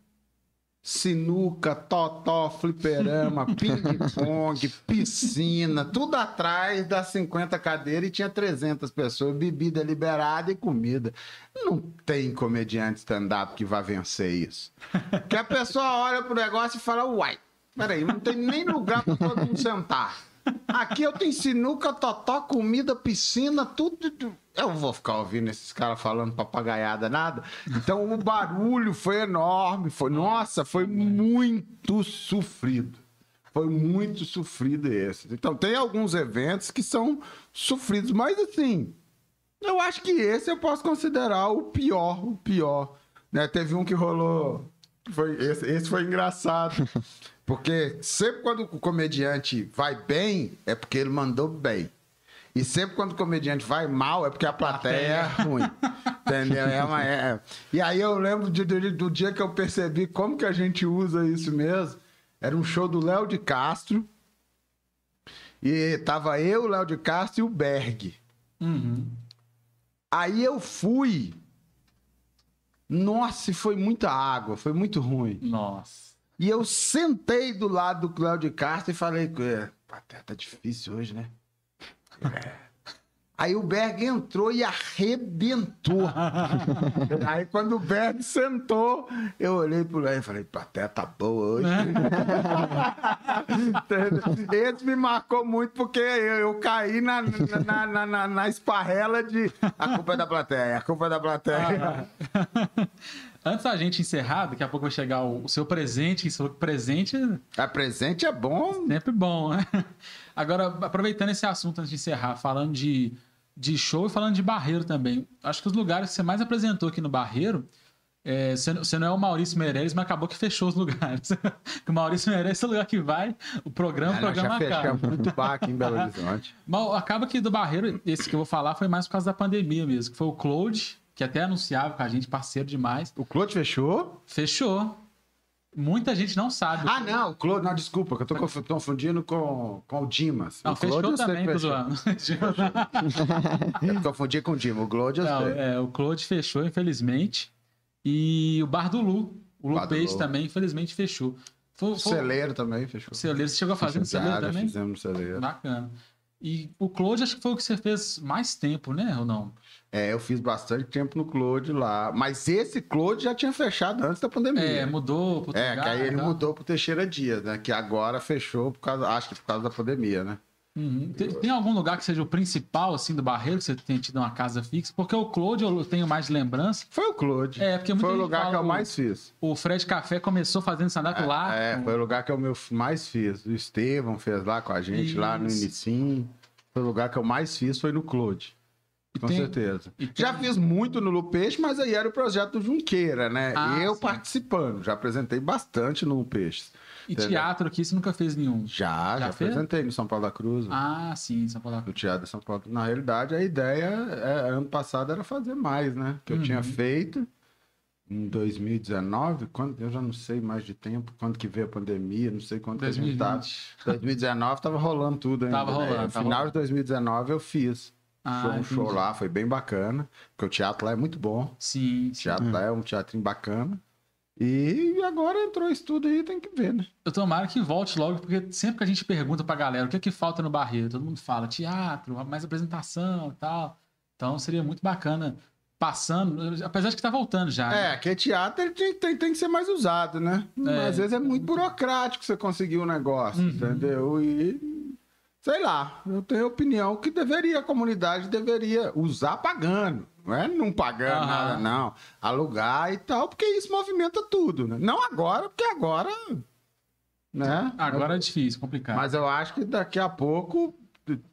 sinuca, totó, fliperama, ping-pong, piscina, tudo atrás das 50 cadeiras e tinha 300 pessoas, bebida liberada e comida. Não tem comediante stand-up que vá vencer isso. Que a pessoa olha pro negócio e fala, uai, peraí, não tem nem lugar para todo mundo sentar. Aqui eu tenho sinuca, totó, comida, piscina, tudo. Eu vou ficar ouvindo esses caras falando papagaiada, nada. Então o barulho foi enorme. Foi, nossa, foi muito sofrido. Foi muito sofrido esse. Então tem alguns eventos que são sofridos, mas assim, eu acho que esse eu posso considerar o pior, o pior. Né? Teve um que rolou. Foi, esse, esse foi engraçado. Porque sempre quando o comediante vai bem, é porque ele mandou bem. E sempre quando o comediante vai mal, é porque a plateia é ruim. Entendeu? É uma, é... E aí eu lembro de- de- do dia que eu percebi como que a gente usa isso mesmo. Era um show do Léo de Castro. E tava eu, o Léo de Castro e o Berg. Uhum. Aí eu fui. Nossa, e foi muita água, foi muito ruim. Nossa. E eu sentei do lado do Cláudio Castro e falei, é, Pateta, tá difícil hoje, né? É. Aí o Berg entrou e arrebentou. Aí quando o Berg sentou, eu olhei pro Léo e falei, Pateta tá boa hoje. Esse me marcou muito porque eu, eu caí na, na, na, na, na esparrela de a culpa é da plateia, a culpa é da plateia. Antes da gente encerrar, daqui a pouco vai chegar o, seu presente, que seu presente A presente é bom. Sempre bom, né? Agora, aproveitando esse assunto antes de encerrar, falando de, de show e falando de Barreiro também. Acho que os lugares que você mais apresentou aqui no Barreiro, é, você, você não é o Maurício Meirelles, mas acabou que fechou os lugares. O Maurício Meirelles é o lugar que vai, o programa, o Ah, nós programa já acaba. muito bar aqui em Belo Horizonte. Mas acaba que do Barreiro, esse que eu vou falar foi mais por causa da pandemia mesmo, que foi o Claude, que até anunciava com a gente, parceiro demais. O Claude fechou? Fechou. Muita gente não sabe. Ah, não, o Claude, não, desculpa, que eu tô conf- confundindo com, com o Dimas. Não, o fechou sei também, tô zoando. Eu confundi com o Dima. O Claude Não, é, o Claude fechou, infelizmente. E o Bar do Lu. O Lu Peixe também, infelizmente, fechou. Foi, O foi- celeiro também fechou. o celeiro, você chegou a fazer no celeiro também? fizemos no celeiro. Bacana. E o Claude, acho que foi o que você fez mais tempo, né? Ou não? É, eu fiz bastante tempo no Claude lá. Mas esse Claude já tinha fechado antes da pandemia. É, mudou pro É, que aí ele tal. mudou pro Teixeira Dias, né? Que agora fechou por causa, acho que por causa da pandemia, né? Uhum. Tem, tem algum lugar que seja o principal, assim, do Barreiro, que você tenha tido uma casa fixa? Porque o Claude eu tenho mais lembrança. Foi o Claude. É, porque Foi o lugar fala que eu mais fiz. O Fred Café começou fazendo stand-up lá. É, com- foi o lugar que eu mais fiz. O Estevão fez lá com a gente, lá no Isso. Inicim. Foi o lugar que eu mais fiz, foi no Claude. Com tem- certeza. tem- Já fiz muito no Lupeixe, mas aí era o projeto do Junqueira, né? Ah, eu sim. participando. Já apresentei bastante no Lupeixe. E Entendeu? teatro aqui você nunca fez nenhum. Já, já, Já apresentei no São Paulo da Cruz. Ah, sim, São Paulo. No Teatro de São Paulo. Na realidade, a ideia é, ano passado era fazer mais, né? Que eu Uhum. tinha feito em 2019, quando, eu já não sei mais de tempo, quando que veio a pandemia, não sei quando que a gente tava. 2020. 2019 tava rolando tudo ainda. Tava né? rolando, tava final rolando. de 2019 eu fiz. Ah, Foi um show entendi. lá, foi bem bacana. Porque o teatro lá é muito bom. Sim, O sim. teatro lá é um teatrinho bacana. E agora entrou isso tudo aí, tem que ver, né? Eu tomara que volte logo, porque sempre que a gente pergunta pra galera o que é que falta no Barreiro, todo mundo fala teatro, mais apresentação e tal. Então seria muito bacana passando, apesar de que tá voltando já. né? É, que teatro tem, tem, tem que ser mais usado, né? É. Às vezes é muito burocrático você conseguir um negócio, Uhum. entendeu? E sei lá, eu tenho a opinião que deveria, a comunidade deveria usar pagando. Não é não pagando Aham. nada, não. Alugar e tal, porque isso movimenta tudo, né? Não agora, porque agora. Né? Agora é difícil, complicado. Mas eu acho que daqui a pouco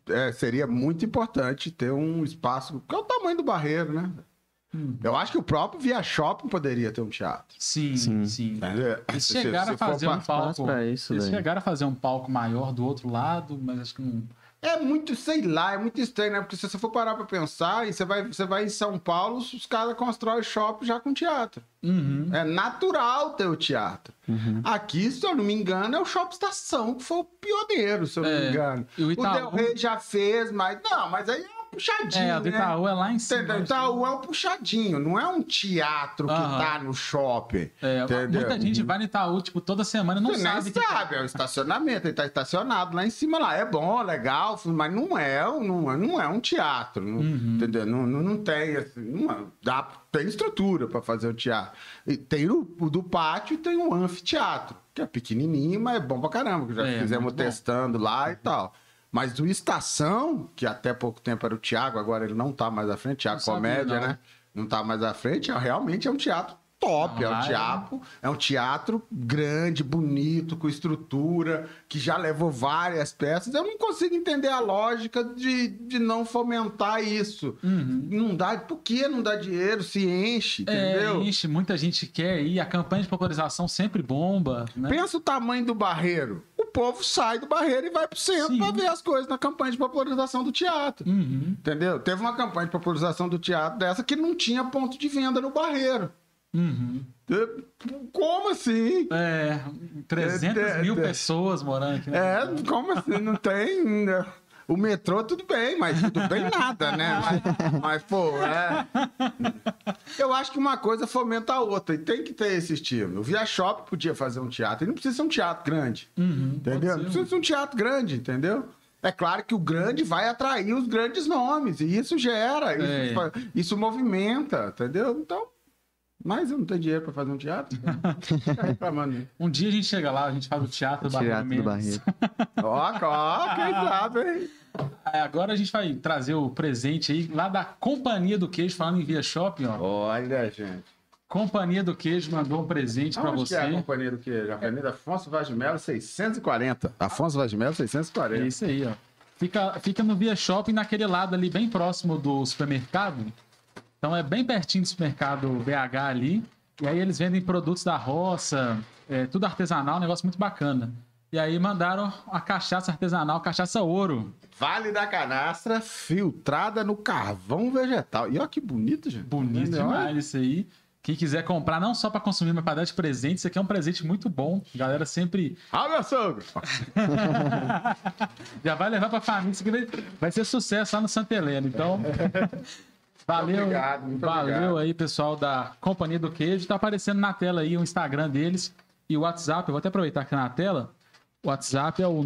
é, seria muito importante ter um espaço. Que é o tamanho do barreiro, né? Hum. Eu acho que o próprio Via Shopping poderia ter um teatro. Sim, sim. Sim. Entendeu? Eles Se- se- chegaram se a fazer um palco. isso, eles velho. chegaram a fazer um palco maior do outro lado, mas acho que não. É muito, sei lá, é muito estranho, né? Porque se você for parar pra pensar, e você vai, você vai em São Paulo, os caras constroem shopping já com teatro. Uhum. É natural ter o teatro. Aqui, se eu não me engano, é o Shopping Estação, que foi o pioneiro, se eu não É, me engano. e o O Itaú- Del Rey já fez, mas. Não, mas aí é puxadinho, É, o do né? Itaú é lá em cima. Entendeu? Itaú é um puxadinho, não é um teatro que Aham. tá no shopping. É, entendeu? muita gente vai no Itaú, tipo, toda semana não Você sabe nem sabe, é o estacionamento, ele tá estacionado lá em cima lá. É bom, legal, mas não é, um- não é, não é um teatro, não- Uhum. entendeu? Não, não, não tem, assim, não é- dá, tem estrutura para fazer o teatro. E tem o, o do pátio e tem o anfiteatro, que é pequenininho, mas é bom pra caramba, que já É, fizemos testando lá e tal. Mas do Estação, que até pouco tempo era o Thiago, agora ele não tá mais à frente, Thiago sabia, Comédia, não. né? Não tá mais à frente, é- realmente é um teatro top, Não, é um lá é- teatro, é um teatro grande, bonito, com estrutura, que já levou várias peças. Eu não consigo entender a lógica de, de não fomentar isso. Uhum. Não dá, por que não dá dinheiro? Se enche, entendeu? É, enche, muita gente quer ir, a campanha de popularização sempre bomba, né? Pensa o tamanho do barreiro. O povo sai do barreiro e vai pro centro pra ver as coisas na campanha de popularização do teatro. Uhum, Entendeu? Teve uma campanha de popularização do teatro dessa que não tinha ponto de venda no barreiro. uhum. Como assim? É, 300 É, mil é, é. pessoas morando aqui. né? É, como assim? Não tem. O metrô, tudo bem, mas tudo bem nada, né? Mas, mas, pô, é. Eu acho que uma coisa fomenta a outra, e tem que ter esse estímulo. O Via Shop podia fazer um teatro, e não precisa ser um teatro grande. Uhum, Entendeu? Não precisa ser um teatro grande, entendeu? É claro que o grande vai atrair os grandes nomes, e isso gera, isso, É. isso movimenta, entendeu? Então. Mas eu não tenho dinheiro pra fazer um teatro. Fica reclamando. Um dia a gente chega lá, a gente faz o teatro do Teatro do. Barreiro. Ó, ó, quem sabe, hein? É, agora a gente vai trazer o presente aí lá da Companhia do Queijo, falando em Via Shopping, ó. Olha, gente. Companhia do Queijo mandou um presente pra Aonde que é a você. companhia do queijo? Avenida Afonso Vaz de Melo, 640. Afonso Vaz de Melo, É 640. isso aí, ó. Fica, fica no Via Shopping, naquele lado ali, bem próximo do supermercado. Então é bem pertinho do supermercado BH ali. E aí eles vendem produtos da roça, é, tudo artesanal, um negócio muito bacana. E aí mandaram a cachaça artesanal, cachaça ouro. Vale da Canastra, filtrada no carvão vegetal. E olha que bonito, gente. Bonito Olha. demais isso aí. Quem quiser comprar, não só para consumir, mas para dar de presente, isso aqui é um presente muito bom. A galera sempre Ah, meu sogro! já vai levar para família. Isso aqui vai, vai ser sucesso lá no Santa Helena. Então, valeu, obrigado, muito valeu obrigado. aí, pessoal da Companhia do Queijo. Tá aparecendo na tela aí o Instagram deles e o WhatsApp. Eu vou até aproveitar aqui na tela. O WhatsApp é o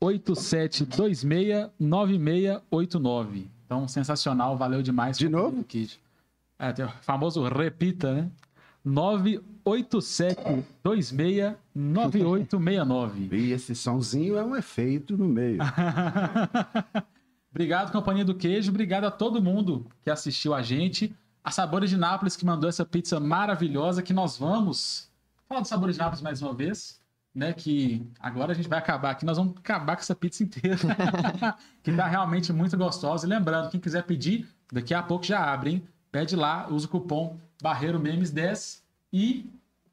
987269689. Então, sensacional, valeu demais. De Companhia novo? Queijo. É, tem o famoso repita, né? 987269869. E esse sonzinho é um efeito no meio. Obrigado, Companhia do Queijo. Obrigado a todo mundo que assistiu a gente. A Sabores de Nápoles que mandou essa pizza maravilhosa que nós vamos falar do Sabores de Nápoles mais uma vez, né? Que agora a gente vai acabar aqui, nós vamos acabar com essa pizza inteira, que tá realmente muito gostosa. E lembrando, quem quiser pedir, daqui a pouco já abre, hein? Pede lá, usa o cupom Barreiro Memes 10 e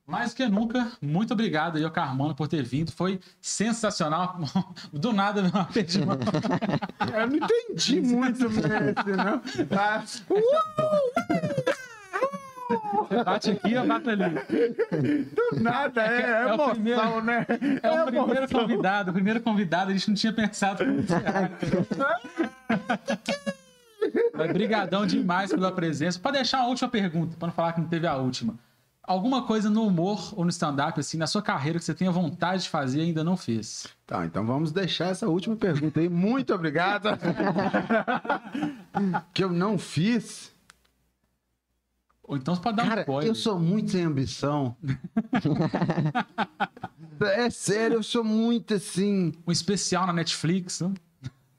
mais do que nunca, muito obrigado aí ao Carmona por ter vindo. Foi sensacional. Do nada, meu uma Eu não entendi muito mesmo, não. Você bate aqui ou bate ali? do nada, é, É o emoção, primeiro- né? É o É primeiro emoção. convidado, o primeiro convidado, a gente não tinha pensado como encerrar. Mas brigadão demais pela presença. Pode deixar uma última pergunta, para não falar que não teve a última. Alguma coisa no humor ou no stand-up, assim, na sua carreira que você tenha vontade de fazer e ainda não fez? Tá, então vamos deixar essa última pergunta aí. Muito obrigado. que eu não fiz. Ou então você pode dar um Cara, spoiler. eu sou muito sem ambição. é sério, eu sou muito assim. Um especial na Netflix, né?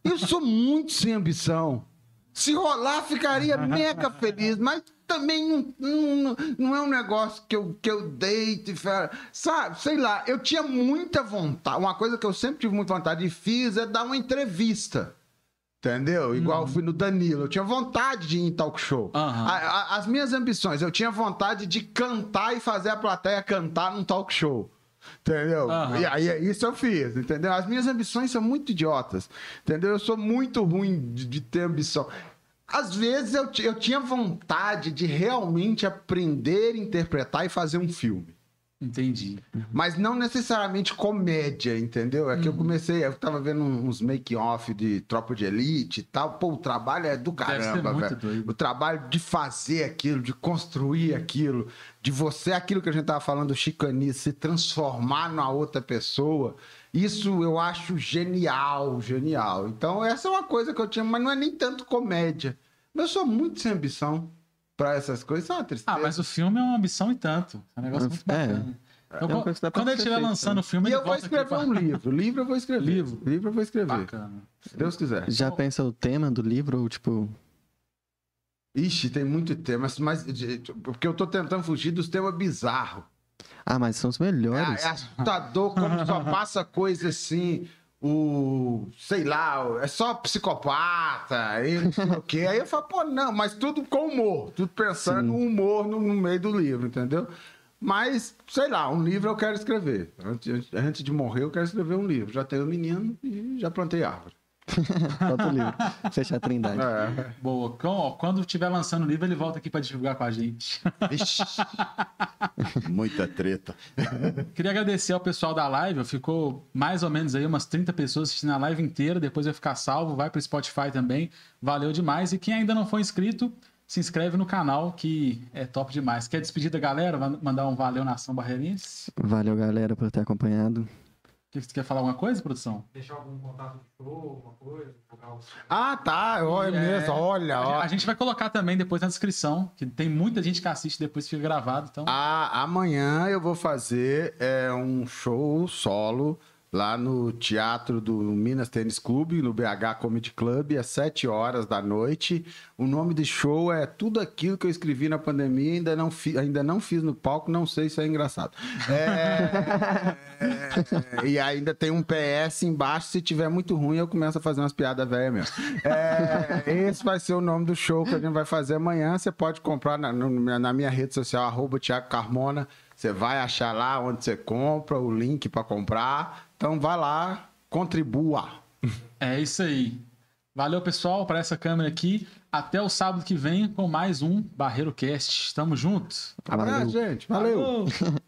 Eu sou muito sem ambição. Se rolar, ficaria mega feliz, mas também não, não, não é um negócio que eu, que eu deito e fa- Sabe, sei lá, eu tinha muita vontade. Uma coisa que eu sempre tive muita vontade e fiz é dar uma entrevista. Entendeu? Igual eu fui no Danilo. Eu tinha vontade de ir em talk show. Aham. A- a- as minhas ambições, eu tinha vontade de cantar e fazer a plateia cantar num talk show. Entendeu? Aham. E aí isso eu fiz, entendeu? As minhas ambições são muito idiotas. Entendeu? Eu sou muito ruim de, de ter ambição. Às vezes eu, eu tinha vontade de realmente aprender, interpretar e fazer um filme. Entendi. Mas não necessariamente comédia, entendeu? É que eu comecei, eu tava vendo uns make-off de Tropa de Elite e tal. Pô, o trabalho é do caramba, velho. O trabalho de fazer aquilo, de construir aquilo, de você, aquilo que a gente tava falando, do chicanice, se transformar numa outra pessoa. Isso eu acho genial, genial. Então, essa é uma coisa que eu tinha, mas não é nem tanto comédia. Mas eu sou muito sem ambição pra essas coisas. É uma tristeza. Ah, mas o filme é uma ambição e tanto. É um negócio muito É. bacana. Então, É pra quando ele estiver lançando né? o filme, E ele eu vou escrever pra- um livro. Livro eu vou escrever. Livro? Livro eu vou escrever. Bacana. Se Deus quiser. Já pensa o tema do livro ou, tipo... Ixi, tem muito tema, mas, mas de- porque eu tô tentando fugir dos temas bizarros. Ah, mas são os É, melhores. é assustador como só passa coisa assim. O, sei lá, é só psicopata, e não sei o quê. Aí eu falo, pô, não, mas tudo com humor, tudo pensando no humor no, no meio do livro, entendeu? Mas, sei lá, um livro eu quero escrever. Antes, antes de morrer, eu quero escrever um livro. Já tenho um menino e já plantei árvore. Falta o livro. Fechar a trindade. É. Boa. Então, ó, Quando estiver lançando o livro, ele volta aqui pra divulgar com a gente. Muita treta. Queria agradecer ao pessoal da live. Ficou mais ou menos aí umas 30 pessoas assistindo a live inteira. Depois vai ficar salvo, vai pro Spotify também. Valeu demais. E quem ainda não for inscrito, se inscreve no canal, que é top demais. Quer despedir da galera? Vai Mandar um valeu nação barreirense? Valeu, galera, por ter acompanhado. Que- Você quer falar alguma coisa, produção? Deixar algum contato de show, alguma coisa? Ah, tá. Olha É, mesmo, olha, A gente- ó. A gente vai colocar também depois na descrição, que tem muita gente que assiste depois que fica gravado. Então, Ah, amanhã eu vou fazer é, um show solo lá no Teatro do Minas Tênis Clube, no BH Comedy Club, às 7 horas da noite. O nome do show é Tudo Aquilo que eu escrevi na pandemia, ainda não, fi- ainda não fiz no palco, não sei se é engraçado. É, é, e ainda tem um PS embaixo, se tiver muito ruim, eu começo a fazer umas piadas velhas mesmo. É, esse vai ser o nome do show que a gente vai fazer amanhã. Você pode comprar na, na minha rede social, arroba Thiago Carmona. Você vai achar lá onde você compra, o link para comprar. Então vai lá, contribua. é isso aí. Valeu, pessoal, para essa câmera aqui. Até o sábado que vem com mais um Barreiro Cast. Tamo junto. Abraço, gente. Valeu. Falou.